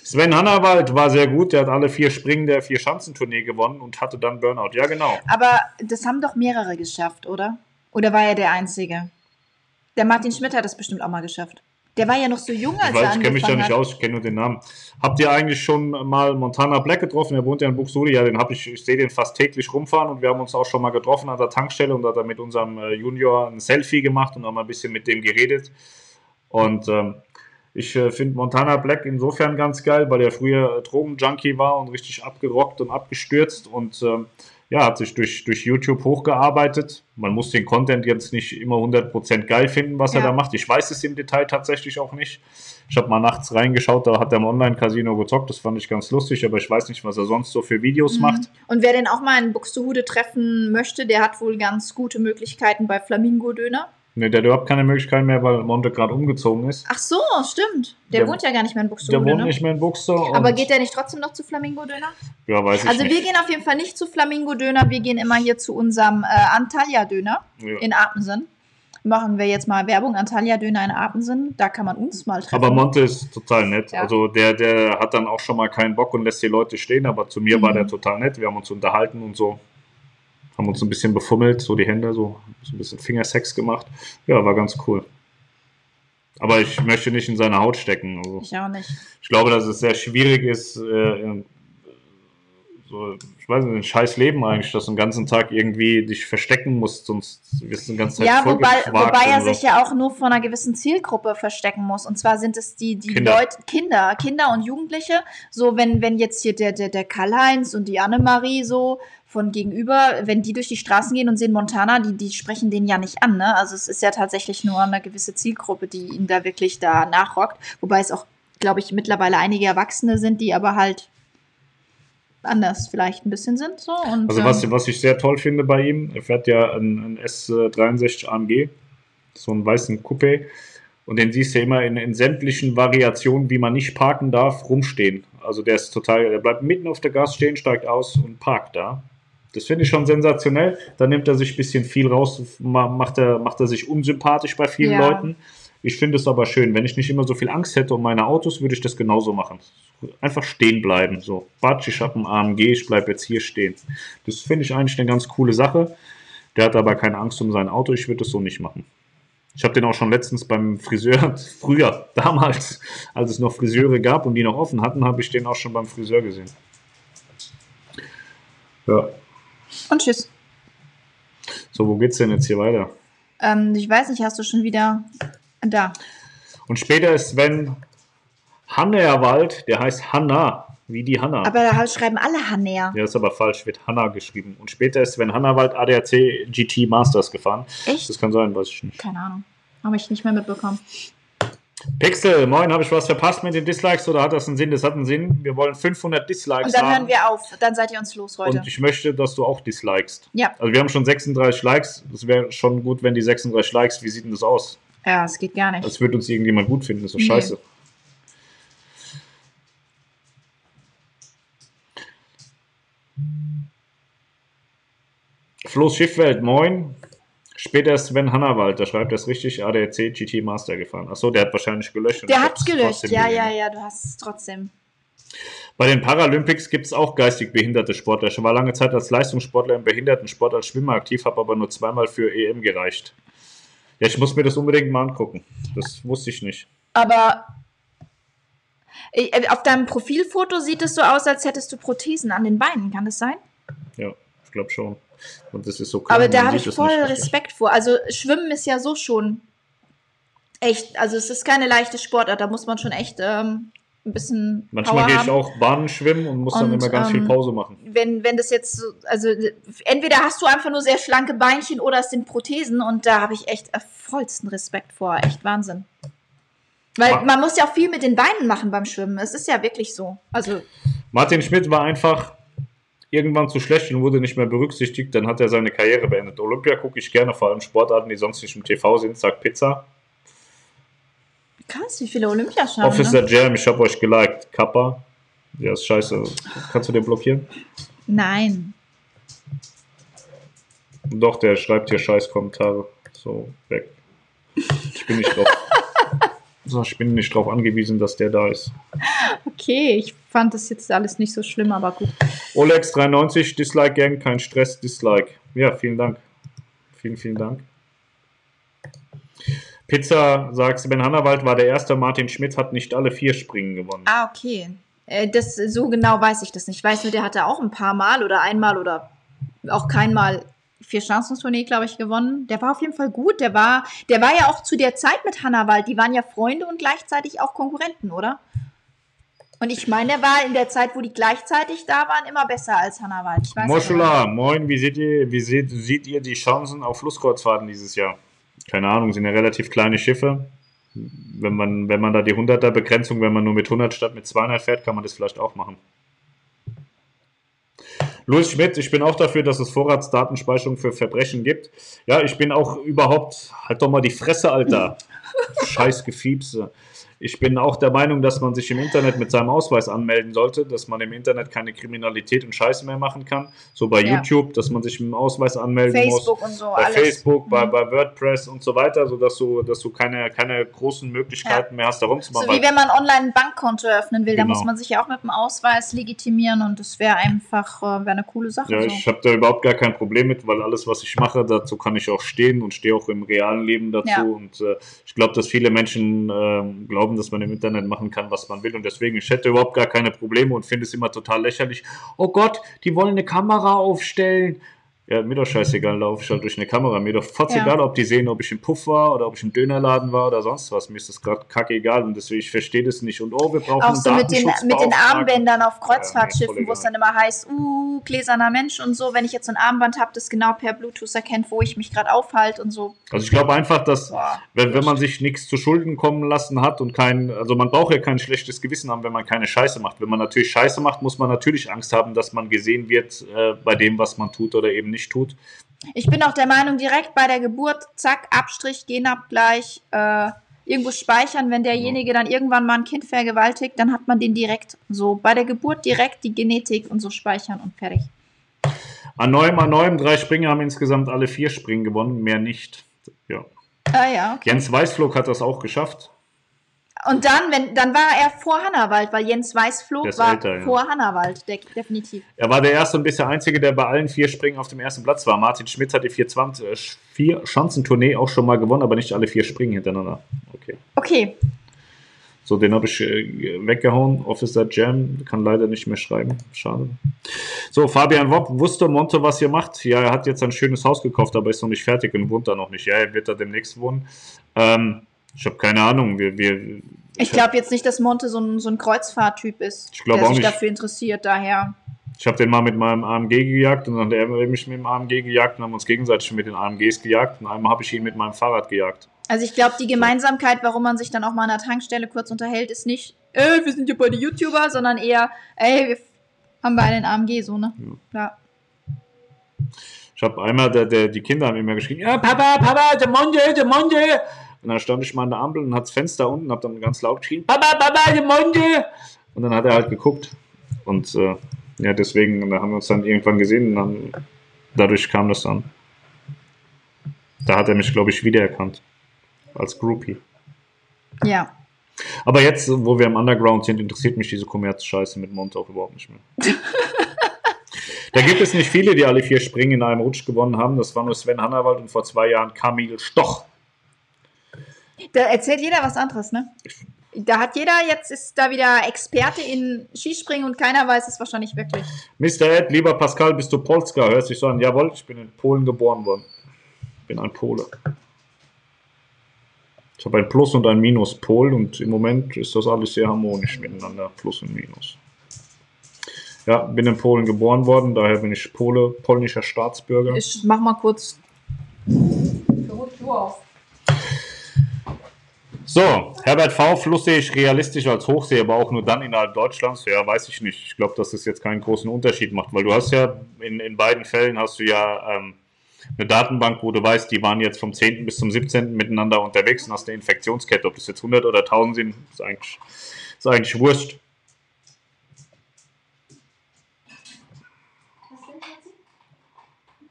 [SPEAKER 1] Sven Hannawald war sehr gut. Der hat alle vier Springen der Vier-Schanzentournee gewonnen und hatte dann Burnout. Ja, genau.
[SPEAKER 2] Aber das haben doch mehrere geschafft, oder? Oder war er der Einzige? Der Martin Schmidt hat das bestimmt auch mal geschafft. Der war ja noch so jung, als
[SPEAKER 1] Ich,
[SPEAKER 2] er
[SPEAKER 1] weiß, ich kenne mich da nicht
[SPEAKER 2] hat.
[SPEAKER 1] aus, ich kenne nur den Namen. Habt ihr eigentlich schon mal Montana Black getroffen? Er wohnt ja in Buxtehude. Ja, den habe ich, ich sehe den fast täglich rumfahren und wir haben uns auch schon mal getroffen an der Tankstelle und da hat er mit unserem äh, Junior ein Selfie gemacht und auch mal ein bisschen mit dem geredet. Und ähm, ich äh, finde Montana Black insofern ganz geil, weil er früher äh, Drogenjunkie war und richtig abgerockt und abgestürzt und ähm, ja, hat sich durch, durch YouTube hochgearbeitet. Man muss den Content jetzt nicht immer 100% geil finden, was er
[SPEAKER 2] Ja.
[SPEAKER 1] da macht. Ich weiß es im Detail tatsächlich auch nicht. Ich habe mal nachts reingeschaut, da hat er im Online-Casino gezockt. Das fand ich ganz lustig, aber ich weiß nicht, was er sonst so für Videos
[SPEAKER 2] Mhm.
[SPEAKER 1] macht.
[SPEAKER 2] Und wer den auch mal in Buxtehude treffen möchte, der hat wohl ganz gute Möglichkeiten bei Flamingo-Döner.
[SPEAKER 1] Ne, der hat überhaupt keine Möglichkeit mehr, weil Monte gerade umgezogen ist.
[SPEAKER 2] Ach so, stimmt. Der,
[SPEAKER 1] Der-
[SPEAKER 2] wohnt ja gar nicht mehr in
[SPEAKER 1] Der
[SPEAKER 2] Buxtehude,
[SPEAKER 1] wohnt
[SPEAKER 2] ne?
[SPEAKER 1] nicht mehr in Buxter.
[SPEAKER 2] Aber geht der nicht trotzdem noch zu Flamingo-Döner?
[SPEAKER 1] Ja, weiß ich
[SPEAKER 2] Also
[SPEAKER 1] nicht.
[SPEAKER 2] wir gehen auf jeden Fall nicht zu Flamingo-Döner, wir gehen immer hier zu unserem äh, Antalya-Döner
[SPEAKER 1] Ja.
[SPEAKER 2] in Apensen. Machen wir jetzt mal Werbung, Antalya-Döner in Apensen, da kann man uns mal treffen.
[SPEAKER 1] Aber Monte ist total nett.
[SPEAKER 2] Ja.
[SPEAKER 1] Also der, der hat dann auch schon mal keinen Bock und lässt die Leute stehen, aber zu mir
[SPEAKER 2] Mhm.
[SPEAKER 1] war der total nett. Wir haben uns unterhalten und so. Haben uns ein bisschen befummelt, so die Hände, so, so ein bisschen Fingersex gemacht. Ja, war ganz cool. Aber ich möchte nicht in seine Haut stecken. Also,
[SPEAKER 2] Ich auch nicht.
[SPEAKER 1] ich glaube, dass es sehr schwierig ist, äh, so, ich weiß nicht, ein scheiß Leben eigentlich, dass du den ganzen Tag irgendwie dich verstecken musst, sonst wirst du den ganzen Tag
[SPEAKER 2] Ja, wobei, wobei er
[SPEAKER 1] so.
[SPEAKER 2] sich ja auch nur vor einer gewissen Zielgruppe verstecken muss. Und zwar sind es die, die
[SPEAKER 1] Kinder.
[SPEAKER 2] Leute, Kinder, Kinder und Jugendliche. So, wenn, wenn jetzt hier der, der, der Karl-Heinz und die Annemarie so von gegenüber, wenn die durch die Straßen gehen und sehen Montana, die, die sprechen den ja nicht an, ne? Also es ist ja tatsächlich nur eine gewisse Zielgruppe, die ihn da wirklich da nachrockt. Wobei es auch, glaube ich, mittlerweile einige Erwachsene sind, die aber halt anders vielleicht ein bisschen sind. So. Und,
[SPEAKER 1] Also was,
[SPEAKER 2] ähm,
[SPEAKER 1] was ich sehr toll finde bei ihm, er fährt ja einen, einen S63 AMG, so einen weißen Coupé. Und den siehst du immer in, in sämtlichen Variationen, wie man nicht parken darf, rumstehen. Also der ist total, der bleibt mitten auf der Gas stehen, steigt aus und parkt da. Das finde ich schon sensationell. Da nimmt er sich ein bisschen viel raus, ma- macht er, macht er sich unsympathisch bei vielen
[SPEAKER 2] Ja.
[SPEAKER 1] Leuten. Ich finde es aber schön. Wenn ich nicht immer so viel Angst hätte um meine Autos, würde ich das genauso machen. Einfach stehen bleiben. So, Batsch, ich habe einen AMG, ich bleibe jetzt hier stehen. Das finde ich eigentlich eine ganz coole Sache. Der hat aber keine Angst um sein Auto. Ich würde das so nicht machen. Ich habe den auch schon letztens beim Friseur, [LAUGHS] früher, damals, als es noch Friseure gab und die noch offen hatten, habe ich den auch schon beim Friseur gesehen. Ja.
[SPEAKER 2] und tschüss.
[SPEAKER 1] So, wo geht's denn jetzt hier weiter?
[SPEAKER 2] Ähm, ich weiß nicht, hast du schon wieder da?
[SPEAKER 1] Und später ist Sven Hannerwald, der heißt Hanna, wie die Hanna.
[SPEAKER 2] Aber da schreiben alle Hanner.
[SPEAKER 1] Ja, ist aber falsch, wird Hanna geschrieben. Und später ist Sven Hannawald ADAC GT Masters gefahren.
[SPEAKER 2] Echt?
[SPEAKER 1] Das kann sein, weiß ich nicht.
[SPEAKER 2] Keine Ahnung. Habe ich nicht mehr mitbekommen.
[SPEAKER 1] Pixel, moin, habe ich was verpasst mit den Dislikes oder hat das einen Sinn? Das hat einen Sinn. Wir wollen 500 Dislikes
[SPEAKER 2] Und dann
[SPEAKER 1] haben.
[SPEAKER 2] hören wir auf. Dann seid ihr uns los heute.
[SPEAKER 1] Und ich möchte, dass du auch dislikest.
[SPEAKER 2] Ja.
[SPEAKER 1] Also wir haben schon 36 Likes. Das wäre schon gut, wenn die 36 Likes, wie sieht denn das aus?
[SPEAKER 2] Ja, es geht gar nicht.
[SPEAKER 1] Als würde uns irgendjemand gut finden. Das ist doch
[SPEAKER 2] Nee.
[SPEAKER 1] scheiße. Floß Schiffwelt, moin. Später ist Sven Hannawald, da schreibt er es richtig, ADAC GT Master gefahren. Achso, der hat wahrscheinlich gelöscht.
[SPEAKER 2] Der
[SPEAKER 1] hab's
[SPEAKER 2] hat gelöscht. Ja,
[SPEAKER 1] gesehen.
[SPEAKER 2] ja, ja, du hast es trotzdem.
[SPEAKER 1] Bei den Paralympics gibt es auch geistig behinderte Sportler. Ich war lange Zeit als Leistungssportler im Behindertensport als Schwimmer aktiv, habe aber nur zweimal für EM gereicht. Ja, ich muss mir das unbedingt mal angucken. Das wusste ich nicht.
[SPEAKER 2] Aber äh, auf deinem Profilfoto sieht es so aus, als hättest du Prothesen an den Beinen. Kann das sein?
[SPEAKER 1] Ja, ich glaube schon. Und das ist so klein,
[SPEAKER 2] Aber da habe ich voll. Respekt vor. Also Schwimmen ist ja so schon echt, also es ist keine leichte Sportart, da muss man schon echt ähm, ein bisschen
[SPEAKER 1] Manchmal
[SPEAKER 2] Power
[SPEAKER 1] gehe ich
[SPEAKER 2] haben.
[SPEAKER 1] auch Bahnen schwimmen und muss dann
[SPEAKER 2] Und,
[SPEAKER 1] immer ganz viel
[SPEAKER 2] ähm,
[SPEAKER 1] Pause machen.
[SPEAKER 2] Wenn, wenn das jetzt so, also entweder hast du einfach nur sehr schlanke Beinchen oder es sind Prothesen und da habe ich echt vollsten Respekt vor. Echt Wahnsinn. Weil
[SPEAKER 1] Ma-
[SPEAKER 2] man muss ja auch viel mit den Beinen machen beim Schwimmen. Es ist ja wirklich so. Also,
[SPEAKER 1] Martin Schmidt war einfach irgendwann zu schlecht und wurde nicht mehr berücksichtigt. Dann hat er seine Karriere beendet. Olympia gucke ich gerne, vor allem Sportarten, die sonst nicht im TV sind. Sagt Pizza.
[SPEAKER 2] Krass, wie viele Olympiaschaden.
[SPEAKER 1] Officer
[SPEAKER 2] Ne?
[SPEAKER 1] Jam, ich habe euch geliked. Kappa. Ja, ist scheiße. Kannst du den blockieren?
[SPEAKER 2] Nein.
[SPEAKER 1] Doch, der schreibt hier scheiß Kommentare. So, weg. Ich bin nicht drauf. [LAUGHS] So, ich bin nicht drauf angewiesen, dass der da ist.
[SPEAKER 2] Okay, ich fand das jetzt alles nicht so schlimm, aber gut.
[SPEAKER 1] Olex93, Dislike Gang, kein Stress, Dislike. Ja, vielen Dank. Vielen, vielen Dank. Pizza sagt, Sven Hannawald war der erste, Martin Schmidt hat nicht alle vier Springen gewonnen.
[SPEAKER 2] Ah, okay. Äh, Das, so genau weiß ich das nicht. Ich weiß nur, der hatte auch ein paar Mal oder einmal oder auch keinmal vier Chancentournee, glaube ich, gewonnen. Der war auf jeden Fall gut. Der war, der war ja auch zu der Zeit mit Hannawald. Die waren ja Freunde und gleichzeitig auch Konkurrenten, oder? Und ich meine, der war in der Zeit, wo die gleichzeitig da waren, immer besser als Hannawald.
[SPEAKER 1] Moschula, moin, wie seht ihr, wie seht, seht ihr die Chancen auf Flusskreuzfahrten dieses Jahr? Keine Ahnung, sind ja relativ kleine Schiffe. Wenn man, wenn man da die 100er Begrenzung, wenn man nur mit 100 statt mit 200 fährt, kann man das vielleicht auch machen. Louis Schmidt, ich bin auch dafür, dass es Vorratsdatenspeicherung für Verbrechen gibt. Ja, ich bin auch überhaupt, halt doch mal die Fresse, Alter. [LAUGHS] Scheiß Gefiepse. Ich bin auch der Meinung, dass man sich im Internet mit seinem Ausweis anmelden sollte, dass man im Internet keine Kriminalität und Scheiße mehr machen kann. So bei
[SPEAKER 2] Ja.
[SPEAKER 1] YouTube, dass man sich mit dem Ausweis anmelden
[SPEAKER 2] Facebook
[SPEAKER 1] muss.
[SPEAKER 2] und so,
[SPEAKER 1] bei
[SPEAKER 2] alles.
[SPEAKER 1] Facebook, bei,
[SPEAKER 2] Mhm.
[SPEAKER 1] bei WordPress und so weiter, sodass du, dass du keine, keine großen Möglichkeiten mehr hast, da
[SPEAKER 2] So
[SPEAKER 1] rumzumachen.
[SPEAKER 2] wie wenn man online ein Bankkonto eröffnen will, da
[SPEAKER 1] Genau.
[SPEAKER 2] muss man sich ja auch mit dem Ausweis legitimieren und das wäre einfach äh, wäre eine coole Sache.
[SPEAKER 1] Ja,
[SPEAKER 2] so.
[SPEAKER 1] ich habe da überhaupt gar kein Problem mit, weil alles, was ich mache, dazu kann ich auch stehen und stehe auch im realen Leben dazu.
[SPEAKER 2] Ja.
[SPEAKER 1] Und äh, ich glaube, dass viele Menschen ähm, glauben, dass man im Internet machen kann, was man will. Und deswegen, ich hätte überhaupt gar keine Probleme und finde es immer total lächerlich. Oh Gott, die wollen eine Kamera aufstellen. Ja, mir doch scheißegal, laufe ich halt durch eine Kamera. Mir doch fast
[SPEAKER 2] Ja.
[SPEAKER 1] egal, ob die sehen, ob ich im Puff war oder ob ich im Dönerladen war oder sonst was. Mir ist das gerade kacke egal und deswegen, ich verstehe das nicht. Und oh, wir brauchen
[SPEAKER 2] Auch so mit den, mit den. Armbändern auf
[SPEAKER 1] Ja,
[SPEAKER 2] Kreuzfahrtschiffen,
[SPEAKER 1] ist
[SPEAKER 2] wo es dann immer heißt, uh, gläserner Mensch und so, wenn ich jetzt so ein Armband habe, das genau per Bluetooth erkennt, wo ich mich gerade aufhalte und so.
[SPEAKER 1] Also ich glaube einfach, dass
[SPEAKER 2] Boah.
[SPEAKER 1] wenn, wenn man sich nichts zu Schulden kommen lassen hat und kein, also man braucht ja kein schlechtes Gewissen haben, wenn man keine Scheiße macht. Wenn man natürlich Scheiße macht, muss man natürlich Angst haben, dass man gesehen wird äh, bei dem, was man tut oder eben nicht tut.
[SPEAKER 2] Ich bin auch der Meinung, direkt bei der Geburt, zack, Abstrich, Genabgleich, äh, irgendwo speichern, wenn derjenige dann irgendwann mal ein Kind vergewaltigt, dann hat man den direkt so bei der Geburt direkt die Genetik und so speichern und fertig.
[SPEAKER 1] An neuem, an neuem, drei Springer haben insgesamt alle vier Springen gewonnen, mehr nicht. Ja.
[SPEAKER 2] Ah ja, okay.
[SPEAKER 1] Jens Weißflog hat das auch geschafft.
[SPEAKER 2] Und dann, wenn, dann war er vor Hannawald, weil Jens
[SPEAKER 1] ist
[SPEAKER 2] war
[SPEAKER 1] älter, ja.
[SPEAKER 2] vor Hannawald, de definitiv.
[SPEAKER 1] Er war der erste und bisher einzige, der bei allen vier Springen auf dem ersten Platz war. Martin Schmidt hat die 420, äh, vier Schanzentournee auch schon mal gewonnen, aber nicht alle vier Springen hintereinander. Okay.
[SPEAKER 2] Okay,
[SPEAKER 1] So, den habe ich äh, weggehauen. Officer Jam kann leider nicht mehr schreiben. Schade. So, Fabian Wopp, wusste Monte, was ihr macht? Ja, er hat jetzt ein schönes Haus gekauft, aber ist noch nicht fertig und wohnt da noch nicht. Ja, er wird da demnächst wohnen. Ähm, ich habe keine Ahnung. Wir, wir,
[SPEAKER 2] ich glaube jetzt nicht, dass Monte so ein, so ein Kreuzfahrttyp ist,
[SPEAKER 1] Ich
[SPEAKER 2] der
[SPEAKER 1] auch
[SPEAKER 2] sich
[SPEAKER 1] nicht.
[SPEAKER 2] dafür interessiert, daher.
[SPEAKER 1] ich habe den mal mit meinem AMG gejagt und dann hat er mich mit dem AMG gejagt und haben uns gegenseitig mit den AMGs gejagt und einmal habe ich ihn mit meinem Fahrrad gejagt.
[SPEAKER 2] Also ich glaube, die Gemeinsamkeit, warum man sich dann auch mal an der Tankstelle kurz unterhält, ist nicht, ey, wir sind ja beide YouTuber, sondern eher, ey, wir haben beide einen AMG, so, ne? Ja.
[SPEAKER 1] Ich habe einmal, der, der, die Kinder haben immer geschrien, ja, Papa, Papa, der Monde, der Monde. Und dann stand ich mal an der Ampel und hat das Fenster unten, habe dann ganz laut geschrien, Papa, Papa, der Monde. Und dann hat er halt geguckt. Und äh, ja, deswegen, da haben wir uns dann irgendwann gesehen und dann, dadurch kam das dann. Da hat er mich, glaube ich, wiedererkannt. Als Groupie.
[SPEAKER 2] Ja.
[SPEAKER 1] Aber jetzt, wo wir im Underground sind, interessiert mich diese Kommerz-Scheiße mit Monte auch überhaupt nicht mehr. [LAUGHS] da gibt es nicht viele, die alle vier Springen in einem Rutsch gewonnen haben. Das war nur Sven Hannawald und vor zwei Jahren Kamil Stoch.
[SPEAKER 2] Da erzählt jeder was anderes, ne? Da hat jeder, jetzt ist da wieder Experte in Skispringen und keiner weiß es wahrscheinlich wirklich.
[SPEAKER 1] Mr. Ed, lieber Pascal, bist du Polska? Hört sich so an. Jawohl, ich bin in Polen geboren worden. Bin ein Pole. Ich habe ein Plus und ein Minus Pol und im Moment ist das alles sehr harmonisch miteinander, Plus und Minus. Ja, bin in Polen geboren worden, daher bin ich Pole, polnischer Staatsbürger.
[SPEAKER 2] Ich mach mal kurz.
[SPEAKER 1] So, Herbert V. Fluss sehe ich realistisch als Hochsee, aber auch nur dann innerhalb Deutschlands. Ja, weiß ich nicht. Ich glaube, dass das jetzt keinen großen Unterschied macht, weil du hast ja in, in beiden Fällen hast du ja ähm, eine Datenbank, wo du weißt, die waren jetzt vom 10. bis zum 17. miteinander unterwegs und hast eine Infektionskette. Ob das jetzt 100 oder 1000 sind, ist eigentlich, ist eigentlich wurscht.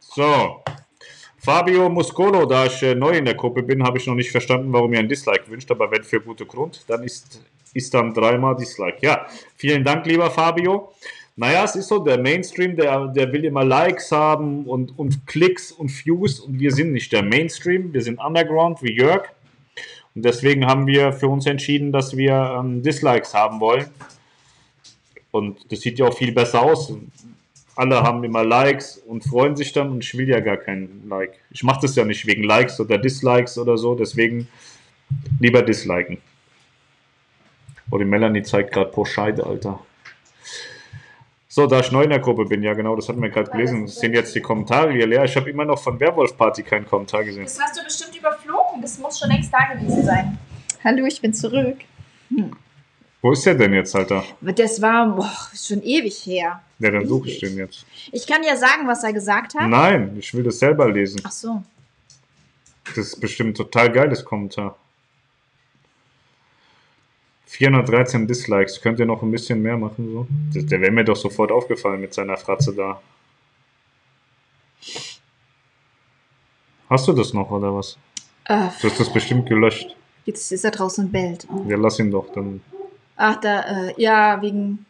[SPEAKER 1] So, Fabio Muscolo, da ich äh, neu in der Gruppe bin, habe ich noch nicht verstanden, warum ihr ein Dislike wünscht, aber wenn für gute Grund, dann ist, ist dann dreimal Dislike. Ja, vielen Dank, lieber Fabio. Naja, es ist so, der Mainstream, der, der will immer Likes haben und, und Klicks und Views und wir sind nicht der Mainstream, wir sind Underground wie Jörg. Und deswegen haben wir für uns entschieden, dass wir ähm, Dislikes haben wollen. Und das sieht ja auch viel besser aus alle haben immer Likes und freuen sich dann und ich will ja gar keinen Like. Ich mache das ja nicht wegen Likes oder Dislikes oder so, deswegen lieber disliken. Oh, die Melanie zeigt gerade pro Scheide, Alter. So, da ich neu in der Gruppe bin, ja genau, das hatten wir gerade gelesen, sind jetzt die Kommentare hier leer. Ich habe immer noch von Werwolf Party keinen Kommentar gesehen.
[SPEAKER 2] Das hast du bestimmt überflogen. Das muss schon längst da gewesen sein. Hallo, ich bin zurück.
[SPEAKER 1] Wo ist der denn jetzt, Alter?
[SPEAKER 2] Das war boah, schon ewig her.
[SPEAKER 1] Ja, dann suche ich den jetzt.
[SPEAKER 2] Ich kann ja sagen, was er gesagt hat.
[SPEAKER 1] Nein, ich will das selber lesen.
[SPEAKER 2] Ach so.
[SPEAKER 1] Das ist bestimmt ein total geiles Kommentar. 413 Dislikes. Könnt ihr noch ein bisschen mehr machen? So? Der, der wäre mir doch sofort aufgefallen mit seiner Fratze da. Hast du das noch oder was?
[SPEAKER 2] Äh,
[SPEAKER 1] Du hast das bestimmt gelöscht.
[SPEAKER 2] jetzt ist er draußen und bellt. Oh.
[SPEAKER 1] Ja, lass ihn doch, dann
[SPEAKER 2] Ach, da, äh, ja, wegen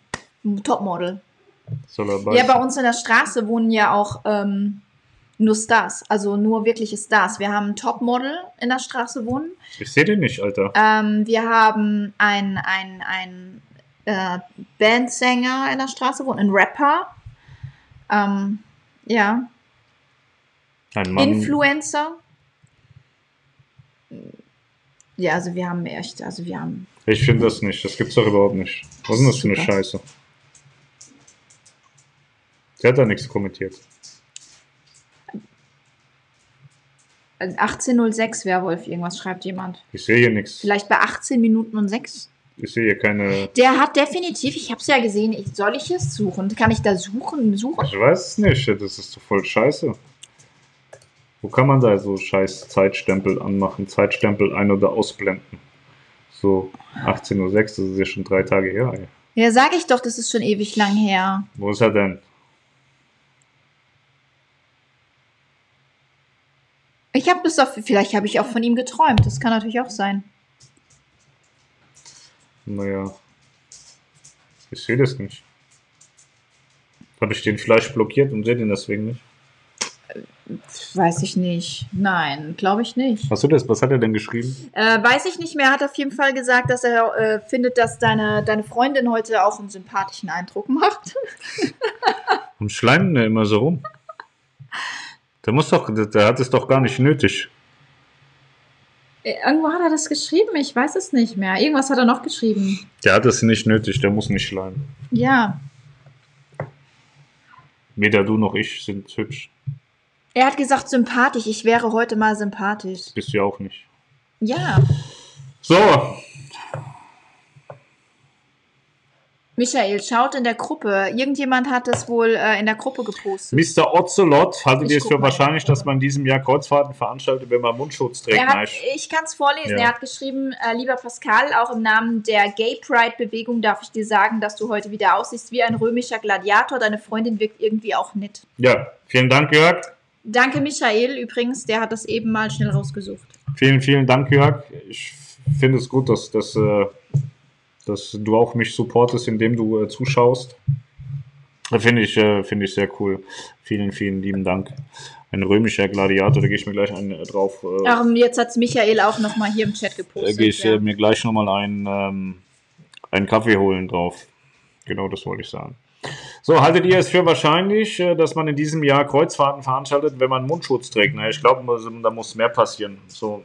[SPEAKER 2] Topmodel. Ja, bei uns in der Straße wohnen ja auch ähm, nur Stars, also nur wirkliche Stars. Wir haben ein Topmodel in der Straße wohnen.
[SPEAKER 1] Ich sehe den nicht, Alter.
[SPEAKER 2] Ähm, wir haben einen ein, ein, äh, Bandsänger in der Straße wohnen, einen Rapper. Ähm, ja,
[SPEAKER 1] Ein Mann.
[SPEAKER 2] Influencer. Ja, also wir haben echt, also wir haben.
[SPEAKER 1] Ich finde das nicht. Das gibt's doch überhaupt nicht. Was ist denn das für eine. Scheiße? Der hat da nichts kommentiert.
[SPEAKER 2] 1806 Werwolf, irgendwas schreibt jemand.
[SPEAKER 1] Ich sehe hier nichts.
[SPEAKER 2] Vielleicht bei 18 Minuten und 6.
[SPEAKER 1] Ich sehe hier keine.
[SPEAKER 2] Der hat definitiv, ich habe es ja gesehen, ich, soll ich es suchen? Kann ich da suchen? Suchen?
[SPEAKER 1] Ich weiß es nicht. Das ist doch voll scheiße. Wo kann man da so scheiß Zeitstempel anmachen? Zeitstempel ein- oder ausblenden? So 18.06 Uhr, das ist ja schon drei Tage her. Ey.
[SPEAKER 2] Ja, sag ich doch, das ist schon ewig lang her.
[SPEAKER 1] Wo ist er denn?
[SPEAKER 2] Ich habe das auf, vielleicht habe ich auch von ihm geträumt. Das kann natürlich auch sein.
[SPEAKER 1] Naja. Ich sehe das nicht. Habe ich den Fleisch blockiert und sehe den deswegen nicht?
[SPEAKER 2] Weiß ich nicht. Nein, glaube ich nicht.
[SPEAKER 1] Hast du das? Was hat er denn geschrieben?
[SPEAKER 2] Äh, weiß ich nicht mehr. Er hat auf jeden Fall gesagt, dass er äh, findet, dass deine, deine Freundin heute auch einen sympathischen Eindruck macht. [LAUGHS]
[SPEAKER 1] Und schleimen der immer so rum. Der muss doch, der, der hat es doch gar nicht nötig.
[SPEAKER 2] Äh, Irgendwo hat er das geschrieben. Ich weiß es nicht mehr. Irgendwas hat er noch geschrieben.
[SPEAKER 1] Der hat es nicht nötig, der muss nicht schleimen.
[SPEAKER 2] Ja.
[SPEAKER 1] Weder du noch ich sind hübsch.
[SPEAKER 2] Er hat gesagt, sympathisch. Ich wäre heute mal sympathisch.
[SPEAKER 1] Bist du ja auch nicht.
[SPEAKER 2] Ja.
[SPEAKER 1] So,
[SPEAKER 2] Michael, schaut in der Gruppe. Irgendjemand hat es wohl äh, in der Gruppe gepostet.
[SPEAKER 1] Mr. Ocelot, haltet
[SPEAKER 2] Ich
[SPEAKER 1] ihr es für wahrscheinlich, dass man in diesem Jahr Kreuzfahrten veranstaltet, wenn man Mundschutz trägt?
[SPEAKER 2] Er hat, ich kann es vorlesen.
[SPEAKER 1] Ja.
[SPEAKER 2] Er hat geschrieben, äh, lieber Pascal, auch im Namen der Gay Pride-Bewegung darf ich dir sagen, dass du heute wieder aussiehst wie ein römischer Gladiator. Deine Freundin wirkt irgendwie auch nett.
[SPEAKER 1] Ja, vielen Dank, Jörg.
[SPEAKER 2] Danke, Michael, übrigens. Der hat das eben mal schnell rausgesucht.
[SPEAKER 1] Vielen, vielen Dank, Jörg. Ich finde es gut, dass, dass, äh, dass du auch mich supportest, indem du äh, zuschaust. Finde ich, äh, finde ich sehr cool. Vielen, vielen lieben Dank. Ein römischer Gladiator, da gehe ich mir gleich einen äh, drauf. Äh,
[SPEAKER 2] Ach, jetzt hat es Michael auch nochmal hier im Chat
[SPEAKER 1] da
[SPEAKER 2] gepostet.
[SPEAKER 1] gehe ich
[SPEAKER 2] ja.
[SPEAKER 1] äh, mir gleich nochmal einen, ähm, einen Kaffee holen drauf. Genau das wollte ich sagen. So, haltet ihr es für wahrscheinlich, äh, dass man in diesem Jahr Kreuzfahrten veranstaltet, wenn man Mundschutz trägt? Na, ich glaube, da muss mehr passieren. So,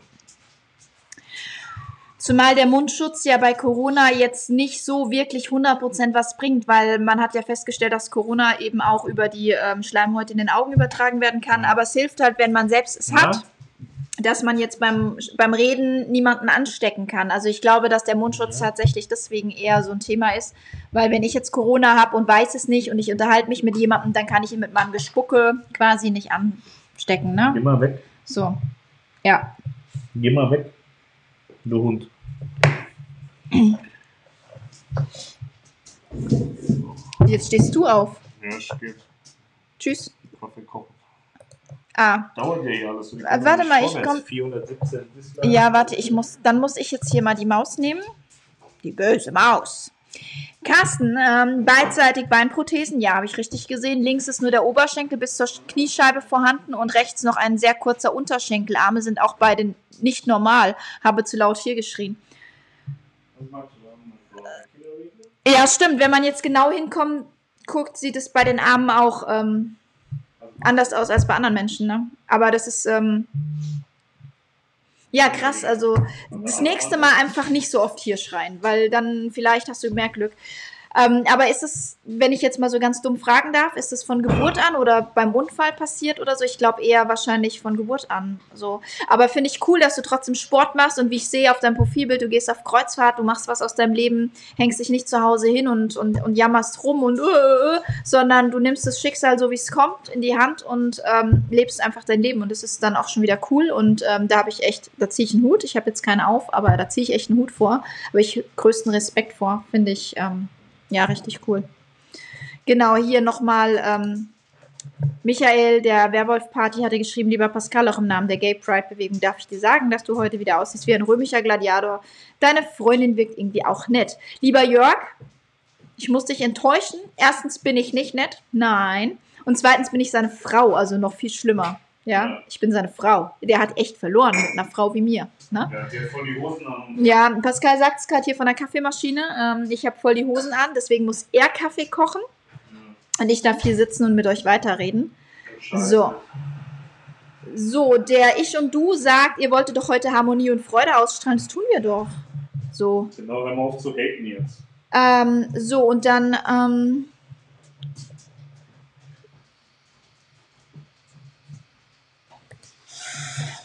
[SPEAKER 2] Zumal der Mundschutz ja bei Corona jetzt nicht so wirklich 100% was bringt, weil man hat ja festgestellt, dass Corona eben auch über die ähm, Schleimhäute in den Augen übertragen werden kann. Aber es hilft halt, wenn man selbst es
[SPEAKER 1] Ja.
[SPEAKER 2] hat, dass man jetzt beim, beim Reden niemanden anstecken kann. Also ich glaube, dass der Mundschutz tatsächlich deswegen eher so ein Thema ist, weil wenn ich jetzt Corona habe und weiß es nicht und ich unterhalte mich mit jemandem, dann kann ich ihn mit meinem Gespucke quasi nicht anstecken.
[SPEAKER 1] geh
[SPEAKER 2] Ne?
[SPEAKER 1] mal weg.
[SPEAKER 2] So, ja.
[SPEAKER 1] Geh mal weg. Du Hund.
[SPEAKER 2] Jetzt stehst du auf.
[SPEAKER 1] Ja, es geht.
[SPEAKER 2] Tschüss.
[SPEAKER 1] Kaffee kochen.
[SPEAKER 2] Ah,
[SPEAKER 1] Dauert ja hier alles. so, kommen
[SPEAKER 2] warte mal, ich
[SPEAKER 1] vorwärts.
[SPEAKER 2] komm-
[SPEAKER 1] 417 Dislikes.
[SPEAKER 2] Ja, warte, ich muss, dann muss ich jetzt hier mal die Maus nehmen. Die böse Maus. Carsten, ähm, beidseitig Beinprothesen, ja, habe ich richtig gesehen. Links ist nur der Oberschenkel bis zur Kniescheibe vorhanden und rechts noch ein sehr kurzer Unterschenkel. Arme sind auch beide nicht normal. Habe zu laut hier geschrien. Ja, stimmt. Wenn man jetzt genau hinkommt, guckt, sieht es bei den Armen auch ähm, anders aus als bei anderen Menschen. Ne? Aber das ist ähm, ja krass. Also das nächste Mal einfach nicht so oft hier schreien, weil dann vielleicht hast du mehr Glück. Ähm, aber ist es, wenn ich jetzt mal so ganz dumm fragen darf, ist es von Geburt an oder beim Unfall passiert oder so? Ich glaube eher wahrscheinlich von Geburt an. So. Aber finde ich cool, dass du trotzdem Sport machst und wie ich sehe auf deinem Profilbild, du gehst auf Kreuzfahrt, du machst was aus deinem Leben, hängst dich nicht zu Hause hin und, und, und jammerst rum und, uh, uh, sondern du nimmst das Schicksal so, wie es kommt, in die Hand und ähm, lebst einfach dein Leben. Und das ist dann auch schon wieder cool. Und ähm, da habe ich echt, da ziehe ich einen Hut. Ich habe jetzt keine auf, aber da ziehe ich echt einen Hut vor. Aber ich größten Respekt vor, finde ich. Ähm, ja, richtig cool. Genau, hier nochmal ähm, Michael, der Werwolf-Party, hatte geschrieben, lieber Pascal, auch im Namen der Gay Pride-Bewegung darf ich dir sagen, dass du heute wieder aussiehst wie ein römischer Gladiator. Deine Freundin wirkt irgendwie auch nett. Lieber Jörg, ich muss dich enttäuschen. Erstens bin ich nicht nett. Nein. Und zweitens bin ich seine Frau, also noch viel schlimmer. Ja, ich bin seine Frau. Der hat echt verloren mit einer Frau wie mir. Ne? Ja, der hat voll die Hosen an. Ja, Pascal sagt es gerade hier von der Kaffeemaschine. Ähm, ich habe voll die Hosen an, deswegen muss er Kaffee kochen. Und ich darf hier sitzen und mit euch weiterreden. So. So, der Ich und Du sagt, ihr wolltet doch heute Harmonie und Freude ausstrahlen. Das tun wir doch. So.
[SPEAKER 1] Genau, wenn wir auf zu haten jetzt.
[SPEAKER 2] Ähm, so, und dann, ähm,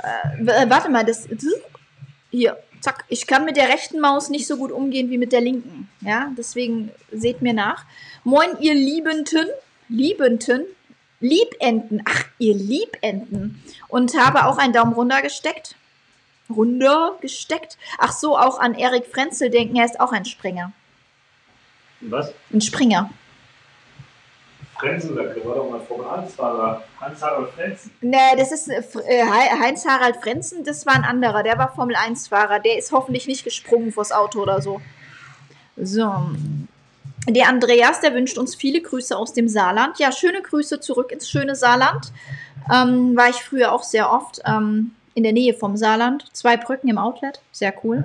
[SPEAKER 2] äh, warte mal, das, hier, zack. Ich kann mit der rechten Maus nicht so gut umgehen wie mit der linken. Ja, deswegen seht mir nach. Moin, ihr Liebenden. Liebenden. Liebenden. Ach, ihr Liebenden. Und habe auch einen Daumen runter gesteckt. Runter gesteckt. Ach so, auch an Erik Frenzel denken, er ist auch ein Springer.
[SPEAKER 1] Was?
[SPEAKER 2] Ein Springer.
[SPEAKER 1] Frenzen sagt, der war doch mal 1-Fahrer. Heinz-Harald Frenzen.
[SPEAKER 2] Nee, das ist äh, äh Heinz-Harald Frenzen, das war ein anderer. Der war Formel 1-Fahrer. Der ist hoffentlich nicht gesprungen vors Auto oder so. So. Der Andreas, der wünscht uns viele Grüße aus dem Saarland. Ja, schöne Grüße zurück ins schöne Saarland. Ähm, war ich früher auch sehr oft ähm, in der Nähe vom Saarland. Zwei Brücken im Outlet. Sehr cool.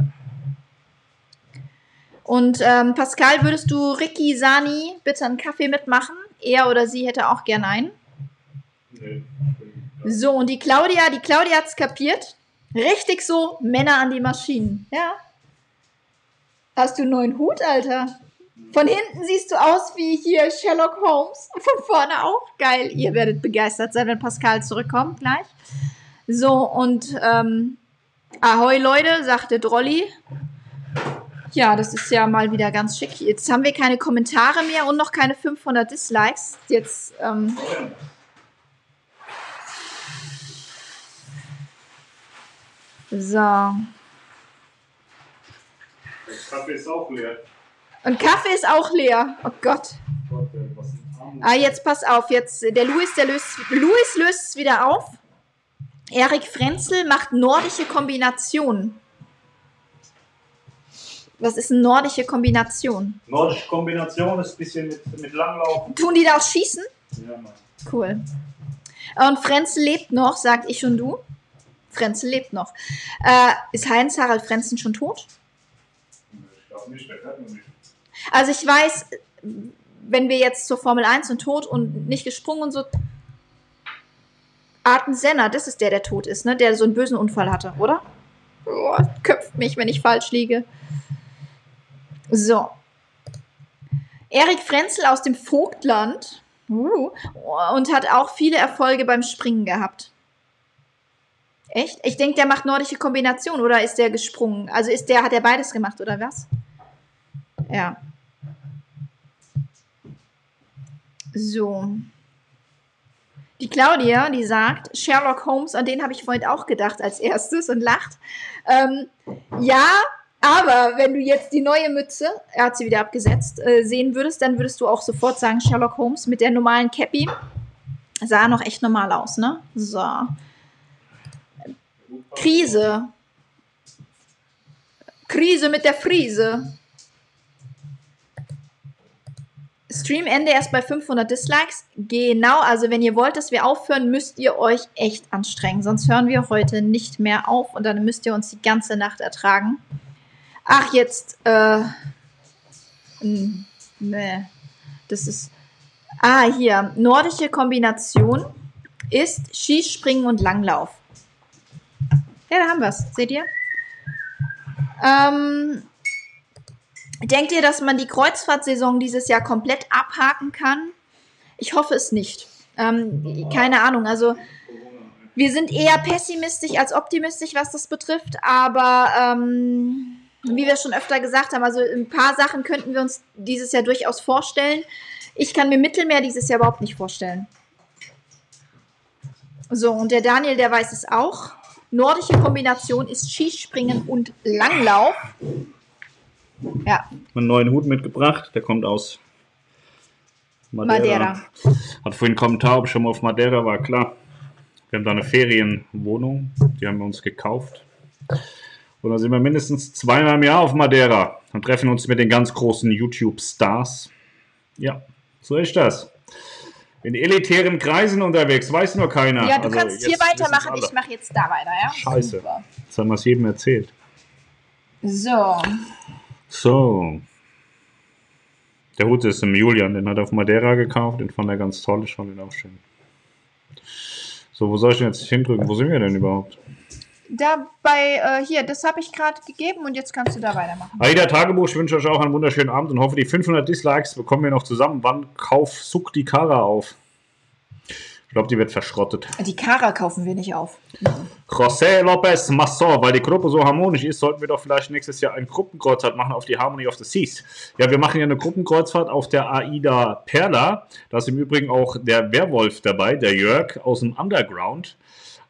[SPEAKER 2] Und ähm, Pascal, würdest du Ricky Sani bitte einen Kaffee mitmachen? Er oder sie hätte auch gern einen. Nee. So, und die Claudia, die Claudia hat es kapiert. Richtig so, Männer an die Maschinen. Ja. Hast du einen neuen Hut, Alter? Von hinten siehst du aus wie hier Sherlock Holmes. [LAUGHS] Von vorne auch. Geil. Ihr werdet begeistert sein, wenn Pascal zurückkommt gleich. So, und ähm, Ahoi Leute, sagte Drolli. Ja, das ist ja mal wieder ganz schick. Jetzt haben wir keine Kommentare mehr und noch keine 500 Dislikes. Jetzt. Ähm so. Der
[SPEAKER 1] Kaffee ist auch leer.
[SPEAKER 2] Und Kaffee ist auch leer. Oh Gott. Ah, jetzt pass auf. Jetzt, der Louis, der löst, Louis löst es wieder auf. Erik Frenzel macht nordische Kombinationen. Was ist eine nordische Kombination?
[SPEAKER 1] Nordische Kombination ist ein bisschen mit, mit Langlaufen.
[SPEAKER 2] Tun die da auch schießen?
[SPEAKER 1] Ja, Mann.
[SPEAKER 2] Cool. Und Frenzel lebt noch, sagt ich und du. Frenzel lebt noch. Äh, ist Heinz-Harald Frenzen schon tot?
[SPEAKER 1] Ich glaube nicht, der noch nicht.
[SPEAKER 2] Also ich weiß, wenn wir jetzt zur Formel 1 und tot und nicht gesprungen und so. Arten Senna, das ist der, der tot ist, ne? Der so einen bösen Unfall hatte, oder? Oh, köpft mich, wenn ich falsch liege. So. Erik Frenzel aus dem Vogtland uh, und hat auch viele Erfolge beim Springen gehabt. Echt? Ich denke, der macht nordische Kombination oder ist der gesprungen? Also ist der, hat er beides gemacht oder was? Ja. So. Die Claudia, die sagt, Sherlock Holmes, an den habe ich vorhin auch gedacht als erstes und lacht. Ähm, ja, aber wenn du jetzt die neue Mütze, er hat sie wieder abgesetzt, äh, sehen würdest, dann würdest du auch sofort sagen, Sherlock Holmes mit der normalen Cappy. Sah noch echt normal aus, ne? So. Krise. Krise mit der Friese. Streamende erst bei 500 Dislikes. Genau, also wenn ihr wollt, dass wir aufhören, müsst ihr euch echt anstrengen. Sonst hören wir heute nicht mehr auf und dann müsst ihr uns die ganze Nacht ertragen. Ach, jetzt, äh, nee, das ist, ah, hier, nordische Kombination ist Skispringen und Langlauf. Ja, da haben wir es, seht ihr? Ähm, Denkt ihr, dass man die Kreuzfahrtsaison dieses Jahr komplett abhaken kann? Ich hoffe es nicht. Ähm, keine Ahnung, also wir sind eher pessimistisch als optimistisch, was das betrifft, aber ähm, wie wir schon öfter gesagt haben, also ein paar Sachen könnten wir uns dieses Jahr durchaus vorstellen. Ich kann mir Mittelmeer dieses Jahr überhaupt nicht vorstellen. So, und der Daniel, der weiß es auch. Nordische Kombination ist Skispringen und Langlauf.
[SPEAKER 1] Ja. Einen neuen Hut mitgebracht, der kommt aus Madeira. Madeira. Hat vorhin einen Kommentar, ob ich schon mal auf Madeira war, klar. Wir haben da eine Ferienwohnung, die haben wir uns gekauft. Und dann sind wir mindestens zweimal im Jahr auf Madeira und treffen uns mit den ganz großen YouTube-Stars. Ja, so ist das. In elitären Kreisen unterwegs, weiß nur keiner.
[SPEAKER 2] Ja, du also kannst hier weitermachen, ich mache jetzt da weiter, ja?
[SPEAKER 1] Scheiße. Super. Jetzt haben wir es jedem erzählt.
[SPEAKER 2] So.
[SPEAKER 1] So. Der Hut ist im Julian, den hat er auf Madeira gekauft, den fand er ganz toll, ich fand ihn auch schön. So, wo soll ich denn jetzt hindrücken? Wo sind wir denn überhaupt?
[SPEAKER 2] Da bei, äh, hier, das habe ich gerade gegeben und jetzt kannst du da weitermachen.
[SPEAKER 1] Aida Tagebuch, ich wünsche euch auch einen wunderschönen Abend und hoffe, die 500 Dislikes bekommen wir noch zusammen. Wann kauf Suck die Kara auf? Ich glaube, die wird verschrottet.
[SPEAKER 2] Die Kara kaufen wir nicht auf.
[SPEAKER 1] José López Masson, weil die Gruppe so harmonisch ist, sollten wir doch vielleicht nächstes Jahr ein Gruppenkreuzfahrt machen auf die Harmony of the Seas. Ja, wir machen ja eine Gruppenkreuzfahrt auf der Aida Perla. Da ist im Übrigen auch der Werwolf dabei, der Jörg aus dem Underground.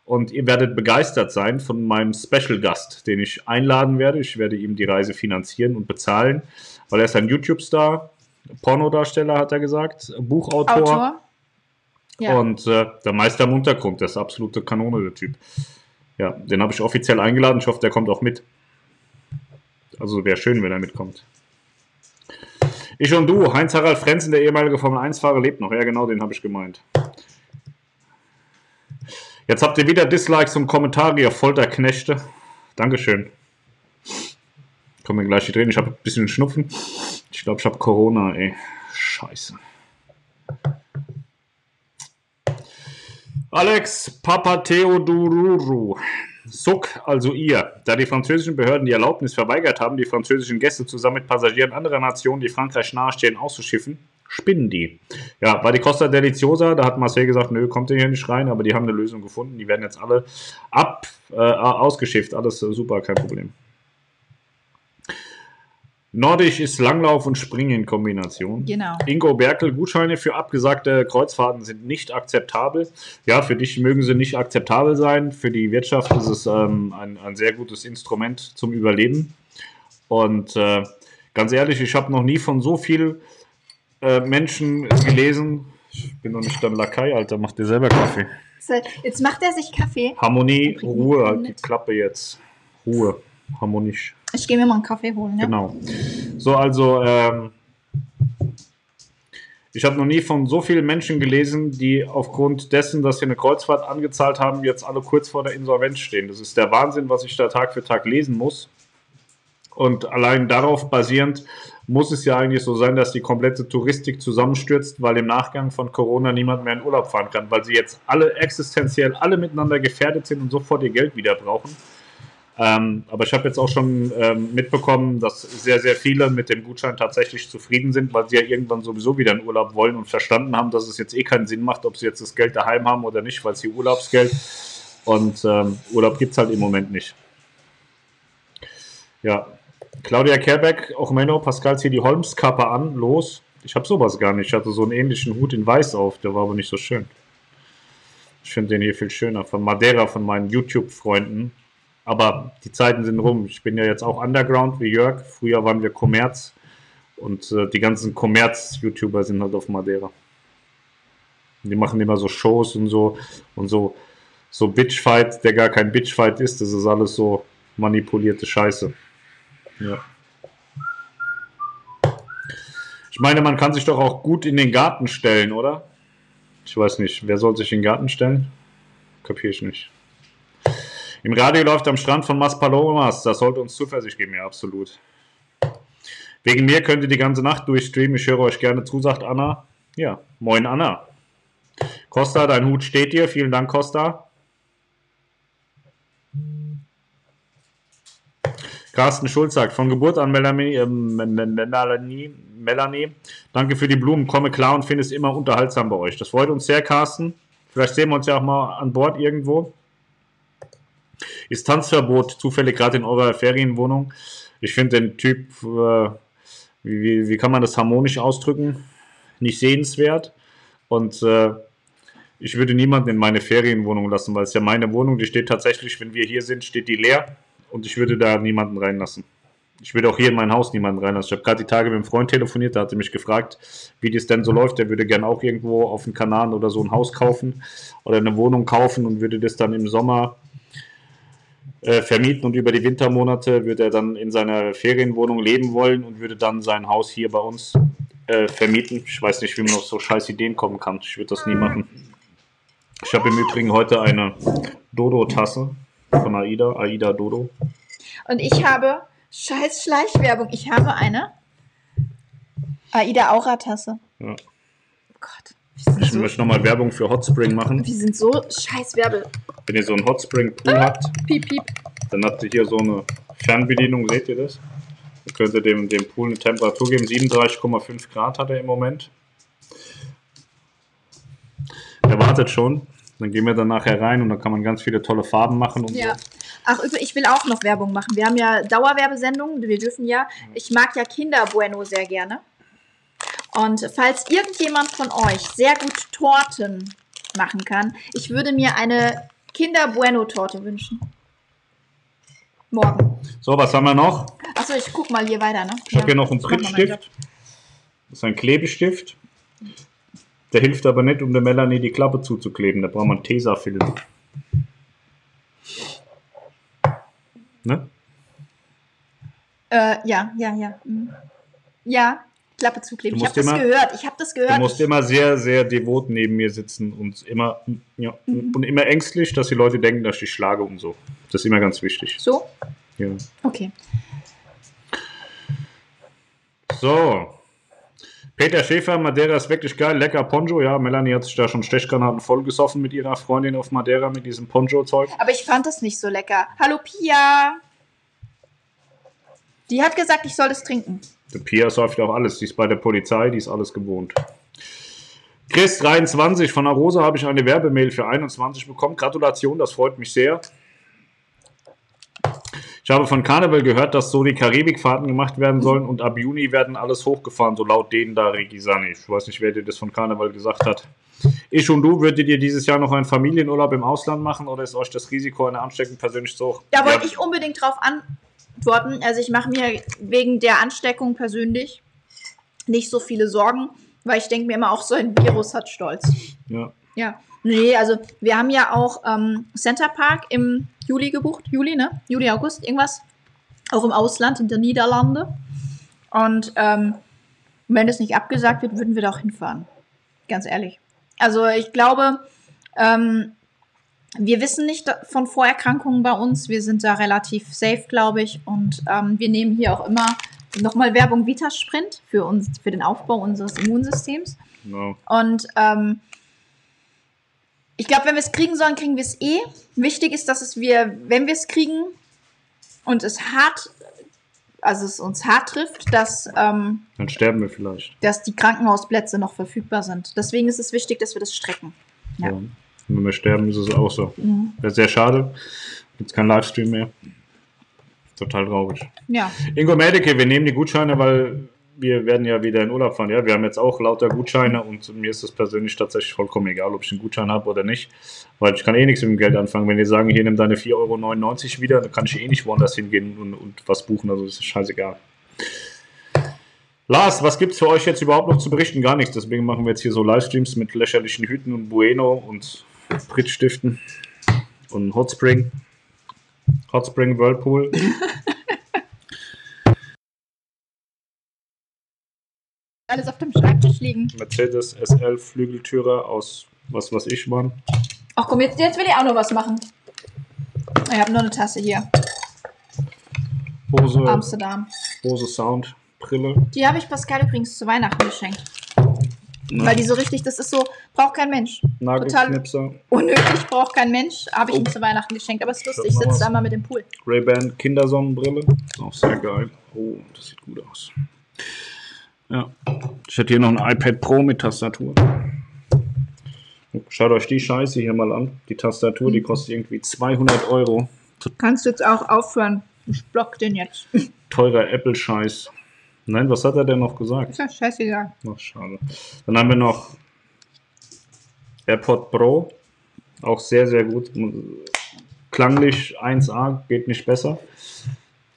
[SPEAKER 1] Und ihr werdet begeistert sein von meinem Special Gast, den ich einladen werde. Ich werde ihm die Reise finanzieren und bezahlen, weil er ist ein YouTube-Star, Pornodarsteller, hat er gesagt, Buchautor. Autor. Ja. Und äh, der Meister im Untergrund, der ist absolute Kanone, der Typ. Ja, den habe ich offiziell eingeladen. Ich hoffe, der kommt auch mit. Also wäre schön, wenn er mitkommt. Ich und du, Heinz-Harald Frenzen, der ehemalige Formel-1-Fahrer, lebt noch. Ja, genau, den habe ich gemeint. Jetzt habt ihr wieder Dislikes und Kommentare, ihr Folterknechte. Dankeschön. Kommen wir gleich drehen. Ich habe ein bisschen Schnupfen. Ich glaube, ich habe Corona, ey. Scheiße. Alex Papatheodorou. Suck, also ihr, da die französischen Behörden die Erlaubnis verweigert haben, die französischen Gäste zusammen mit Passagieren anderer Nationen, die Frankreich nahestehen, auszuschiffen, spinnen die. Ja, bei die Costa Deliciosa, da hat Marseille gesagt, nö, kommt ihr hier nicht rein, aber die haben eine Lösung gefunden. Die werden jetzt alle ab, äh, ausgeschifft. Alles äh, super, kein Problem. Nordisch ist Langlauf und Springen in Kombination.
[SPEAKER 2] Genau.
[SPEAKER 1] Ingo Berkel, Gutscheine für abgesagte Kreuzfahrten sind nicht akzeptabel. Ja, für dich mögen sie nicht akzeptabel sein. Für die Wirtschaft ist es ähm, ein, ein sehr gutes Instrument zum Überleben. Und äh, ganz ehrlich, ich habe noch nie von so viel äh, Menschen gelesen. Ich bin noch nicht dein Lakai, Alter. Mach dir selber Kaffee.
[SPEAKER 2] Jetzt macht er sich Kaffee.
[SPEAKER 1] Harmonie, Ruhe, halt die Klappe jetzt. Ruhe, harmonisch.
[SPEAKER 2] Ich gehe mir mal einen Kaffee holen,
[SPEAKER 1] ja. Genau. So, also, ähm, ich habe noch nie von so vielen Menschen gelesen, die aufgrund dessen, dass sie eine Kreuzfahrt angezahlt haben, jetzt alle kurz vor der Insolvenz stehen. Das ist der Wahnsinn, was ich da Tag für Tag lesen muss. Und allein darauf basierend muss es ja eigentlich so sein, dass die komplette Touristik zusammenstürzt, weil im Nachgang von Corona niemand mehr in Urlaub fahren kann, weil sie jetzt alle existenziell, alle miteinander gefährdet sind und sofort ihr Geld wieder brauchen. Ähm, aber ich habe jetzt auch schon ähm, mitbekommen, dass sehr, sehr viele mit dem Gutschein tatsächlich zufrieden sind, weil sie ja irgendwann sowieso wieder in Urlaub wollen und verstanden haben, dass es jetzt eh keinen Sinn macht, ob sie jetzt das Geld daheim haben oder nicht, weil sie Urlaubsgeld und ähm, Urlaub gibt es halt im Moment nicht. Ja, Claudia Kerbeck, auch Menno, Pascal, zieh die Holmskappe an, los. Ich habe sowas gar nicht. Ich hatte so einen ähnlichen Hut in Weiß auf, der war aber nicht so schön. Ich finde den hier viel schöner. Von Madeira, von meinen YouTube-Freunden. Aber die Zeiten sind rum. Ich bin ja jetzt auch Underground wie Jörg. Früher waren wir Kommerz. Und äh, die ganzen Kommerz-YouTuber sind halt auf Madeira. Die machen immer so Shows und so. Und so, so Bitchfight, der gar kein Bitchfight ist. Das ist alles so manipulierte Scheiße. Ja. Ich meine, man kann sich doch auch gut in den Garten stellen, oder? Ich weiß nicht, wer soll sich in den Garten stellen? Kapiere ich nicht. Im Radio läuft am Strand von Maspalomas. Das sollte uns Zuversicht geben, ja, absolut. Wegen mir könnt ihr die ganze Nacht durchstreamen. Ich höre euch gerne zu, sagt Anna. Ja, moin Anna. Costa, dein Hut steht dir. Vielen Dank, Costa. Carsten Schulz sagt, von Geburt an Melanie, äh, Melanie, Melanie, danke für die Blumen, komme klar und finde es immer unterhaltsam bei euch. Das freut uns sehr, Carsten. Vielleicht sehen wir uns ja auch mal an Bord irgendwo. Ist Tanzverbot zufällig gerade in eurer Ferienwohnung? Ich finde den Typ, äh, wie, wie, kann man das harmonisch ausdrücken? Nicht sehenswert. Und äh, ich würde niemanden in meine Ferienwohnung lassen, weil es ja meine Wohnung, die steht tatsächlich, wenn wir hier sind, steht die leer und ich würde da niemanden reinlassen. Ich würde auch hier in mein Haus niemanden reinlassen. Ich habe gerade die Tage mit einem Freund telefoniert, der hatte mich gefragt, wie das denn so läuft. Der würde gerne auch irgendwo auf dem Kanal oder so ein Haus kaufen oder eine Wohnung kaufen und würde das dann im Sommer äh, vermieten und über die Wintermonate würde er dann in seiner Ferienwohnung leben wollen und würde dann sein Haus hier bei uns äh, vermieten. Ich weiß nicht, wie man auf so scheiß Ideen kommen kann. Ich würde das nie machen. Ich habe im Übrigen heute eine Dodo-Tasse von Aida, Aida Dodo.
[SPEAKER 2] Und ich habe, scheiß Schleichwerbung, ich habe eine Aida Aura-Tasse. Ja.
[SPEAKER 1] Oh Gott. Ich so möchte nochmal Werbung für Hotspring machen.
[SPEAKER 2] Wir sind so scheiß Werbe.
[SPEAKER 1] Wenn ihr so einen Hotspring-Pool ah, habt, piep, piep. dann habt ihr hier so eine Fernbedienung, seht ihr das? Ihr könnt dem, dem Pool eine Temperatur geben, 37,5 Grad hat er im Moment. Er wartet schon. Dann gehen wir dann nachher rein und dann kann man ganz viele tolle Farben machen und
[SPEAKER 2] ja. so. Ach, ich will auch noch Werbung machen. Wir haben ja Dauerwerbesendungen, wir dürfen ja. Ich mag ja Kinder Bueno sehr gerne. Und falls irgendjemand von euch sehr gut Torten machen kann, ich würde mir eine Kinder Bueno Torte wünschen. Morgen.
[SPEAKER 1] So, was haben wir noch?
[SPEAKER 2] Achso, ich guck mal hier weiter, ne?
[SPEAKER 1] Ich ja, habe hier noch einen Prittstift. Das ist ein Klebestift. Der hilft aber nicht, um der Melanie die Klappe zuzukleben. Da braucht man Tesafilm.
[SPEAKER 2] Ne? Äh, ja, ja, ja. Mhm. Ja, Klappe zukleben. Ich habe das gehört. Ich habe das gehört.
[SPEAKER 1] Du musst immer sehr, sehr devot neben mir sitzen und immer, ja, mhm. und immer ängstlich, dass die Leute denken, dass ich schlage und so. Das ist immer ganz wichtig.
[SPEAKER 2] So?
[SPEAKER 1] Ja.
[SPEAKER 2] Okay.
[SPEAKER 1] So. Peter Schäfer, Madeira ist wirklich geil, lecker Poncho. Ja, Melanie hat sich da schon Stechgranaten vollgesoffen mit ihrer Freundin auf Madeira mit diesem Poncho-Zeug.
[SPEAKER 2] Aber ich fand das nicht so lecker. Hallo Pia! Die hat gesagt, ich soll das trinken.
[SPEAKER 1] Die Pia säuft auch alles. Die ist bei der Polizei, die ist alles gewohnt. Chris 23 von der Rosa habe ich eine Werbemail für 21 bekommen. Gratulation, das freut mich sehr. Ich habe von Carnival gehört, dass so die Karibikfahrten gemacht werden sollen und ab Juni werden alles hochgefahren, so laut denen da Regisani. Ich weiß nicht, wer dir das von Carnival gesagt hat. Ich und du, würdet ihr dieses Jahr noch einen Familienurlaub im Ausland machen oder ist euch das Risiko einer Ansteckung persönlich so hoch?
[SPEAKER 2] Da wollte ja. ich unbedingt drauf antworten. Also ich mache mir wegen der Ansteckung persönlich nicht so viele Sorgen, weil ich denke mir immer, auch so ein Virus hat Stolz.
[SPEAKER 1] Ja.
[SPEAKER 2] Ja. Nee, also wir haben ja auch ähm, Center Park im Juli gebucht. Juli, ne? Juli, August, irgendwas. Auch im Ausland, in der Niederlande. Und ähm, wenn das nicht abgesagt wird, würden wir da auch hinfahren. Ganz ehrlich. Also ich glaube, ähm, wir wissen nicht von Vorerkrankungen bei uns. Wir sind da relativ safe, glaube ich. Und ähm, wir nehmen hier auch immer nochmal Werbung Vitasprint für uns, für den Aufbau unseres Immunsystems.
[SPEAKER 1] No.
[SPEAKER 2] Und ähm, ich glaube, wenn wir es kriegen sollen, kriegen wir es eh. Wichtig ist, dass es wir, wenn wir es kriegen und es hart, also es uns hart trifft, dass ähm,
[SPEAKER 1] dann sterben wir vielleicht.
[SPEAKER 2] Dass die Krankenhausplätze noch verfügbar sind. Deswegen ist es wichtig, dass wir das strecken. Ja. ja.
[SPEAKER 1] Wenn wir sterben, ist es auch so. Mhm. Sehr schade. Gibt kein Livestream mehr. Total traurig.
[SPEAKER 2] Ja.
[SPEAKER 1] Ingo Medike, wir nehmen die Gutscheine, weil wir werden ja wieder in Urlaub fahren. Ja, wir haben jetzt auch lauter Gutscheine und mir ist es persönlich tatsächlich vollkommen egal, ob ich einen Gutschein habe oder nicht, weil ich kann eh nichts mit dem Geld anfangen. Wenn die sagen, hier nimm deine 4,99 Euro wieder, dann kann ich eh nicht woanders hingehen und, und was buchen, also ist scheißegal. Lars, was gibt es für euch jetzt überhaupt noch zu berichten? Gar nichts. Deswegen machen wir jetzt hier so Livestreams mit lächerlichen Hüten und Bueno und Pritzstiften und Hotspring. Hotspring Whirlpool. [LAUGHS]
[SPEAKER 2] alles auf dem Schreibtisch liegen.
[SPEAKER 1] Mercedes SL Flügeltürer aus was weiß ich wann.
[SPEAKER 2] Ach komm, jetzt, jetzt will ich auch noch was machen. Ich habe nur eine Tasse hier.
[SPEAKER 1] Bose,
[SPEAKER 2] Amsterdam.
[SPEAKER 1] Bose Sound Brille.
[SPEAKER 2] Die habe ich Pascal übrigens zu Weihnachten geschenkt. Weil die so richtig, das ist so, braucht kein Mensch. Total
[SPEAKER 1] Nagelknipser,
[SPEAKER 2] unnötig, braucht kein Mensch. Habe ich ihm
[SPEAKER 1] Oh.
[SPEAKER 2] zu Weihnachten geschenkt, aber es ist lustig. Ich sitze
[SPEAKER 1] was.
[SPEAKER 2] da mal mit dem Pool.
[SPEAKER 1] Ray-Ban Kindersonnenbrille. Ist auch sehr geil. Oh, das sieht gut aus. Ja. Ich hätte hier noch ein iPad Pro mit Tastatur. Schaut euch die Scheiße hier mal an. Die Tastatur, die kostet irgendwie 200 Euro.
[SPEAKER 2] Kannst du jetzt auch aufhören. Ich block den jetzt.
[SPEAKER 1] Teurer Apple-Scheiß. Nein, was hat er denn noch gesagt?
[SPEAKER 2] Ist ja scheißegal.
[SPEAKER 1] Ach, schade. Dann haben wir noch AirPod Pro. Auch sehr, sehr gut. Klanglich 1A, geht nicht besser.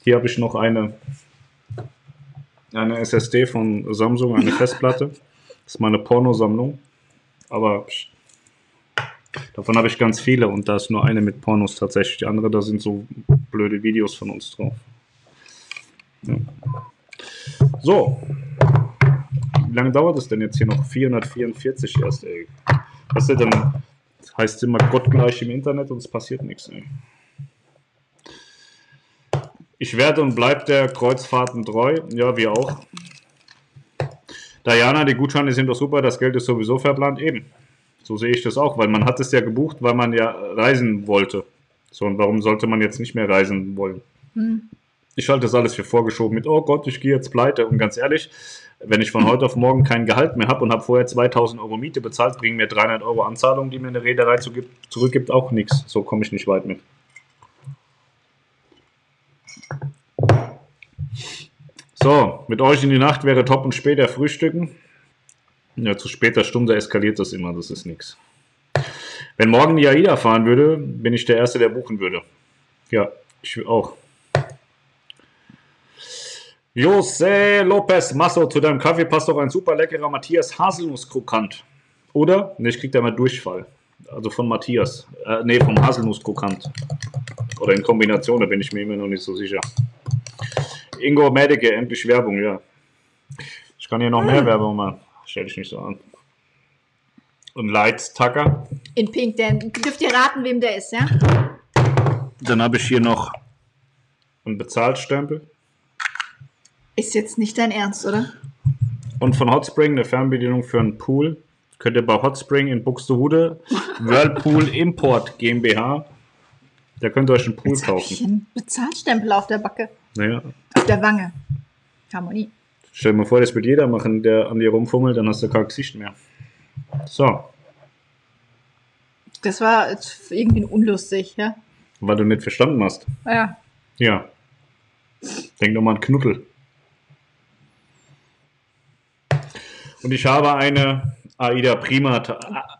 [SPEAKER 1] Hier habe ich noch eine, eine SSD von Samsung, eine [LAUGHS] Festplatte. Das ist meine Pornosammlung. Aber pst, davon habe ich ganz viele und da ist nur eine mit Pornos tatsächlich. Die andere, da sind so blöde Videos von uns drauf. Ja. So, wie lange dauert es denn jetzt hier noch? 444 erst, ey. Was ist denn? Das heißt immer gottgleich im Internet und es passiert nichts, ey. Ich werde und bleib der Kreuzfahrten treu. Ja, wir auch. Diana, die Gutscheine sind doch super, das Geld ist sowieso verplant. Eben. So sehe ich das auch, weil man hat es ja gebucht, weil man ja reisen wollte. So, und warum sollte man jetzt nicht mehr reisen wollen? Ich halte das alles für vorgeschoben mit, oh Gott, ich gehe jetzt pleite. Und ganz ehrlich, wenn ich von [LAUGHS] heute auf morgen kein Gehalt mehr habe und habe vorher 2000 Euro Miete bezahlt, bringen mir 300 Euro Anzahlung, die mir eine Reederei zurückgibt, auch nichts. So komme ich nicht weit mit. So, mit euch in die Nacht wäre top und später frühstücken. Ja, zu später Stunde eskaliert das immer, das ist nichts. Wenn morgen die AIDA fahren würde, bin ich der Erste, der buchen würde. Ja, ich auch. José Lopez Masso, zu deinem Kaffee passt doch ein super leckerer Matthias Haselnusskrokant. Oder? Ne, ich krieg da mal Durchfall. Also von Matthias. Äh, ne, vom Haselnusskrokant. Oder in Kombination, da bin ich mir immer noch nicht so sicher. Ingo Medeke, endlich Werbung, ja. Ich kann hier noch mehr Werbung machen. Stell dich nicht so an. Und Lights Tucker.
[SPEAKER 2] In Pink, denn dürft ihr raten, wem der ist, ja?
[SPEAKER 1] Dann habe ich hier noch einen Bezahlstempel.
[SPEAKER 2] Ist jetzt nicht dein Ernst, oder?
[SPEAKER 1] Und von Hotspring eine Fernbedienung für einen Pool. Könnt ihr bei Hotspring in Buxtehude [LAUGHS] Whirlpool Import GmbH. Da könnt ihr euch einen Pool
[SPEAKER 2] Jetzt habe ich
[SPEAKER 1] kaufen.
[SPEAKER 2] einen Bezahlstempel auf der Backe.
[SPEAKER 1] Naja,
[SPEAKER 2] Auf der Wange. Harmonie.
[SPEAKER 1] stell dir mal vor, das wird jeder machen, der an dir rumfummelt, dann hast du kein Gesicht mehr. So,
[SPEAKER 2] Das war irgendwie unlustig, ja?
[SPEAKER 1] weil du nicht verstanden hast.
[SPEAKER 2] Ja.
[SPEAKER 1] Ja. Denk doch mal an Knuddel. Und ich habe eine Aida Prima,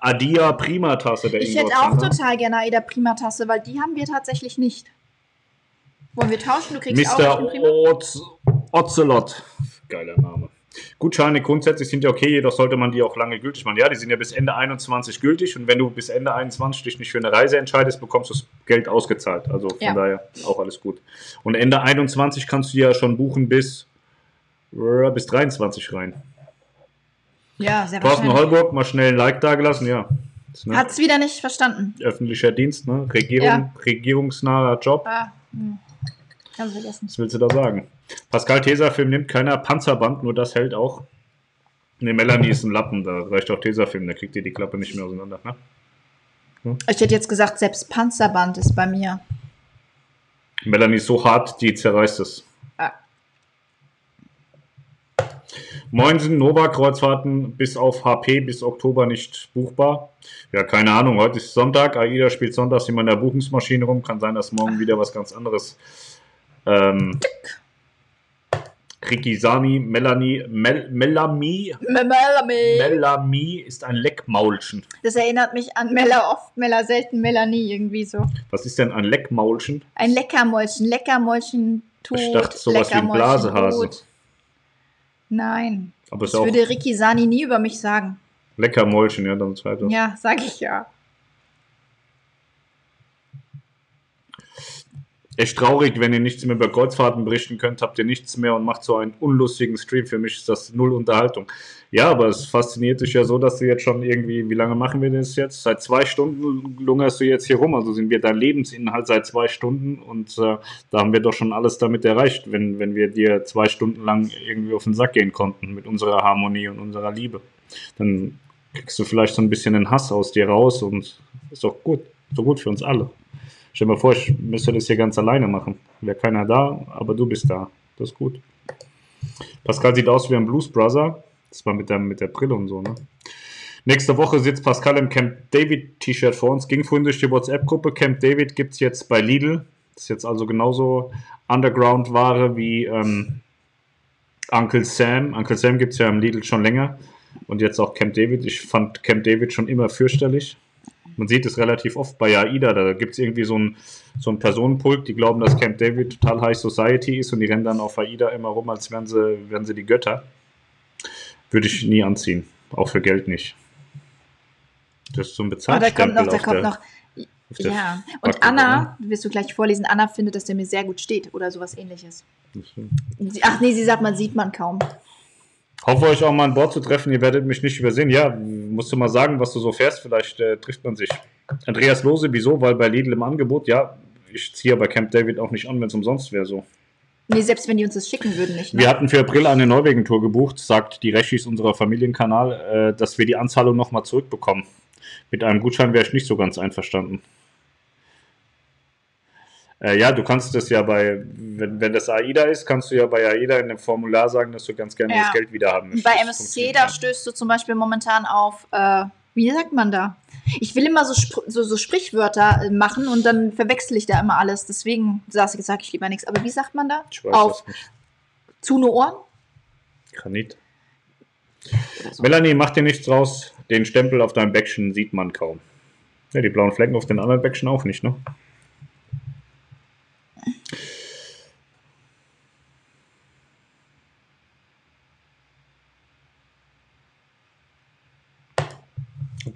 [SPEAKER 1] Adia Prima Tasse der
[SPEAKER 2] Ich hätte auch
[SPEAKER 1] Zander.
[SPEAKER 2] total gerne Aida Prima Tasse, weil die haben wir tatsächlich nicht. Wollen wir tauschen? Du kriegst auch
[SPEAKER 1] Mr.
[SPEAKER 2] Prima.
[SPEAKER 1] Oz Ocelot. Geiler Name. Gutscheine grundsätzlich sind ja okay, jedoch sollte man die auch lange gültig machen. Ja, die sind ja bis Ende 21 gültig und wenn du bis Ende 21 dich nicht für eine Reise entscheidest, bekommst du das Geld ausgezahlt. Also von
[SPEAKER 2] Ja.
[SPEAKER 1] daher auch alles gut. Und Ende 21 kannst du ja schon buchen bis, bis 23 rein.
[SPEAKER 2] Ja, sehr
[SPEAKER 1] Thorsten. Holburg, mal schnell ein Like dagelassen, ja. Ne,
[SPEAKER 2] Hat's wieder nicht verstanden.
[SPEAKER 1] öffentlicher Dienst, ne? Regierung,
[SPEAKER 2] Ja.
[SPEAKER 1] regierungsnaher Job.
[SPEAKER 2] Ah, hm. Kannst vergessen.
[SPEAKER 1] Was willst du da sagen? Pascal Tesafilm nimmt keiner Panzerband, nur das hält auch. Ne, Melanie ist ein Lappen, da reicht auch Tesafilm, da kriegt ihr die Klappe nicht mehr auseinander. Ne?
[SPEAKER 2] Ich hätte jetzt gesagt, selbst Panzerband ist bei mir.
[SPEAKER 1] Melanie ist so hart, die zerreißt es. Moinsen, Nova-Kreuzfahrten bis auf HP bis Oktober nicht buchbar. Ja, keine Ahnung, heute ist Sonntag, AIDA spielt sonntags in meiner Buchungsmaschine rum, kann sein, dass morgen wieder was ganz anderes. Ähm, Rikisani, Melanie, Mel, Melanie,
[SPEAKER 2] Melanie.
[SPEAKER 1] Melanie ist ein Leckmaulchen.
[SPEAKER 2] Das erinnert mich an Mella oft, Mella selten, Melanie irgendwie so.
[SPEAKER 1] Was ist denn ein Leckmaulchen?
[SPEAKER 2] Ein Leckermäulchen, Leckermäulchen tot.
[SPEAKER 1] Ich dachte, sowas wie ein Blasehase.
[SPEAKER 2] tot. Nein,
[SPEAKER 1] Aber
[SPEAKER 2] das würde Ricky Sani nie über mich sagen.
[SPEAKER 1] Leckermäulchen, ja, dann zweiter.
[SPEAKER 2] Ja, sag ich ja.
[SPEAKER 1] Echt traurig, wenn ihr nichts mehr über Kreuzfahrten berichten könnt, habt ihr nichts mehr und macht so einen unlustigen Stream. Für mich ist das null Unterhaltung. Ja, aber es fasziniert dich ja so, dass du jetzt schon irgendwie, wie lange machen wir das jetzt? Seit zwei Stunden lungerst du jetzt hier rum. Also sind wir dein Lebensinhalt seit zwei Stunden und äh, da haben wir doch schon alles damit erreicht, wenn, wenn wir dir zwei Stunden lang irgendwie auf den Sack gehen konnten mit unserer Harmonie und unserer Liebe. Dann kriegst du vielleicht so ein bisschen den Hass aus dir raus und ist doch gut. So gut für uns alle. Stell dir mal vor, ich müsste das hier ganz alleine machen. Wäre keiner da, aber du bist da. Das ist gut. Pascal sieht aus wie ein Blues Brother. Das war mit der, mit der Brille und so, ne? Nächste Woche sitzt Pascal im Camp David T-Shirt vor uns. Ging vorhin durch die WhatsApp-Gruppe. Camp David gibt es jetzt bei Lidl. Das ist jetzt also genauso Underground-Ware wie ähm, Uncle Sam. Uncle Sam gibt es ja im Lidl schon länger. Und jetzt auch Camp David. Ich fand Camp David schon immer fürchterlich. Man sieht es relativ oft bei AIDA. Da gibt es irgendwie so ein, so ein Personenpulk, die glauben, dass Camp David total High Society ist und die rennen dann auf AIDA immer rum, als wären sie, wären sie die Götter. Würde ich nie anziehen. Auch für Geld nicht. Das ist so ein Bezahlstempel.
[SPEAKER 2] Oh, da kommt noch, da kommt noch. Ja, und Anna, wirst du gleich vorlesen, Anna findet, dass der mir sehr gut steht oder sowas ähnliches. Ach nee, sie sagt, man sieht man kaum.
[SPEAKER 1] Hoffe euch auch mal an Bord zu treffen, ihr werdet mich nicht übersehen. Ja, musst du mal sagen, was du so fährst, vielleicht äh, trifft man sich. Andreas Lose, wieso? Weil bei Lidl im Angebot, ja, ich ziehe aber Camp David auch nicht an, wenn es umsonst wäre so.
[SPEAKER 2] Nee, selbst wenn die uns das schicken würden, nicht.
[SPEAKER 1] Ne? Wir hatten für April eine Norwegen-Tour gebucht, sagt die Rechis unserer Familienkanal, äh, dass wir die Anzahlung nochmal zurückbekommen. Mit einem Gutschein wäre ich nicht so ganz einverstanden. Äh, ja, du kannst das ja bei, wenn, wenn das AIDA ist, kannst du ja bei AIDA in dem Formular sagen, dass du ganz gerne ja. das Geld wieder haben
[SPEAKER 2] möchtest. Bei MSC, da stößt du zum Beispiel momentan auf, äh, wie sagt man da? Ich will immer so, so, so, Sprichwörter äh, machen und dann verwechsel ich da immer alles. Deswegen sage ich, ich lieber nichts. Aber wie sagt man da? Ich weiß auf nicht. Zu nur Ohren?
[SPEAKER 1] Granit. So. Melanie, mach dir nichts draus. Den Stempel auf deinem Bäckchen sieht man kaum. Ja, die blauen Flecken auf den anderen Bäckchen auch nicht, ne?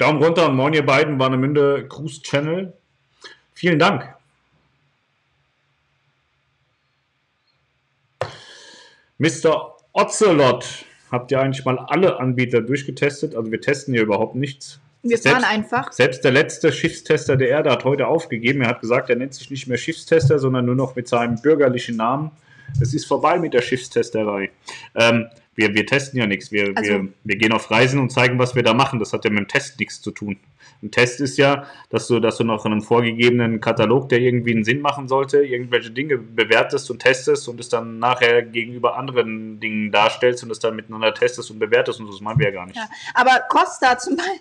[SPEAKER 1] Daumen runter und moin ihr beiden, Warnemünde Cruise Channel. Vielen Dank. Mr. Ocelot, habt ihr eigentlich mal alle Anbieter durchgetestet? Also wir testen hier überhaupt nichts.
[SPEAKER 2] Wir fahren selbst, einfach.
[SPEAKER 1] Selbst der letzte Schiffstester der Erde hat heute aufgegeben. Er hat gesagt, er nennt sich nicht mehr Schiffstester, sondern nur noch mit seinem bürgerlichen Namen. Es ist vorbei mit der Schiffstesterei. Ähm, wir, wir testen ja nichts. Wir, also, wir, wir gehen auf Reisen und zeigen, was wir da machen. Das hat ja mit dem Test nichts zu tun. Ein Test ist ja, dass du, dass du nach einem vorgegebenen Katalog, der irgendwie einen Sinn machen sollte, irgendwelche Dinge bewertest und testest und es dann nachher gegenüber anderen Dingen darstellst und es dann miteinander testest und bewertest und so. Das machen wir ja gar nicht. Ja,
[SPEAKER 2] aber Costa zum Beispiel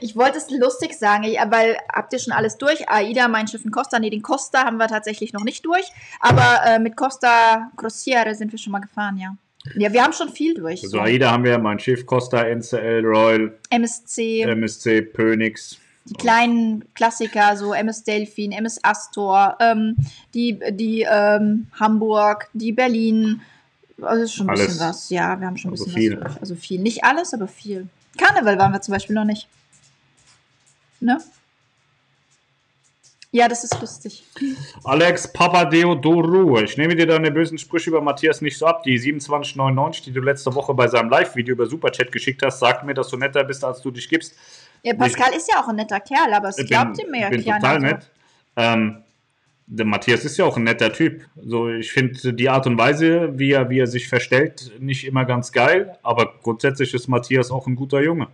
[SPEAKER 2] ich wollte es lustig sagen, weil habt ihr schon alles durch? AIDA, mein Schiff in Costa. Nee, den Costa haben wir tatsächlich noch nicht durch. Aber äh, mit Costa Crociere sind wir schon mal gefahren, ja. Ja, wir haben schon viel durch.
[SPEAKER 1] Also so. AIDA haben wir mein Schiff, Costa, NCL, Royal,
[SPEAKER 2] MSC,
[SPEAKER 1] MSC, Phoenix.
[SPEAKER 2] Die kleinen Klassiker, so MS Delphin, MS Astor, ähm, die, die ähm, Hamburg, die Berlin. Also schon ein alles. bisschen was. Ja, wir haben schon ein also bisschen viel. was durch. Also viel. Nicht alles, aber viel. Karneval waren wir zum Beispiel noch nicht. Ne? Ja, das ist lustig.
[SPEAKER 1] Alex Papadeodoru, ich nehme dir deine bösen Sprüche über Matthias nicht so ab. Die 2799, die du letzte Woche bei seinem Live-Video über Superchat geschickt hast, sagt mir, dass du netter bist, als du dich gibst.
[SPEAKER 2] Ja, Pascal ich, ist ja auch ein netter Kerl, aber es glaubt ihm mir ja
[SPEAKER 1] bin total nett. Ähm, der Matthias ist ja auch ein netter Typ. So, ich finde die Art und Weise, wie er, wie er sich verstellt, nicht immer ganz geil, aber grundsätzlich ist Matthias auch ein guter Junge.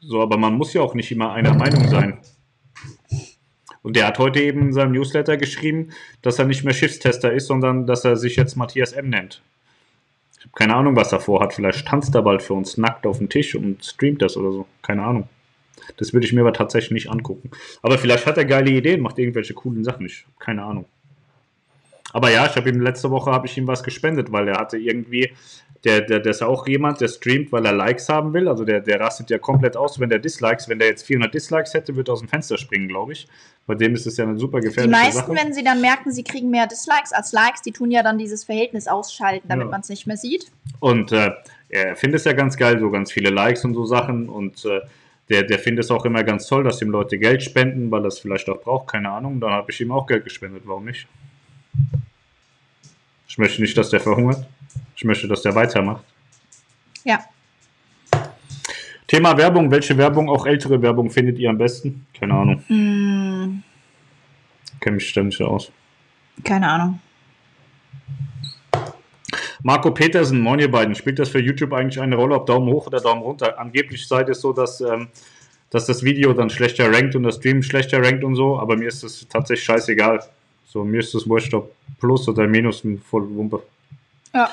[SPEAKER 1] So, aber man muss ja auch nicht immer einer Meinung sein. Und der hat heute eben in seinem Newsletter geschrieben, dass er nicht mehr Schiffstester ist, sondern dass er sich jetzt Matthias M nennt. Ich habe keine Ahnung, was er vorhat. Vielleicht tanzt er bald für uns nackt auf dem Tisch und streamt das oder so. Keine Ahnung. Das würde ich mir aber tatsächlich nicht angucken. Aber vielleicht hat er geile Ideen, macht irgendwelche coolen Sachen. Ich keine Ahnung. Aber ja, ich habe ihm letzte Woche habe ich ihm was gespendet, weil er hatte irgendwie, der, der, der ist ja auch jemand, der streamt, weil er Likes haben will. Also der, der rastet ja komplett aus, wenn der Dislikes, wenn der jetzt 400 Dislikes hätte, würde er aus dem Fenster springen, glaube ich. Bei dem ist es ja eine super gefährliche
[SPEAKER 2] Die meisten, Sache. wenn sie dann merken, sie kriegen mehr Dislikes als Likes, die tun ja dann dieses Verhältnis ausschalten, damit ja. man es nicht mehr sieht.
[SPEAKER 1] Und äh, er findet es ja ganz geil, so ganz viele Likes und so Sachen und äh, der, der findet es auch immer ganz toll, dass ihm Leute Geld spenden, weil er es vielleicht auch braucht, keine Ahnung. Dann habe ich ihm auch Geld gespendet, warum nicht? Ich möchte nicht, dass der verhungert. Ich möchte, dass der weitermacht.
[SPEAKER 2] Ja.
[SPEAKER 1] Thema Werbung. Welche Werbung, auch ältere Werbung, findet ihr am besten? Keine Ahnung. Mm. Kenne mich ständig aus.
[SPEAKER 2] Keine Ahnung.
[SPEAKER 1] Marco Petersen, moin ihr beiden, spielt das für YouTube eigentlich eine Rolle, ob Daumen hoch oder Daumen runter? Angeblich seid es so, dass, ähm, dass das Video dann schlechter rankt und das Stream schlechter rankt und so, aber mir ist das tatsächlich scheißegal. So, mir ist das wurscht, ob Plus oder Minus voll Wumpe. Ja.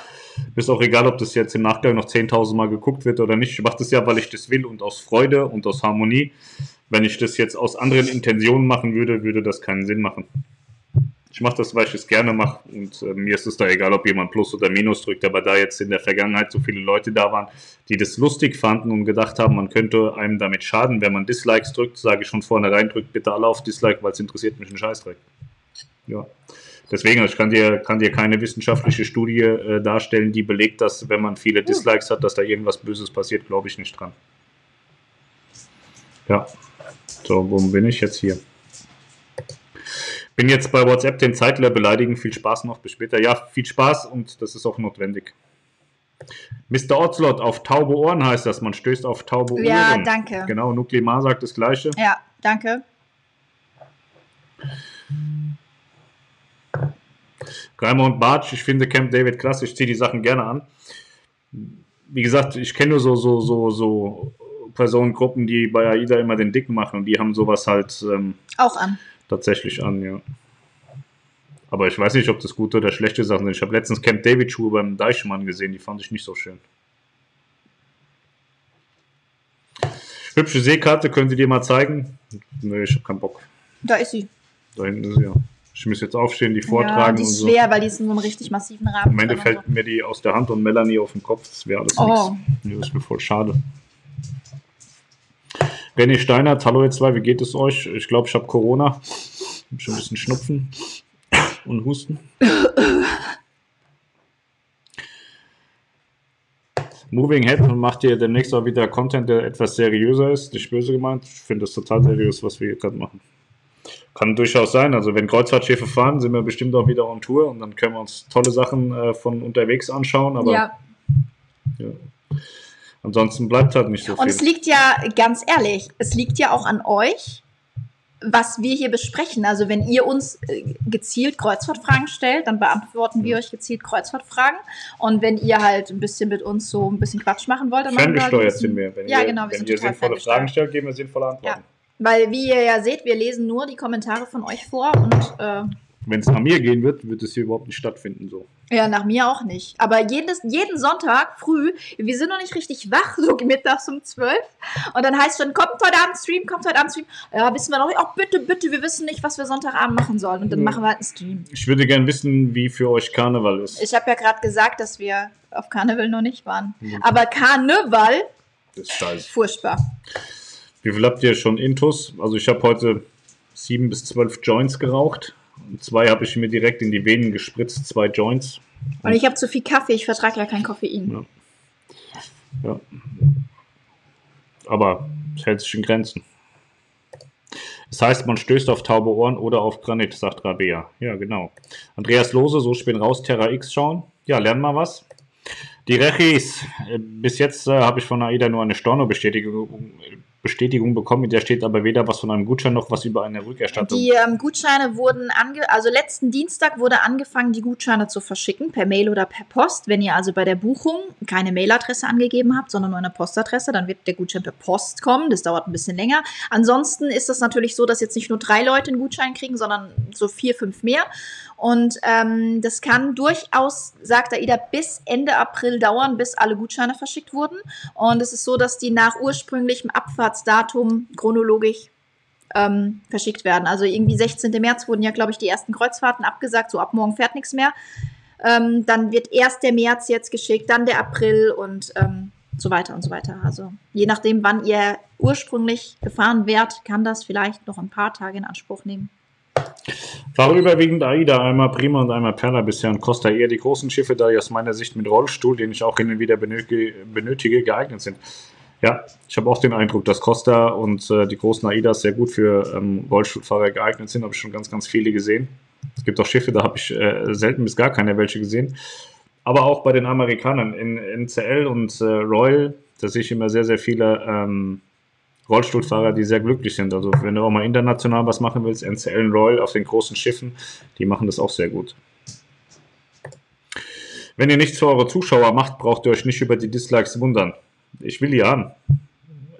[SPEAKER 1] Ist auch egal, ob das jetzt im Nachgang noch 10.000 Mal geguckt wird oder nicht. Ich mache das ja, weil ich das will und aus Freude und aus Harmonie. Wenn ich das jetzt aus anderen Intentionen machen würde, würde das keinen Sinn machen. Ich mache das, weil ich es gerne mache und äh, mir ist es da egal, ob jemand Plus oder Minus drückt, aber da jetzt in der Vergangenheit so viele Leute da waren, die das lustig fanden und gedacht haben, man könnte einem damit schaden, wenn man Dislikes drückt, sage ich schon vornherein, drückt bitte alle auf Dislike, weil es interessiert mich ein Scheißdreck. Ja. Deswegen, ich kann dir, kann dir keine wissenschaftliche Studie äh, darstellen, die belegt, dass wenn man viele Dislikes hat, dass da irgendwas Böses passiert, glaube ich nicht dran. Ja. So, wo bin ich jetzt hier? Bin jetzt bei WhatsApp den Zeitler beleidigen. Viel Spaß noch, bis später. Ja, viel Spaß und das ist auch notwendig. Mr. Otzlot, auf taube Ohren heißt das. Man stößt auf taube Ohren.
[SPEAKER 2] Ja, danke.
[SPEAKER 1] Genau, Nuklimar sagt das Gleiche.
[SPEAKER 2] Ja, danke.
[SPEAKER 1] Greimer und Bartsch, ich finde Camp David klasse, ich ziehe die Sachen gerne an. Wie gesagt, ich kenne nur so, so, so, so Personengruppen, die bei AIDA immer den Dicken machen und die haben sowas halt ähm,
[SPEAKER 2] auch an.
[SPEAKER 1] Tatsächlich an, ja. Aber ich weiß nicht, ob das gute oder schlechte Sachen sind. Ich habe letztens Camp David Schuhe beim Deichmann gesehen, die fand ich nicht so schön. Hübsche Seekarte, können Sie dir mal zeigen? Nee, ich habe keinen Bock.
[SPEAKER 2] Da ist sie.
[SPEAKER 1] Da hinten ist sie, ja. Ich muss jetzt aufstehen, die vortragen.
[SPEAKER 2] Ja, die ist so. schwer, weil die ist in so einem richtig massiven Rahmen.
[SPEAKER 1] Am Ende fällt so. mir die aus der Hand und Melanie auf den Kopf. Das wäre alles oh. nichts. Das ist mir voll schade. René Steinert, hallo ihr zwei, wie geht es euch? Ich glaube, ich habe Corona. Ich habe schon ein bisschen Schnupfen und Husten. Moving Head macht ihr demnächst auch wieder Content, der etwas seriöser ist. Nicht böse gemeint. Ich finde das total seriös, was wir hier gerade machen. Kann durchaus sein. Also wenn Kreuzfahrtschiffe fahren, sind wir bestimmt auch wieder on Tour und dann können wir uns tolle Sachen äh, von unterwegs anschauen. Aber ja. ja. Ansonsten bleibt halt nicht so viel.
[SPEAKER 2] Und es liegt ja, ganz ehrlich, es liegt ja auch an euch, was wir hier besprechen. Also wenn ihr uns äh, gezielt Kreuzfahrtfragen stellt, dann beantworten wir euch gezielt Kreuzfahrtfragen. Und wenn ihr halt ein bisschen mit uns so ein bisschen Quatsch machen wollt, dann machen
[SPEAKER 1] wir halt sind wir.
[SPEAKER 2] Wenn ja, ihr, genau,
[SPEAKER 1] wir wenn ihr sinnvolle Fragen stellt, geben wir sinnvolle Antworten. Ja.
[SPEAKER 2] Weil, wie ihr ja seht, wir lesen nur die Kommentare von euch vor und. Äh,
[SPEAKER 1] Wenn es nach mir gehen wird, wird es hier überhaupt nicht stattfinden, so.
[SPEAKER 2] Ja, nach mir auch nicht. Aber jedes, jeden Sonntag früh, wir sind noch nicht richtig wach, [LAUGHS] so mittags um zwölf. Und dann heißt schon, kommt heute Abend Stream, kommt heute Abend Stream. Ja, wissen wir noch nicht. Oh, bitte, bitte, wir wissen nicht, was wir Sonntagabend machen sollen. Und dann machen wir halt einen Stream.
[SPEAKER 1] Ich würde gerne wissen, wie für euch Karneval ist.
[SPEAKER 2] Ich habe ja gerade gesagt, dass wir auf Karneval noch nicht waren. Mhm. Aber Karneval.
[SPEAKER 1] Das ist scheiße.
[SPEAKER 2] Furchtbar.
[SPEAKER 1] Wie viel habt ihr schon Intus? Also ich habe heute sieben bis zwölf Joints geraucht. Zwei habe ich mir direkt in die Venen gespritzt, zwei Joints.
[SPEAKER 2] Und ich habe zu viel Kaffee, ich vertrage ja kein Koffein.
[SPEAKER 1] Ja. ja. Aber es hält sich in Grenzen. Das heißt, man stößt auf taube Ohren oder auf Granit, sagt Rabea. Ja, genau. Andreas Lose, so spinn raus, Terra X schauen. Ja, lernen mal was. Die Rechis. Äh, bis jetzt äh, habe ich von AIDA nur eine Storno-Bestätigung Bestätigung bekommen, in der steht aber weder was von einem Gutschein noch was über eine Rückerstattung.
[SPEAKER 2] Die ähm, Gutscheine wurden, ange also letzten Dienstag wurde angefangen, die Gutscheine zu verschicken, per Mail oder per Post. Wenn ihr also bei der Buchung keine Mailadresse angegeben habt, sondern nur eine Postadresse, dann wird der Gutschein per Post kommen. Das dauert ein bisschen länger. Ansonsten ist es natürlich so, dass jetzt nicht nur drei Leute einen Gutschein kriegen, sondern so vier, fünf mehr. Und ähm, das kann durchaus, sagt AIDA, bis Ende April dauern, bis alle Gutscheine verschickt wurden. Und es ist so, dass die nach ursprünglichem Abfahrtsdatum chronologisch ähm, verschickt werden. Also irgendwie 16. März wurden ja, glaube ich, die ersten Kreuzfahrten abgesagt, so ab morgen fährt nichts mehr. Ähm, dann wird erst der März jetzt geschickt, dann der April und ähm, so weiter und so weiter. Also je nachdem, wann ihr ursprünglich gefahren wärt, kann das vielleicht noch ein paar Tage in Anspruch nehmen.
[SPEAKER 1] War überwiegend AIDA, einmal Prima und einmal Perla bisher und Costa eher die großen Schiffe, da die aus meiner Sicht mit Rollstuhl, den ich auch hin und wieder benötige, geeignet sind. Ja, ich habe auch den Eindruck, dass Costa und äh, die großen AIDAs sehr gut für ähm, Rollstuhlfahrer geeignet sind. Habe ich schon ganz, ganz viele gesehen. Es gibt auch Schiffe, da habe ich äh, selten bis gar keine welche gesehen. Aber auch bei den Amerikanern in NCL und äh, Royal, da sehe ich immer sehr, sehr viele ähm, Rollstuhlfahrer, die sehr glücklich sind. Also wenn du auch mal international was machen willst, NCL Royal auf den großen Schiffen, die machen das auch sehr gut. Wenn ihr nichts für eure Zuschauer macht, braucht ihr euch nicht über die Dislikes wundern. Ich will die haben.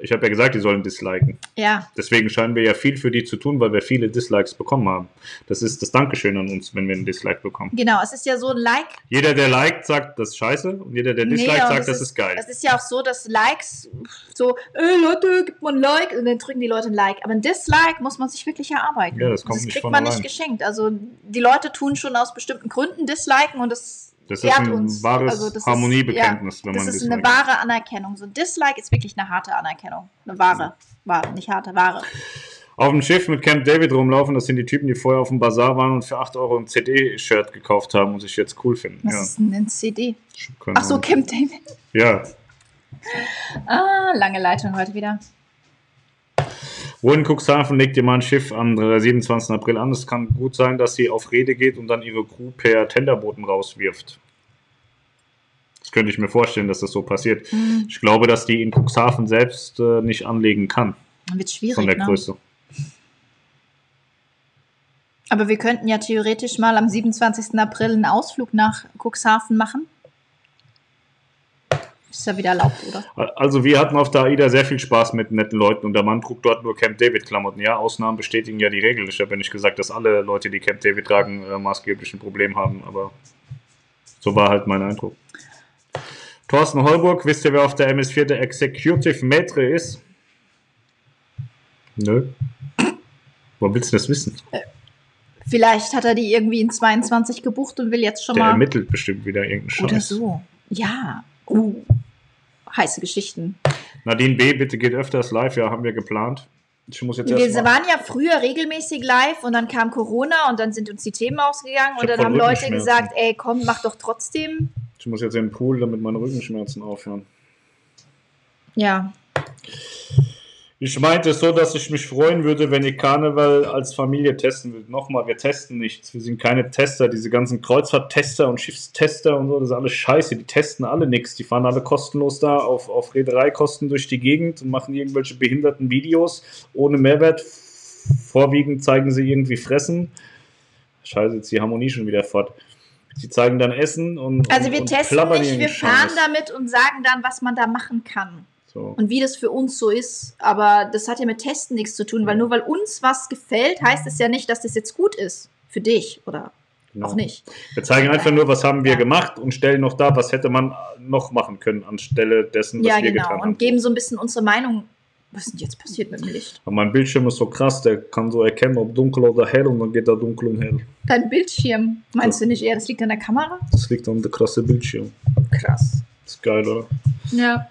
[SPEAKER 1] Ich habe ja gesagt, die sollen disliken.
[SPEAKER 2] Ja.
[SPEAKER 1] Deswegen scheinen wir ja viel für die zu tun, weil wir viele Dislikes bekommen haben. Das ist das Dankeschön an uns, wenn wir einen Dislike bekommen.
[SPEAKER 2] Genau, es ist ja so ein Like.
[SPEAKER 1] Jeder, der liked, sagt, das ist scheiße. Und jeder, der disliked,
[SPEAKER 2] und
[SPEAKER 1] sagt, das ist geil.
[SPEAKER 2] Es ist ja auch so, dass Likes so, ey Leute, gib mal ein Like und dann drücken die Leute ein Like. Aber ein Dislike muss man sich wirklich erarbeiten.
[SPEAKER 1] Ja, das
[SPEAKER 2] Und
[SPEAKER 1] kommt
[SPEAKER 2] das
[SPEAKER 1] nicht
[SPEAKER 2] kriegt man
[SPEAKER 1] allein.
[SPEAKER 2] nicht geschenkt. Also die Leute tun schon aus bestimmten Gründen Disliken und das,
[SPEAKER 1] Das ist ein
[SPEAKER 2] uns.
[SPEAKER 1] wahres
[SPEAKER 2] Also
[SPEAKER 1] Harmoniebekenntnis,
[SPEAKER 2] ist,
[SPEAKER 1] wenn
[SPEAKER 2] ja,
[SPEAKER 1] man
[SPEAKER 2] Das ist eine wahre Anerkennung. So ein Dislike ist wirklich eine harte Anerkennung. Eine wahre. Wahre, nicht harte, wahre.
[SPEAKER 1] Auf dem Schiff mit Camp David rumlaufen, das sind die Typen, die vorher auf dem Bazar waren und für 8 Euro ein CD-Shirt gekauft haben und sich jetzt cool finden.
[SPEAKER 2] Was
[SPEAKER 1] ja.
[SPEAKER 2] ist denn ein CD?
[SPEAKER 1] keine
[SPEAKER 2] Ach so. Camp David.
[SPEAKER 1] Ja.
[SPEAKER 2] Ah, lange Leitung heute wieder.
[SPEAKER 1] Wo in Cuxhaven legt ihr mal ein Schiff am äh, 27. April an? Es kann gut sein, dass sie auf Rede geht und dann ihre Crew per Tenderboten rauswirft. Das könnte ich mir vorstellen, dass das so passiert.
[SPEAKER 2] Hm,
[SPEAKER 1] Ich glaube, dass die in Cuxhaven selbst äh, nicht anlegen kann,
[SPEAKER 2] wird schwierig,
[SPEAKER 1] von der
[SPEAKER 2] ne?
[SPEAKER 1] Größe.
[SPEAKER 2] Aber wir könnten ja theoretisch mal am 27. April einen Ausflug nach Cuxhaven machen. Ist ja wieder erlaubt, oder?
[SPEAKER 1] Also wir hatten auf der AIDA sehr viel Spaß mit netten Leuten und der Mann trug dort nur Camp David Klamotten. Ja, Ausnahmen bestätigen ja die Regel. Ich habe ja nicht gesagt, dass alle Leute, die Camp David tragen, äh, maßgeblich ein Problem haben, aber so war halt mein Eindruck. Thorsten Holburg, wisst ihr, wer auf der MS4 der Executive Maitre ist? Nö. Wo willst du das wissen?
[SPEAKER 2] Vielleicht hat er die irgendwie in 22 gebucht und will jetzt schon
[SPEAKER 1] Der
[SPEAKER 2] mal.
[SPEAKER 1] ermittelt bestimmt wieder irgendeinen
[SPEAKER 2] Oder
[SPEAKER 1] Scheiß.
[SPEAKER 2] so. Ja. Uh. Heiße Geschichten.
[SPEAKER 1] Nadine B., bitte geht öfters live. Ja, haben wir geplant. Ich muss jetzt
[SPEAKER 2] Wir waren ja früher regelmäßig live und dann kam Corona und dann sind uns die Themen ausgegangen und dann haben Leute gesagt, ey, komm, mach doch trotzdem.
[SPEAKER 1] Ich muss jetzt in den Pool, damit meine Rückenschmerzen aufhören.
[SPEAKER 2] Ja.
[SPEAKER 1] Ich meinte so, dass ich mich freuen würde, wenn ihr Karneval als Familie testen würdet. Nochmal, wir testen nichts. Wir sind keine Tester. Diese ganzen Kreuzfahrttester und Schiffstester und so, das ist alles scheiße. Die testen alle nichts. Die fahren alle kostenlos da auf, auf Reedereikosten durch die Gegend und machen irgendwelche behinderten Videos ohne Mehrwert. Vorwiegend zeigen sie irgendwie Fressen. Scheiße, jetzt die Harmonie schon wieder fort. Sie zeigen dann Essen und.
[SPEAKER 2] Also wir
[SPEAKER 1] und
[SPEAKER 2] testen nicht, wir fahren damit und sagen dann, was man da machen kann.
[SPEAKER 1] So.
[SPEAKER 2] und wie das für uns so ist. Aber das hat ja mit Testen nichts zu tun, weil nur weil uns was gefällt, heißt es ja nicht, dass das jetzt gut ist. Für dich oder
[SPEAKER 1] Genau.
[SPEAKER 2] auch nicht.
[SPEAKER 1] Wir zeigen einfach nur, was haben wir
[SPEAKER 2] Ja.
[SPEAKER 1] gemacht und stellen noch da, was hätte man noch machen können anstelle dessen, was
[SPEAKER 2] ja,
[SPEAKER 1] wir
[SPEAKER 2] genau.
[SPEAKER 1] getan haben.
[SPEAKER 2] Und geben so ein bisschen unsere Meinung. Was ist denn jetzt passiert mit dem Licht?
[SPEAKER 1] Aber mein Bildschirm ist so krass, der kann so erkennen, ob dunkel oder hell und dann geht er dunkel und hell.
[SPEAKER 2] Dein Bildschirm, meinst du nicht eher, das liegt an der Kamera?
[SPEAKER 1] Das liegt an der krasse Bildschirm.
[SPEAKER 2] Krass.
[SPEAKER 1] ist geil, oder?
[SPEAKER 2] Ja.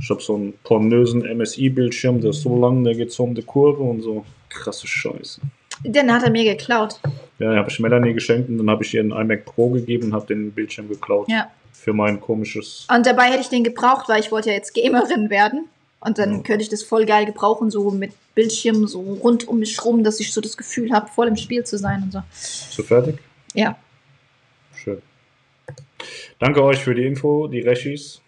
[SPEAKER 1] Ich habe so einen pornösen MSI-Bildschirm, der ist so lang, der geht so um die Kurve und so. Krasse Scheiße.
[SPEAKER 2] Den hat er mir geklaut.
[SPEAKER 1] Ja, habe ich Melanie geschenkt und dann habe ich ihr einen iMac Pro gegeben und habe den Bildschirm geklaut.
[SPEAKER 2] Ja.
[SPEAKER 1] Für mein komisches.
[SPEAKER 2] Und dabei hätte ich den gebraucht, weil ich wollte ja jetzt Gamerin werden. Und dann
[SPEAKER 1] Ja.
[SPEAKER 2] könnte ich das voll geil gebrauchen, so mit Bildschirm so rund um mich rum, dass ich so das Gefühl habe, voll im Spiel zu sein und so.
[SPEAKER 1] Du fertig?
[SPEAKER 2] Ja.
[SPEAKER 1] Schön. Danke euch für die Info, die Reschis.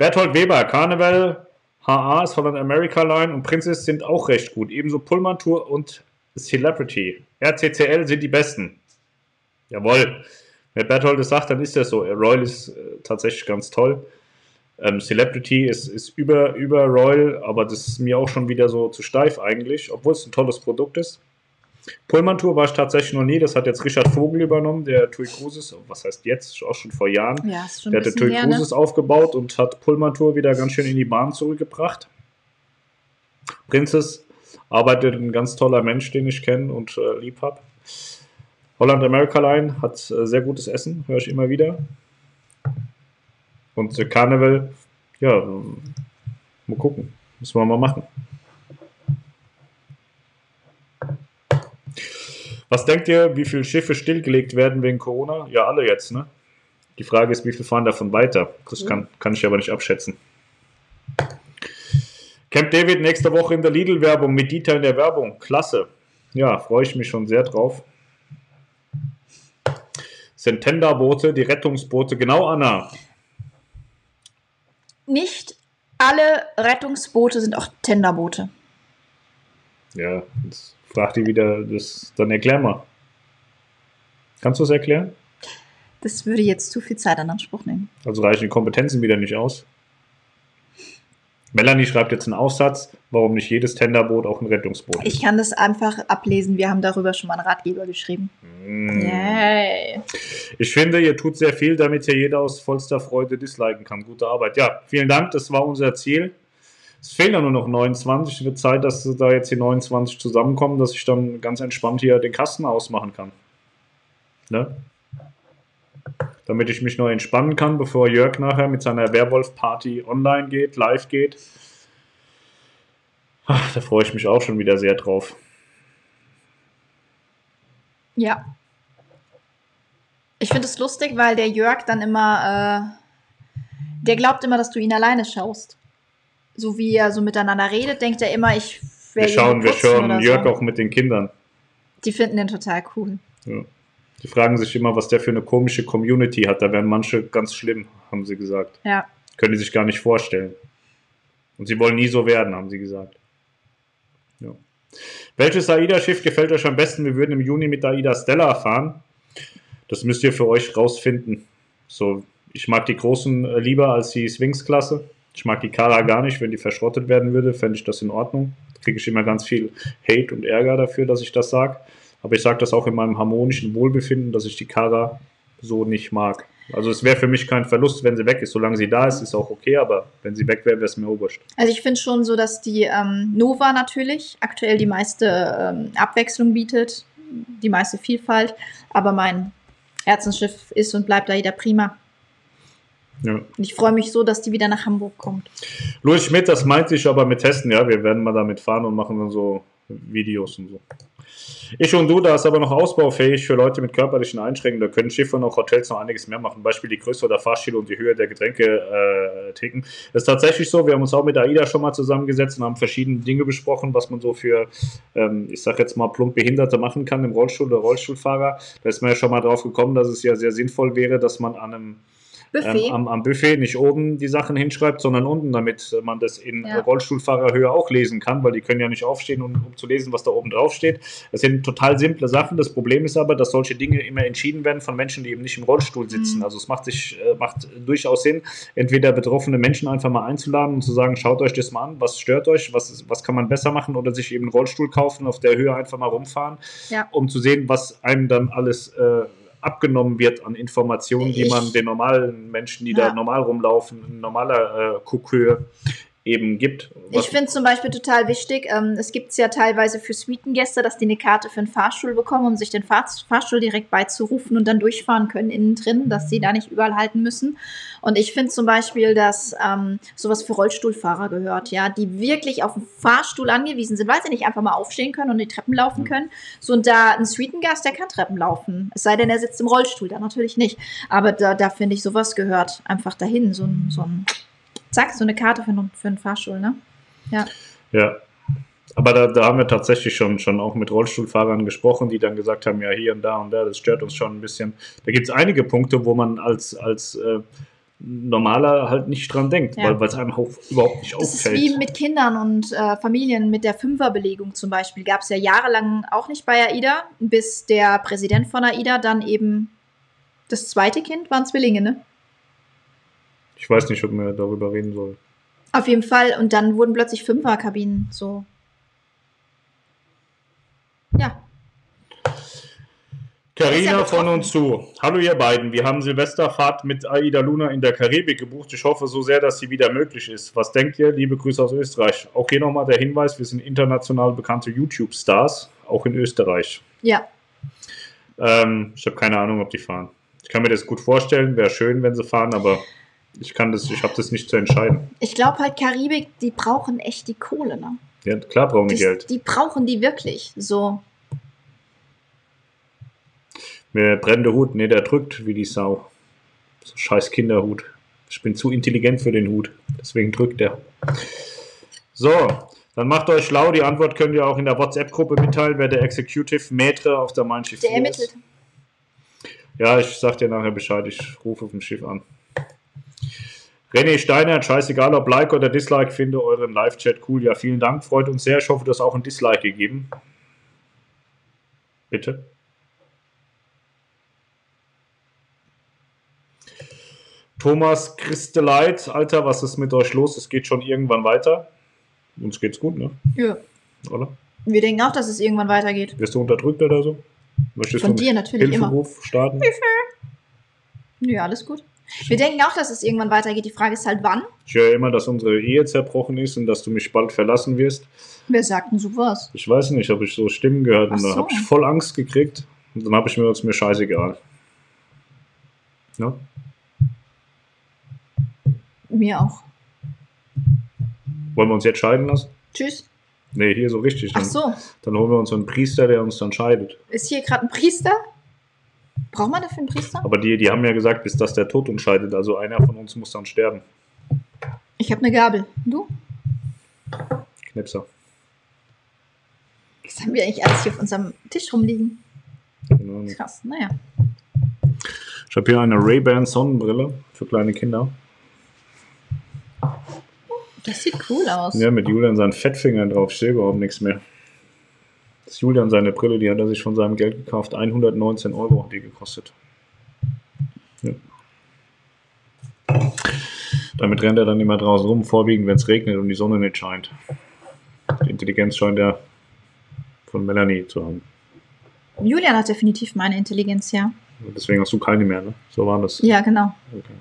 [SPEAKER 1] Berthold Weber, Carnival, HA ist Holland America Line und Princess sind auch recht gut. Ebenso Pullman Tour und Celebrity. RCCL sind die besten. Jawohl. Wenn Berthold das sagt, dann ist das so. Royal ist äh, tatsächlich ganz toll. Ähm, Celebrity ist, ist über, über Royal, aber das ist mir auch schon wieder so zu steif eigentlich, obwohl es ein tolles Produkt ist. Pullman Tour war ich tatsächlich noch nie. Das hat jetzt Richard Vogel übernommen, der TUI Cruises, was heißt jetzt, auch schon vor Jahren.
[SPEAKER 2] Ja, ist schon
[SPEAKER 1] Der hatte TUI
[SPEAKER 2] ne?
[SPEAKER 1] Cruises aufgebaut und hat Pullman Tour wieder ganz schön in die Bahn zurückgebracht. Princess arbeitet ein ganz toller Mensch, den ich kenne und äh, lieb habe. Holland America Line hat äh, sehr gutes Essen, höre ich immer wieder. Und äh, Carnival, ja, mal gucken. Müssen wir mal machen. Was denkt ihr, wie viele Schiffe stillgelegt werden wegen Corona? Ja, alle jetzt, ne? Die Frage ist, wie viele fahren davon weiter? Das kann, kann ich aber nicht abschätzen. Camp David nächste Woche in der Lidl-Werbung mit Dieter in der Werbung. Klasse. Ja, freue ich mich schon sehr drauf. Sind Tenderboote, die Rettungsboote. Genau, Anna.
[SPEAKER 2] Nicht alle Rettungsboote sind auch Tenderboote.
[SPEAKER 1] Ja, jetzt fragt die wieder, das, dann erklär mal. Kannst du es erklären?
[SPEAKER 2] Das würde jetzt zu viel Zeit in Anspruch nehmen.
[SPEAKER 1] Also reichen die Kompetenzen wieder nicht aus. Melanie schreibt jetzt einen Aufsatz, warum nicht jedes Tenderboot auch ein Rettungsboot
[SPEAKER 2] ist. Ich kann das einfach ablesen. Wir haben darüber schon mal einen Ratgeber geschrieben. Mm. Yay.
[SPEAKER 1] Ich finde, ihr tut sehr viel, damit hier jeder aus vollster Freude disliken kann. Gute Arbeit. Ja, vielen Dank. Das war unser Ziel. Es fehlen ja nur noch 29. Es wird Zeit, dass da jetzt die 29 zusammenkommen, dass ich dann ganz entspannt hier den Kasten ausmachen kann. Ne? damit ich mich noch entspannen kann, bevor Jörg nachher mit seiner Werwolf-Party online geht, live geht. Ach, da freue ich mich auch schon wieder sehr drauf.
[SPEAKER 2] Ja. Ich finde es lustig, weil der Jörg dann immer, äh, der glaubt immer, dass du ihn alleine schaust. So wie er so miteinander redet, denkt er immer, ich
[SPEAKER 1] werde. Wir schauen, wir schauen Jörg so. auch mit den Kindern.
[SPEAKER 2] Die finden den total cool.
[SPEAKER 1] Ja. Die fragen sich immer, was der für eine komische Community hat. Da werden manche ganz schlimm, haben sie gesagt.
[SPEAKER 2] Ja.
[SPEAKER 1] Können die sich gar nicht vorstellen. Und sie wollen nie so werden, haben sie gesagt. Ja. Welches AIDA-Schiff gefällt euch am besten? Wir würden im Juni mit AIDA Stella fahren. Das müsst ihr für euch rausfinden. So, ich mag die großen äh, lieber als die Swings-Klasse. Ich mag die Kara gar nicht. Wenn die verschrottet werden würde, fände ich das in Ordnung. Kriege ich immer ganz viel Hate und Ärger dafür, dass ich das sage. Aber ich sage das auch in meinem harmonischen Wohlbefinden, dass ich die Kara so nicht mag. Also es wäre für mich kein Verlust, wenn sie weg ist. Solange sie da ist, ist auch okay, aber wenn sie weg wäre, wäre es mir oberst.
[SPEAKER 2] Also ich finde schon so, dass die ähm, Nova natürlich aktuell die meiste ähm, Abwechslung bietet, die meiste Vielfalt, aber mein Herzensschiff ist und bleibt da jeder prima. Ja. Und ich freue mich so, dass die wieder nach Hamburg kommt.
[SPEAKER 1] Louis Schmidt, das meinte ich aber mit Testen, ja. Wir werden mal damit fahren und machen dann so Videos und so. Ich und du, da ist aber noch ausbaufähig für Leute mit körperlichen Einschränkungen. Da können Schiffe und auch Hotels noch einiges mehr machen. Beispiel die Größe der Fahrstile und die Höhe der Getränke äh, ticken. Das ist tatsächlich so. Wir haben uns auch mit AIDA schon mal zusammengesetzt und haben verschiedene Dinge besprochen, was man so für, ähm, ich sag jetzt mal, plump Behinderte machen kann im Rollstuhl oder Rollstuhlfahrer. Da ist man ja schon mal drauf gekommen, dass es ja sehr sinnvoll wäre, dass man an einem ähm, am, am, Buffet nicht oben die Sachen hinschreibt, sondern unten, damit man das in ja. Rollstuhlfahrerhöhe auch lesen kann, weil die können ja nicht aufstehen, um, um, zu lesen, was da oben drauf steht. Das sind total simple Sachen. Das Problem ist aber, dass solche Dinge immer entschieden werden von Menschen, die eben nicht im Rollstuhl sitzen. Mhm. Also es macht sich äh, macht durchaus Sinn, entweder betroffene Menschen einfach mal einzuladen und zu sagen, schaut euch das mal an, was stört euch, was, was kann man besser machen oder sich eben einen Rollstuhl kaufen, auf der Höhe einfach mal rumfahren, ja. um zu sehen, was einem dann alles äh, abgenommen wird an Informationen, die man den normalen Menschen, die ja. da normal rumlaufen, in normaler äh, Kuckhöhe eben gibt.
[SPEAKER 2] Ich finde zum Beispiel total wichtig, ähm, es gibt es ja teilweise für Suitengäste, dass die eine Karte für einen Fahrstuhl bekommen, um sich den Fahr Fahrstuhl direkt beizurufen und dann durchfahren können innen drin, dass sie da nicht überall halten müssen. Und ich finde zum Beispiel, dass ähm, sowas für Rollstuhlfahrer gehört, ja, die wirklich auf den Fahrstuhl angewiesen sind, weil sie nicht einfach mal aufstehen können und die Treppen laufen können. So, und da ein Suitengast, der kann Treppen laufen. Es sei denn, er sitzt im Rollstuhl, da natürlich nicht. Aber da, da finde ich, sowas gehört einfach dahin, so ein, so ein zack, so eine Karte für, für einen Fahrstuhl, ne? Ja.
[SPEAKER 1] Ja. Aber da, da haben wir tatsächlich schon, schon auch mit Rollstuhlfahrern gesprochen, die dann gesagt haben, ja, hier und da und da, das stört uns schon ein bisschen. Da gibt es einige Punkte, wo man als, als äh, normaler halt nicht dran denkt, ja. weil es einem auch überhaupt nicht das auffällt.
[SPEAKER 2] Das ist wie mit Kindern und äh, Familien mit der Fünferbelegung zum Beispiel. Gab es ja jahrelang auch nicht bei AIDA, bis der Präsident von AIDA dann eben das zweite Kind waren Zwillinge, ne?
[SPEAKER 1] Ich weiß nicht, ob man darüber reden soll.
[SPEAKER 2] Auf jeden Fall. Und dann wurden plötzlich Fünferkabinen so. Ja.
[SPEAKER 1] Carina von uns zu. Hallo ihr beiden. Wir haben Silvesterfahrt mit Aida Luna in der Karibik gebucht. Ich hoffe so sehr, dass sie wieder möglich ist. Was denkt ihr? Liebe Grüße aus Österreich. Auch hier nochmal der Hinweis, wir sind international bekannte YouTube-Stars, auch in Österreich.
[SPEAKER 2] Ja.
[SPEAKER 1] Ähm, ich habe keine Ahnung, ob die fahren. Ich kann mir das gut vorstellen, wäre schön, wenn sie fahren, aber ich kann das, ich habe das nicht zu entscheiden.
[SPEAKER 2] Ich glaube halt, Karibik, die brauchen echt die Kohle, ne?
[SPEAKER 1] Ja, klar brauchen die, die Geld.
[SPEAKER 2] Die brauchen die wirklich, so.
[SPEAKER 1] Der brennende Hut, ne, der drückt wie die Sau. So scheiß Kinderhut. Ich bin zu intelligent für den Hut, deswegen drückt der. So, dann macht euch schlau. Die Antwort könnt ihr auch in der WhatsApp-Gruppe mitteilen, wer der Executive Maitre auf der Mein Schiff der ermittelt. ist. Ja, ich sag dir nachher Bescheid. Ich rufe auf dem Schiff an. René Steiner, scheißegal ob Like oder Dislike, finde euren Live-Chat cool. Ja, vielen Dank, freut uns sehr. Ich hoffe, du hast auch ein Dislike gegeben. Bitte. Thomas Christeleit, Alter, was ist mit euch los? Es geht schon irgendwann weiter. Uns geht's gut, ne?
[SPEAKER 2] Ja.
[SPEAKER 1] Oder?
[SPEAKER 2] Wir denken auch, dass es irgendwann weitergeht.
[SPEAKER 1] Wirst du unterdrückt oder so? Möchtest
[SPEAKER 2] Von
[SPEAKER 1] du
[SPEAKER 2] dir natürlich immer.
[SPEAKER 1] Hilferuf starten? [LAUGHS]
[SPEAKER 2] Ja, alles gut. Wir denken auch, dass es irgendwann weitergeht. Die Frage ist halt, wann?
[SPEAKER 1] Ich höre immer, dass unsere Ehe zerbrochen ist und dass du mich bald verlassen wirst.
[SPEAKER 2] Wer sagt denn sowas?
[SPEAKER 1] Ich weiß nicht, habe ich so Stimmen gehört und
[SPEAKER 2] Ach
[SPEAKER 1] dann
[SPEAKER 2] so.
[SPEAKER 1] habe ich voll Angst gekriegt. Und dann habe ich mir ist mir scheißegal. Ja?
[SPEAKER 2] Mir auch.
[SPEAKER 1] Wollen wir uns jetzt scheiden lassen?
[SPEAKER 2] Tschüss.
[SPEAKER 1] Nee, hier so richtig.
[SPEAKER 2] Ach
[SPEAKER 1] Dann,
[SPEAKER 2] so.
[SPEAKER 1] dann holen wir uns einen Priester, der uns dann scheidet.
[SPEAKER 2] Ist hier gerade ein Priester? Braucht man dafür einen Priester?
[SPEAKER 1] Aber die, die haben ja gesagt, bis dass der Tod uns scheidet. Also einer von uns muss dann sterben.
[SPEAKER 2] Ich habe eine Gabel. Du?
[SPEAKER 1] Knipser.
[SPEAKER 2] Was haben wir eigentlich alles hier auf unserem Tisch rumliegen?
[SPEAKER 1] Keine Ahnung.
[SPEAKER 2] Krass. Naja.
[SPEAKER 1] Ich habe hier eine Ray-Ban Sonnenbrille für kleine Kinder.
[SPEAKER 2] Das sieht cool aus.
[SPEAKER 1] Ja, mit Julian seinen Fettfingern drauf. Ich sehe überhaupt nichts mehr. Das Julian seine Brille, die hat er sich von seinem Geld gekauft. 119 Euro hat die gekostet. Ja. Damit rennt er dann immer draußen rum, vorwiegend, wenn es regnet und die Sonne nicht scheint. Die Intelligenz scheint er von Melanie zu haben.
[SPEAKER 2] Julian hat definitiv meine Intelligenz, ja.
[SPEAKER 1] Deswegen hast du keine mehr, ne? So war das.
[SPEAKER 2] Ja, genau.
[SPEAKER 1] Okay.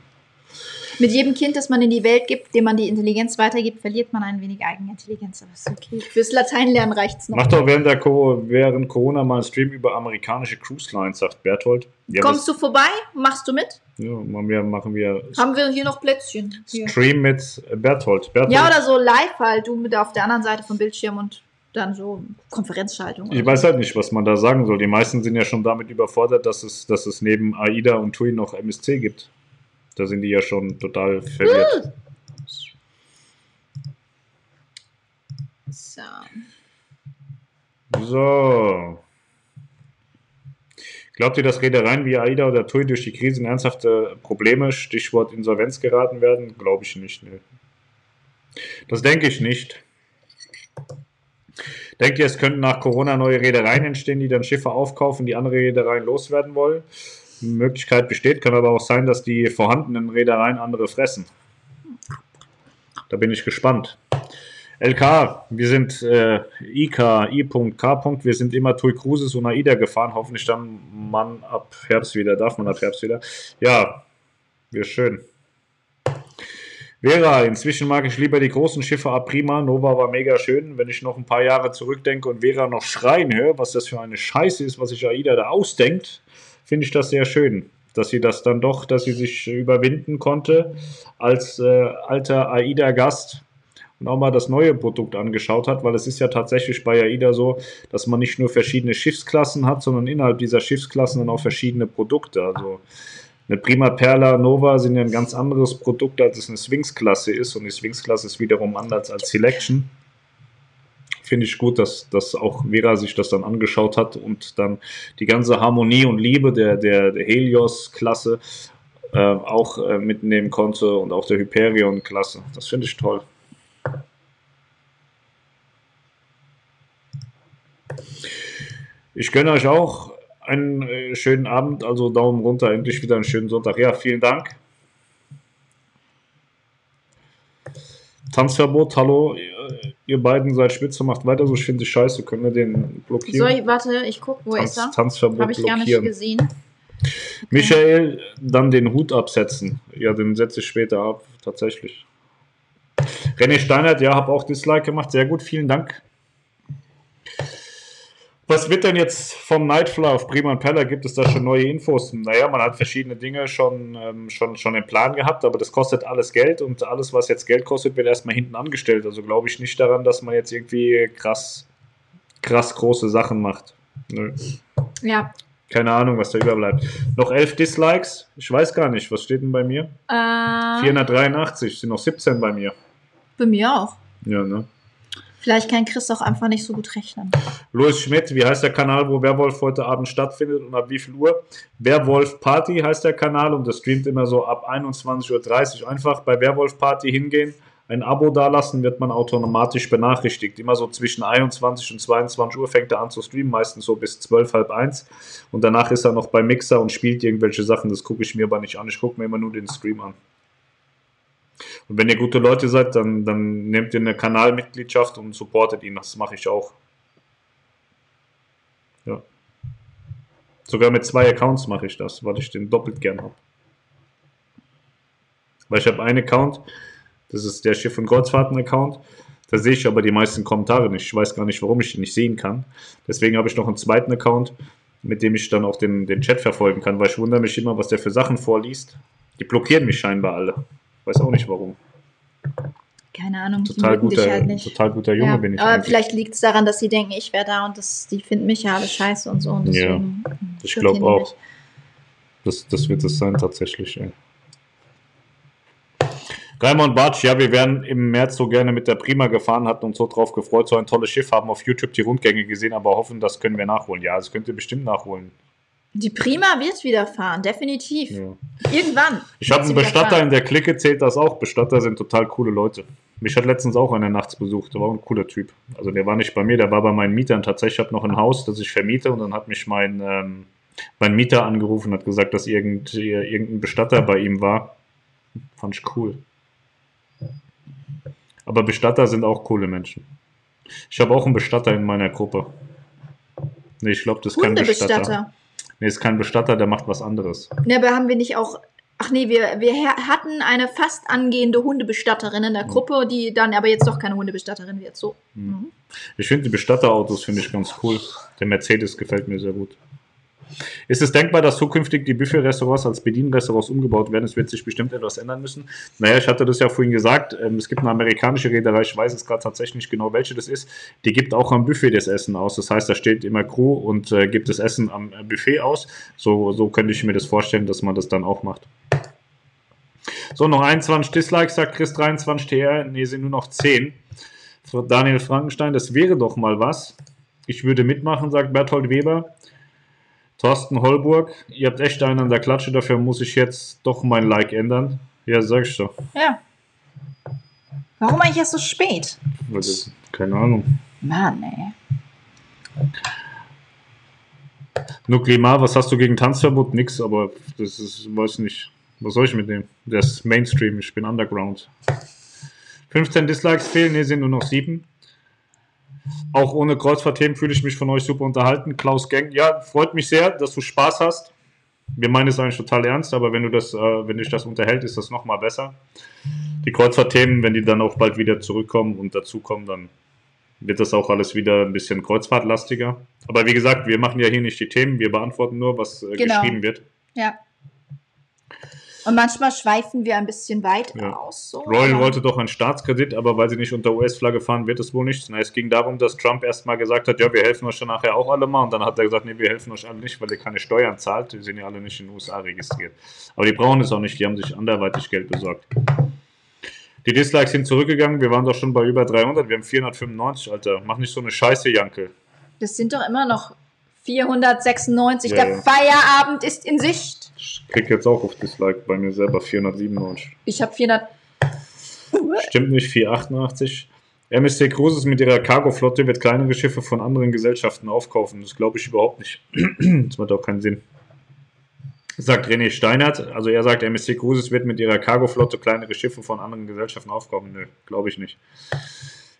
[SPEAKER 2] Mit jedem Kind, das man in die Welt gibt, dem man die Intelligenz weitergibt, verliert man ein wenig Eigenintelligenz. Aber ist okay. Fürs Lateinlernen reicht's noch.
[SPEAKER 1] Mach doch während, der Co während Corona mal einen Stream über amerikanische Cruise Lines, sagt Berthold. Ja,
[SPEAKER 2] Kommst du vorbei? Machst du mit?
[SPEAKER 1] Ja, machen wir, machen wir
[SPEAKER 2] Haben wir hier noch Plätzchen? Hier.
[SPEAKER 1] Stream mit Berthold. Berthold.
[SPEAKER 2] Ja, oder so live halt, du mit auf der anderen Seite vom Bildschirm und dann so Konferenzschaltung.
[SPEAKER 1] Ich weiß halt nicht, was man da sagen soll. Die meisten sind ja schon damit überfordert, dass es, dass es neben AIDA und TUI noch MSC gibt. Da sind die ja schon total verwirrt.
[SPEAKER 2] so.
[SPEAKER 1] So. Glaubt ihr, dass Reedereien wie AIDA oder TUI durch die Krise in ernsthafte Probleme, Stichwort Insolvenz, geraten werden? Glaube ich nicht. Ne. Das denke ich nicht. Denkt ihr, es könnten nach Corona neue Reedereien entstehen, die dann Schiffe aufkaufen, die andere Reedereien loswerden wollen? Möglichkeit besteht, kann aber auch sein, dass die vorhandenen Reedereien andere fressen. Da bin ich gespannt. LK, wir sind äh, IK, I.K. Wir sind immer TUI Cruises und AIDA gefahren. Hoffentlich dann man ab Herbst wieder. Darf man ab Herbst wieder? Ja, wäre schön. Vera, inzwischen mag ich lieber die großen Schiffe ab Prima. Nova war mega schön. Wenn ich noch ein paar Jahre zurückdenke und Vera noch schreien höre, was das für eine Scheiße ist, was sich AIDA da ausdenkt, finde ich das sehr schön. Dass sie das dann doch, dass sie sich überwinden konnte als äh, alter AIDA-Gast und auch mal das neue Produkt angeschaut hat, weil es ist ja tatsächlich bei AIDA so, dass man nicht nur verschiedene Schiffsklassen hat, sondern innerhalb dieser Schiffsklassen dann auch verschiedene Produkte. Also eine Prima Perla Nova sind ja ein ganz anderes Produkt, als es eine Sphinx-Klasse ist. Und die Sphinx-Klasse ist wiederum anders als Selection. Finde ich gut, dass, dass auch Vera sich das dann angeschaut hat und dann die ganze Harmonie und Liebe der, der, der Helios-Klasse äh, auch äh, mitnehmen konnte und auch der Hyperion-Klasse. Das finde ich toll. Ich gönne euch auch einen äh, schönen Abend, also Daumen runter, endlich wieder einen schönen Sonntag. Ja, vielen Dank. Tanzverbot, hallo, ihr- beiden seid spitze, macht weiter so, ich finde es scheiße, können wir den blockieren?
[SPEAKER 2] Soll ich, warte, ich guck, wo
[SPEAKER 1] Tanz,
[SPEAKER 2] ist er?
[SPEAKER 1] Tanzverbot
[SPEAKER 2] Habe ich gar nicht
[SPEAKER 1] blockieren.
[SPEAKER 2] gesehen. [LAUGHS]
[SPEAKER 1] Michael, dann den Hut absetzen. Ja, den setze ich später ab, tatsächlich. René Steinert, ja, habe auch Dislike gemacht, sehr gut, vielen Dank. Was wird denn jetzt vom Nightfly auf Prima und Peller? Gibt es da schon neue Infos? Naja, man hat verschiedene Dinge schon, ähm, schon, schon im Plan gehabt, aber das kostet alles Geld und alles, was jetzt Geld kostet, wird erstmal hinten angestellt. Also glaube ich nicht daran, dass man jetzt irgendwie krass, krass große Sachen macht. Nö.
[SPEAKER 2] Ja.
[SPEAKER 1] Keine Ahnung, was da überbleibt. Noch elf Dislikes. Ich weiß gar nicht, was steht denn bei mir?
[SPEAKER 2] Äh,
[SPEAKER 1] 483, sind noch 17 bei mir.
[SPEAKER 2] bei mir auch.
[SPEAKER 1] Ja, ne?
[SPEAKER 2] Vielleicht kann Chris auch einfach nicht so gut rechnen.
[SPEAKER 1] Louis Schmidt, wie heißt der Kanal, wo Werwolf heute Abend stattfindet und ab wie viel Uhr? Werwolf Party heißt der Kanal und das streamt immer so ab 21.30 Uhr. Einfach bei Werwolf Party hingehen, ein Abo dalassen, wird man automatisch benachrichtigt. Immer so zwischen 21 und 22 Uhr fängt er an zu streamen, meistens so bis 12, halb eins. Und danach ist er noch bei Mixer und spielt irgendwelche Sachen. Das gucke ich mir aber nicht an. Ich gucke mir immer nur den Stream an. Und wenn ihr gute Leute seid, dann, dann nehmt ihr eine Kanalmitgliedschaft und supportet ihn. Das mache ich auch. Ja. Sogar mit zwei Accounts mache ich das, weil ich den doppelt gern habe. Weil ich habe einen Account, das ist der Schiff- und Kreuzfahrten-Account. Da sehe ich aber die meisten Kommentare nicht. Ich weiß gar nicht, warum ich die nicht sehen kann. Deswegen habe ich noch einen zweiten Account, mit dem ich dann auch den, den Chat verfolgen kann, weil ich wundere mich immer, was der für Sachen vorliest. Die blockieren mich scheinbar alle. Weiß auch nicht warum.
[SPEAKER 2] Keine Ahnung,
[SPEAKER 1] Total
[SPEAKER 2] die mögen dich
[SPEAKER 1] guter,
[SPEAKER 2] halt nicht.
[SPEAKER 1] total guter Junge
[SPEAKER 2] ja,
[SPEAKER 1] bin ich.
[SPEAKER 2] aber
[SPEAKER 1] eigentlich.
[SPEAKER 2] vielleicht liegt es daran, dass sie denken, ich wäre da und das, die finden mich ja alle scheiße und so. Und
[SPEAKER 1] Ja, ich glaube auch. Das, das wird es sein, tatsächlich. Ey. Raimond Bartsch, ja, wir wären im März so gerne mit der Prima gefahren, hatten uns so drauf gefreut, so ein tolles Schiff, haben auf YouTube die Rundgänge gesehen, aber hoffen, das können wir nachholen. Ja, das könnt ihr bestimmt nachholen.
[SPEAKER 2] Die Prima wird wieder fahren, definitiv.
[SPEAKER 1] Ja.
[SPEAKER 2] Irgendwann.
[SPEAKER 1] Ich habe einen Bestatter in der Clique, zählt das auch. Bestatter sind total coole Leute. Mich hat letztens auch einer nachts besucht, der war ein cooler Typ. Also der war nicht bei mir, der war bei meinen Mietern. Tatsächlich, ich habe noch ein Haus, das ich vermiete und dann hat mich mein, ähm, mein Mieter angerufen und hat gesagt, dass irgend, irgendein Bestatter bei ihm war. Fand ich cool. Aber Bestatter sind auch coole Menschen. Ich habe auch einen Bestatter in meiner Gruppe. Nee, ich glaube, das ist kein Bestatter.
[SPEAKER 2] Hundebestatter.
[SPEAKER 1] Nee, ist kein Bestatter, der macht was anderes.
[SPEAKER 2] Ne, aber haben wir nicht auch. Ach nee, wir, wir hatten eine fast angehende Hundebestatterin in der Gruppe, die dann aber jetzt doch keine Hundebestatterin wird. So. Mhm.
[SPEAKER 1] Ich finde die Bestatterautos finde ich ganz cool. Der Mercedes gefällt mir sehr gut. Ist es denkbar, dass zukünftig die Buffet-Restaurants als Bedienrestaurants umgebaut werden? Es wird sich bestimmt etwas ändern müssen. Naja, ich hatte das ja vorhin gesagt. Ähm, es gibt eine amerikanische Reederei, ich weiß es gerade tatsächlich nicht genau, welche das ist. Die gibt auch am Buffet das Essen aus. Das heißt, da steht immer Crew und äh, gibt das Essen am Buffet aus. So, so könnte ich mir das vorstellen, dass man das dann auch macht. So, noch 21 Dislikes, sagt Chris 23 TR. Nee, sind nur noch 10. Daniel Frankenstein, das wäre doch mal was. Ich würde mitmachen, sagt Berthold Weber. Thorsten Holburg, ihr habt echt einen an der Klatsche, dafür muss ich jetzt doch mein Like ändern. Ja, sag ich doch.
[SPEAKER 2] Ja. Warum eigentlich erst so spät?
[SPEAKER 1] Das- Keine Ahnung.
[SPEAKER 2] Mann, ey.
[SPEAKER 1] Nuklimar, was hast du gegen Tanzverbot? Nix, aber das ist, weiß nicht. Was soll ich mit dem? Der ist Mainstream, ich bin Underground. 15 Dislikes fehlen, ne, sind nur noch 7. Auch ohne Kreuzfahrtthemen fühle ich mich von euch super unterhalten. Klaus Gang, ja, freut mich sehr, dass du Spaß hast. Wir meinen es eigentlich total ernst, aber wenn du das, äh, wenn dich das unterhält, ist das nochmal besser. Die Kreuzfahrtthemen, wenn die dann auch bald wieder zurückkommen und dazukommen, dann wird das auch alles wieder ein bisschen kreuzfahrtlastiger. Aber wie gesagt, wir machen ja hier nicht die Themen, wir beantworten nur, was äh,
[SPEAKER 2] Genau.
[SPEAKER 1] geschrieben wird.
[SPEAKER 2] Ja. Und manchmal schweifen wir ein bisschen weit
[SPEAKER 1] Ja.
[SPEAKER 2] aus. So.
[SPEAKER 1] Royal wollte doch einen Staatskredit, aber weil sie nicht unter US-Flagge fahren, wird es wohl nichts. Na, es ging darum, dass Trump erstmal gesagt hat, ja, wir helfen euch dann nachher auch alle mal. Und dann hat er gesagt, nee, wir helfen euch alle nicht, weil ihr keine Steuern zahlt. Die sind ja alle nicht in den USA registriert. Aber die brauchen es auch nicht, die haben sich anderweitig Geld besorgt. Die Dislikes sind zurückgegangen, wir waren doch schon bei über 300, wir haben 495, Alter. Mach nicht so eine Scheiße, Janke.
[SPEAKER 2] Das sind doch immer noch 496.
[SPEAKER 1] Ja,
[SPEAKER 2] Der. Feierabend ist in Sicht.
[SPEAKER 1] Ich krieg jetzt auch auf Dislike bei mir selber 497.
[SPEAKER 2] Ich habe 400.
[SPEAKER 1] Stimmt nicht, 488. MSC Cruises mit ihrer Cargoflotte wird kleinere Schiffe von anderen Gesellschaften aufkaufen. Das glaube ich überhaupt nicht. [CLEARS THROAT] das macht auch keinen Sinn. Sagt René Steinert. Also er sagt, MSC Cruises wird mit ihrer Cargoflotte kleinere Schiffe von anderen Gesellschaften aufkaufen. Nö, glaube ich nicht.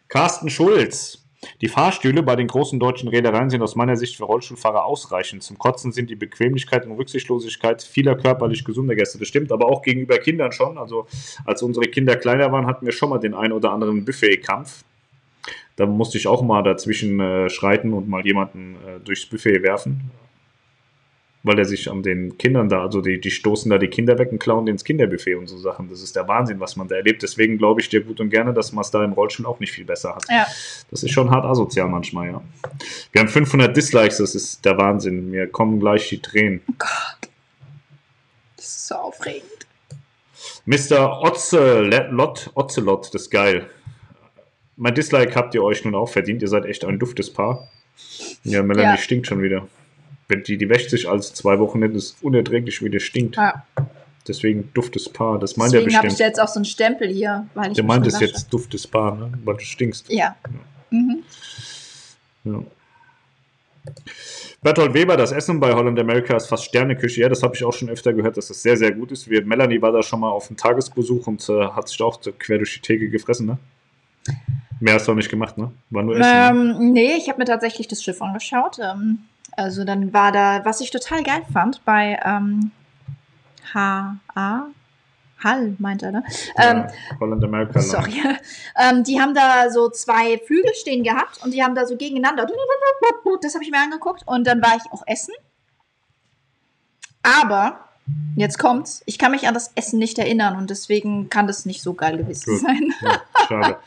[SPEAKER 1] Carsten Schulz. Die Fahrstühle bei den großen deutschen Reedereien sind aus meiner Sicht für Rollstuhlfahrer ausreichend. Zum Kotzen sind die Bequemlichkeit und Rücksichtslosigkeit vieler körperlich gesunder Gäste. Das stimmt aber auch gegenüber Kindern schon. Also als unsere Kinder kleiner waren, hatten wir schon mal den ein oder anderen Buffet-Kampf. Da musste ich auch mal dazwischen äh, schreiten und mal jemanden äh, durchs Buffet werfen. Weil er sich an den Kindern da, also die, die stoßen da die Kinder weg und klauen ins Kinderbuffet und so Sachen. Das ist der Wahnsinn, was man da erlebt. Deswegen glaube ich dir gut und gerne, dass man es da im Rollstuhl auch nicht viel besser hat.
[SPEAKER 2] Ja.
[SPEAKER 1] Das ist schon hart asozial manchmal, ja. Wir haben 500 Dislikes, das ist der Wahnsinn. Mir kommen gleich die Tränen.
[SPEAKER 2] Oh Gott. Das ist so aufregend.
[SPEAKER 1] Mr. Ocelot, Ocelot, das ist geil. Mein Dislike habt ihr euch nun auch verdient. Ihr seid echt ein duftes Paar. Ja, Melanie
[SPEAKER 2] Ja.
[SPEAKER 1] stinkt schon wieder. Wenn die, die wäscht sich als zwei Wochen nicht, ist unerträglich, wie die stinkt.
[SPEAKER 2] Ja.
[SPEAKER 1] Deswegen duftes Paar. Das meint er
[SPEAKER 2] Deswegen habe ich
[SPEAKER 1] bestimmt.
[SPEAKER 2] jetzt auch so einen Stempel hier, weil ich
[SPEAKER 1] Der meint es jetzt duftes Paar, ne? weil du stinkst.
[SPEAKER 2] Ja. Mhm.
[SPEAKER 1] Ja. Bertolt Weber, das Essen bei Holland America ist fast Sterneküche. Ja, das habe ich auch schon öfter gehört, dass das sehr, sehr gut ist. Wir, Melanie war da schon mal auf einem Tagesbesuch und äh, hat sich da auch quer durch die Theke gefressen, ne? Mehr hast du auch nicht gemacht, ne?
[SPEAKER 2] War nur Essen. Ne? Ähm, ne? Nee, ich habe mir tatsächlich das Schiff angeschaut. Ähm, also dann war da, was ich total geil fand, bei ähm, HA, Hall, meint er, ne? Ja, ähm, Holland America. Sorry. [LAUGHS] ähm, die haben da so zwei Flügel stehen gehabt und die haben da so gegeneinander. Das habe ich mir angeguckt und dann war ich auch essen. Aber, jetzt kommt's, ich kann mich an das Essen nicht erinnern und deswegen kann das nicht so geil gewesen Gut. sein. Ja,
[SPEAKER 1] schade.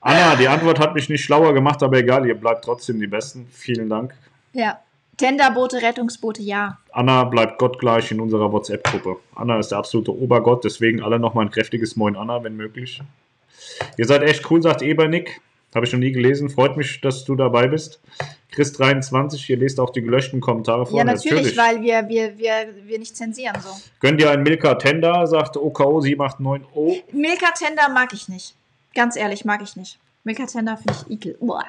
[SPEAKER 1] Anna, die Antwort hat mich nicht schlauer gemacht, aber egal, ihr bleibt trotzdem die Besten. Vielen Dank.
[SPEAKER 2] Ja. Tenderboote, Rettungsboote, ja.
[SPEAKER 1] Anna bleibt gottgleich in unserer WhatsApp-Gruppe. Anna ist der absolute Obergott, deswegen alle nochmal ein kräftiges Moin Anna, wenn möglich. Ihr seid echt cool, sagt Ebernick. Habe ich noch nie gelesen. Freut mich, dass du dabei bist. Chris23, ihr lest auch die gelöschten Kommentare vor.
[SPEAKER 2] Ja, natürlich, natürlich. weil wir, wir, wir, wir nicht zensieren so.
[SPEAKER 1] Gönnt ihr einen Milka Tender, sagt OKO 789O.
[SPEAKER 2] Milka Tender mag ich nicht. Ganz ehrlich, mag ich nicht. Milka-Tender finde ich ekel. Uah.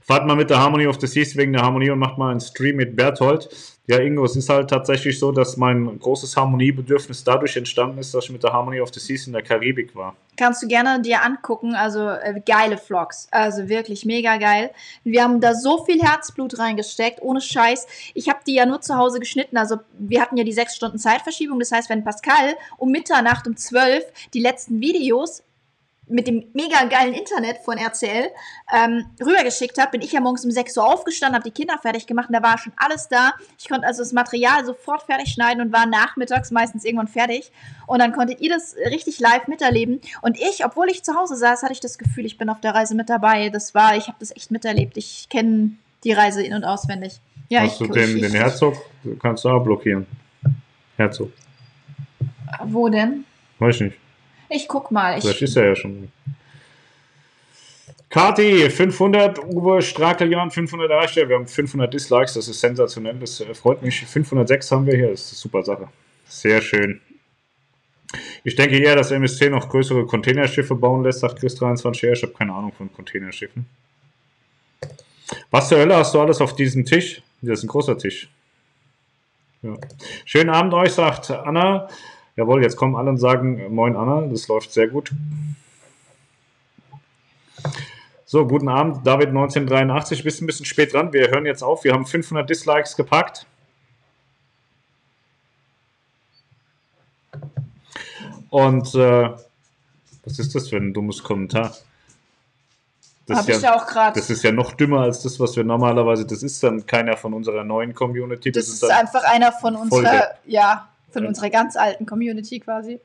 [SPEAKER 1] Fahrt mal mit der Harmony of the Seas wegen der Harmonie und macht mal einen Stream mit Berthold. Ja, Ingo, es ist halt tatsächlich so, dass mein großes Harmoniebedürfnis dadurch entstanden ist, dass ich mit der Harmony of the Seas in der Karibik war.
[SPEAKER 2] Kannst du gerne dir angucken, also äh, geile Vlogs, also wirklich mega geil. Wir haben da so viel Herzblut reingesteckt, ohne Scheiß. Ich habe die ja nur zu Hause geschnitten, also wir hatten ja die sechs Stunden Zeitverschiebung, das heißt, wenn Pascal um Mitternacht um zwölf die letzten Videos mit dem mega geilen Internet von RCL ähm, rübergeschickt habe, bin ich ja morgens um 6 Uhr aufgestanden, habe die Kinder fertig gemacht und da war schon alles da. Ich konnte also das Material sofort fertig schneiden und war nachmittags meistens irgendwann fertig. Und dann konntet ihr das richtig live miterleben. Und ich, obwohl ich zu Hause saß, hatte ich das Gefühl, ich bin auf der Reise mit dabei. Das war, ich habe das echt miterlebt. Ich kenne die Reise in- und auswendig.
[SPEAKER 1] Ja, Hast ich, du den, ich, den Herzog? Kannst du auch blockieren. Herzog.
[SPEAKER 2] Wo denn?
[SPEAKER 1] Weiß ich nicht.
[SPEAKER 2] Ich guck mal. Ich
[SPEAKER 1] Vielleicht ist er ja schon. Kati, 500, Uwe Strakeljan, 500 erreicht. Wir haben 500 Dislikes, das ist sensationell, das äh, freut mich. 506 haben wir hier, das ist eine super Sache. Sehr schön. Ich denke eher, dass MSC noch größere Containerschiffe bauen lässt, sagt Chris 23. Ich habe keine Ahnung von Containerschiffen. Was zur Hölle hast du alles auf diesem Tisch? Das ist ein großer Tisch. Ja. Schönen Abend euch, sagt Anna. Jawohl, jetzt kommen alle und sagen, moin Anna, das läuft sehr gut. So, guten Abend, David 1983, bist ein bisschen spät dran. Wir hören jetzt auf. Wir haben 500 Dislikes gepackt. Und äh, was ist das für ein dummes Kommentar? Das ist ja, auch gerade. Das ist ja noch dümmer als das, was wir normalerweise. Das ist dann keiner von unserer neuen Community.
[SPEAKER 2] Das, das ist, ist einfach einer von unserer, ja, von unserer ganz alten Community quasi.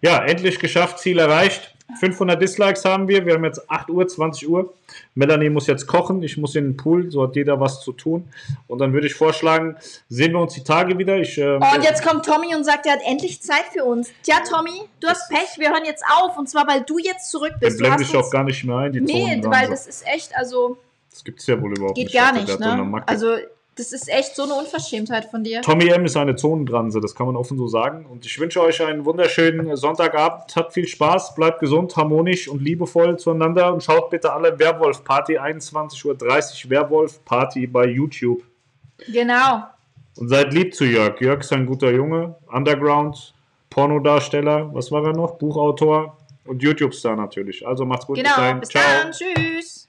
[SPEAKER 1] Ja, endlich geschafft, Ziel erreicht. 500 Dislikes haben wir. Wir haben jetzt 8 Uhr, 20 Uhr. Melanie muss jetzt kochen. Ich muss in den Pool. So hat jeder was zu tun. Und dann würde ich vorschlagen, sehen wir uns die Tage wieder. Ich,
[SPEAKER 2] äh, oh, und jetzt kommt Tommy und sagt, er hat endlich Zeit für uns. Tja, Tommy, du hast Pech. Wir hören jetzt auf. Und zwar, weil du jetzt zurück bist.
[SPEAKER 1] Dann blende ich auch gar nicht mehr ein. Die
[SPEAKER 2] nee, weil das ist echt, also.
[SPEAKER 1] Das gibt es ja wohl überhaupt
[SPEAKER 2] geht nicht. Geht gar nicht, ne? Also das ist echt so eine Unverschämtheit von dir.
[SPEAKER 1] Tommy M. ist eine Zonendranse, das kann man offen so sagen. Und ich wünsche euch einen wunderschönen Sonntagabend. Habt viel Spaß, bleibt gesund, harmonisch und liebevoll zueinander. Und schaut bitte alle Werwolf Party, 21.30 Uhr Werwolf Party bei YouTube.
[SPEAKER 2] Genau.
[SPEAKER 1] Und seid lieb zu Jörg. Jörg ist ein guter Junge, Underground, Pornodarsteller, was war er noch? Buchautor und YouTube-Star natürlich. Also macht's gut.
[SPEAKER 2] Genau, bis, bis dann. Tschüss.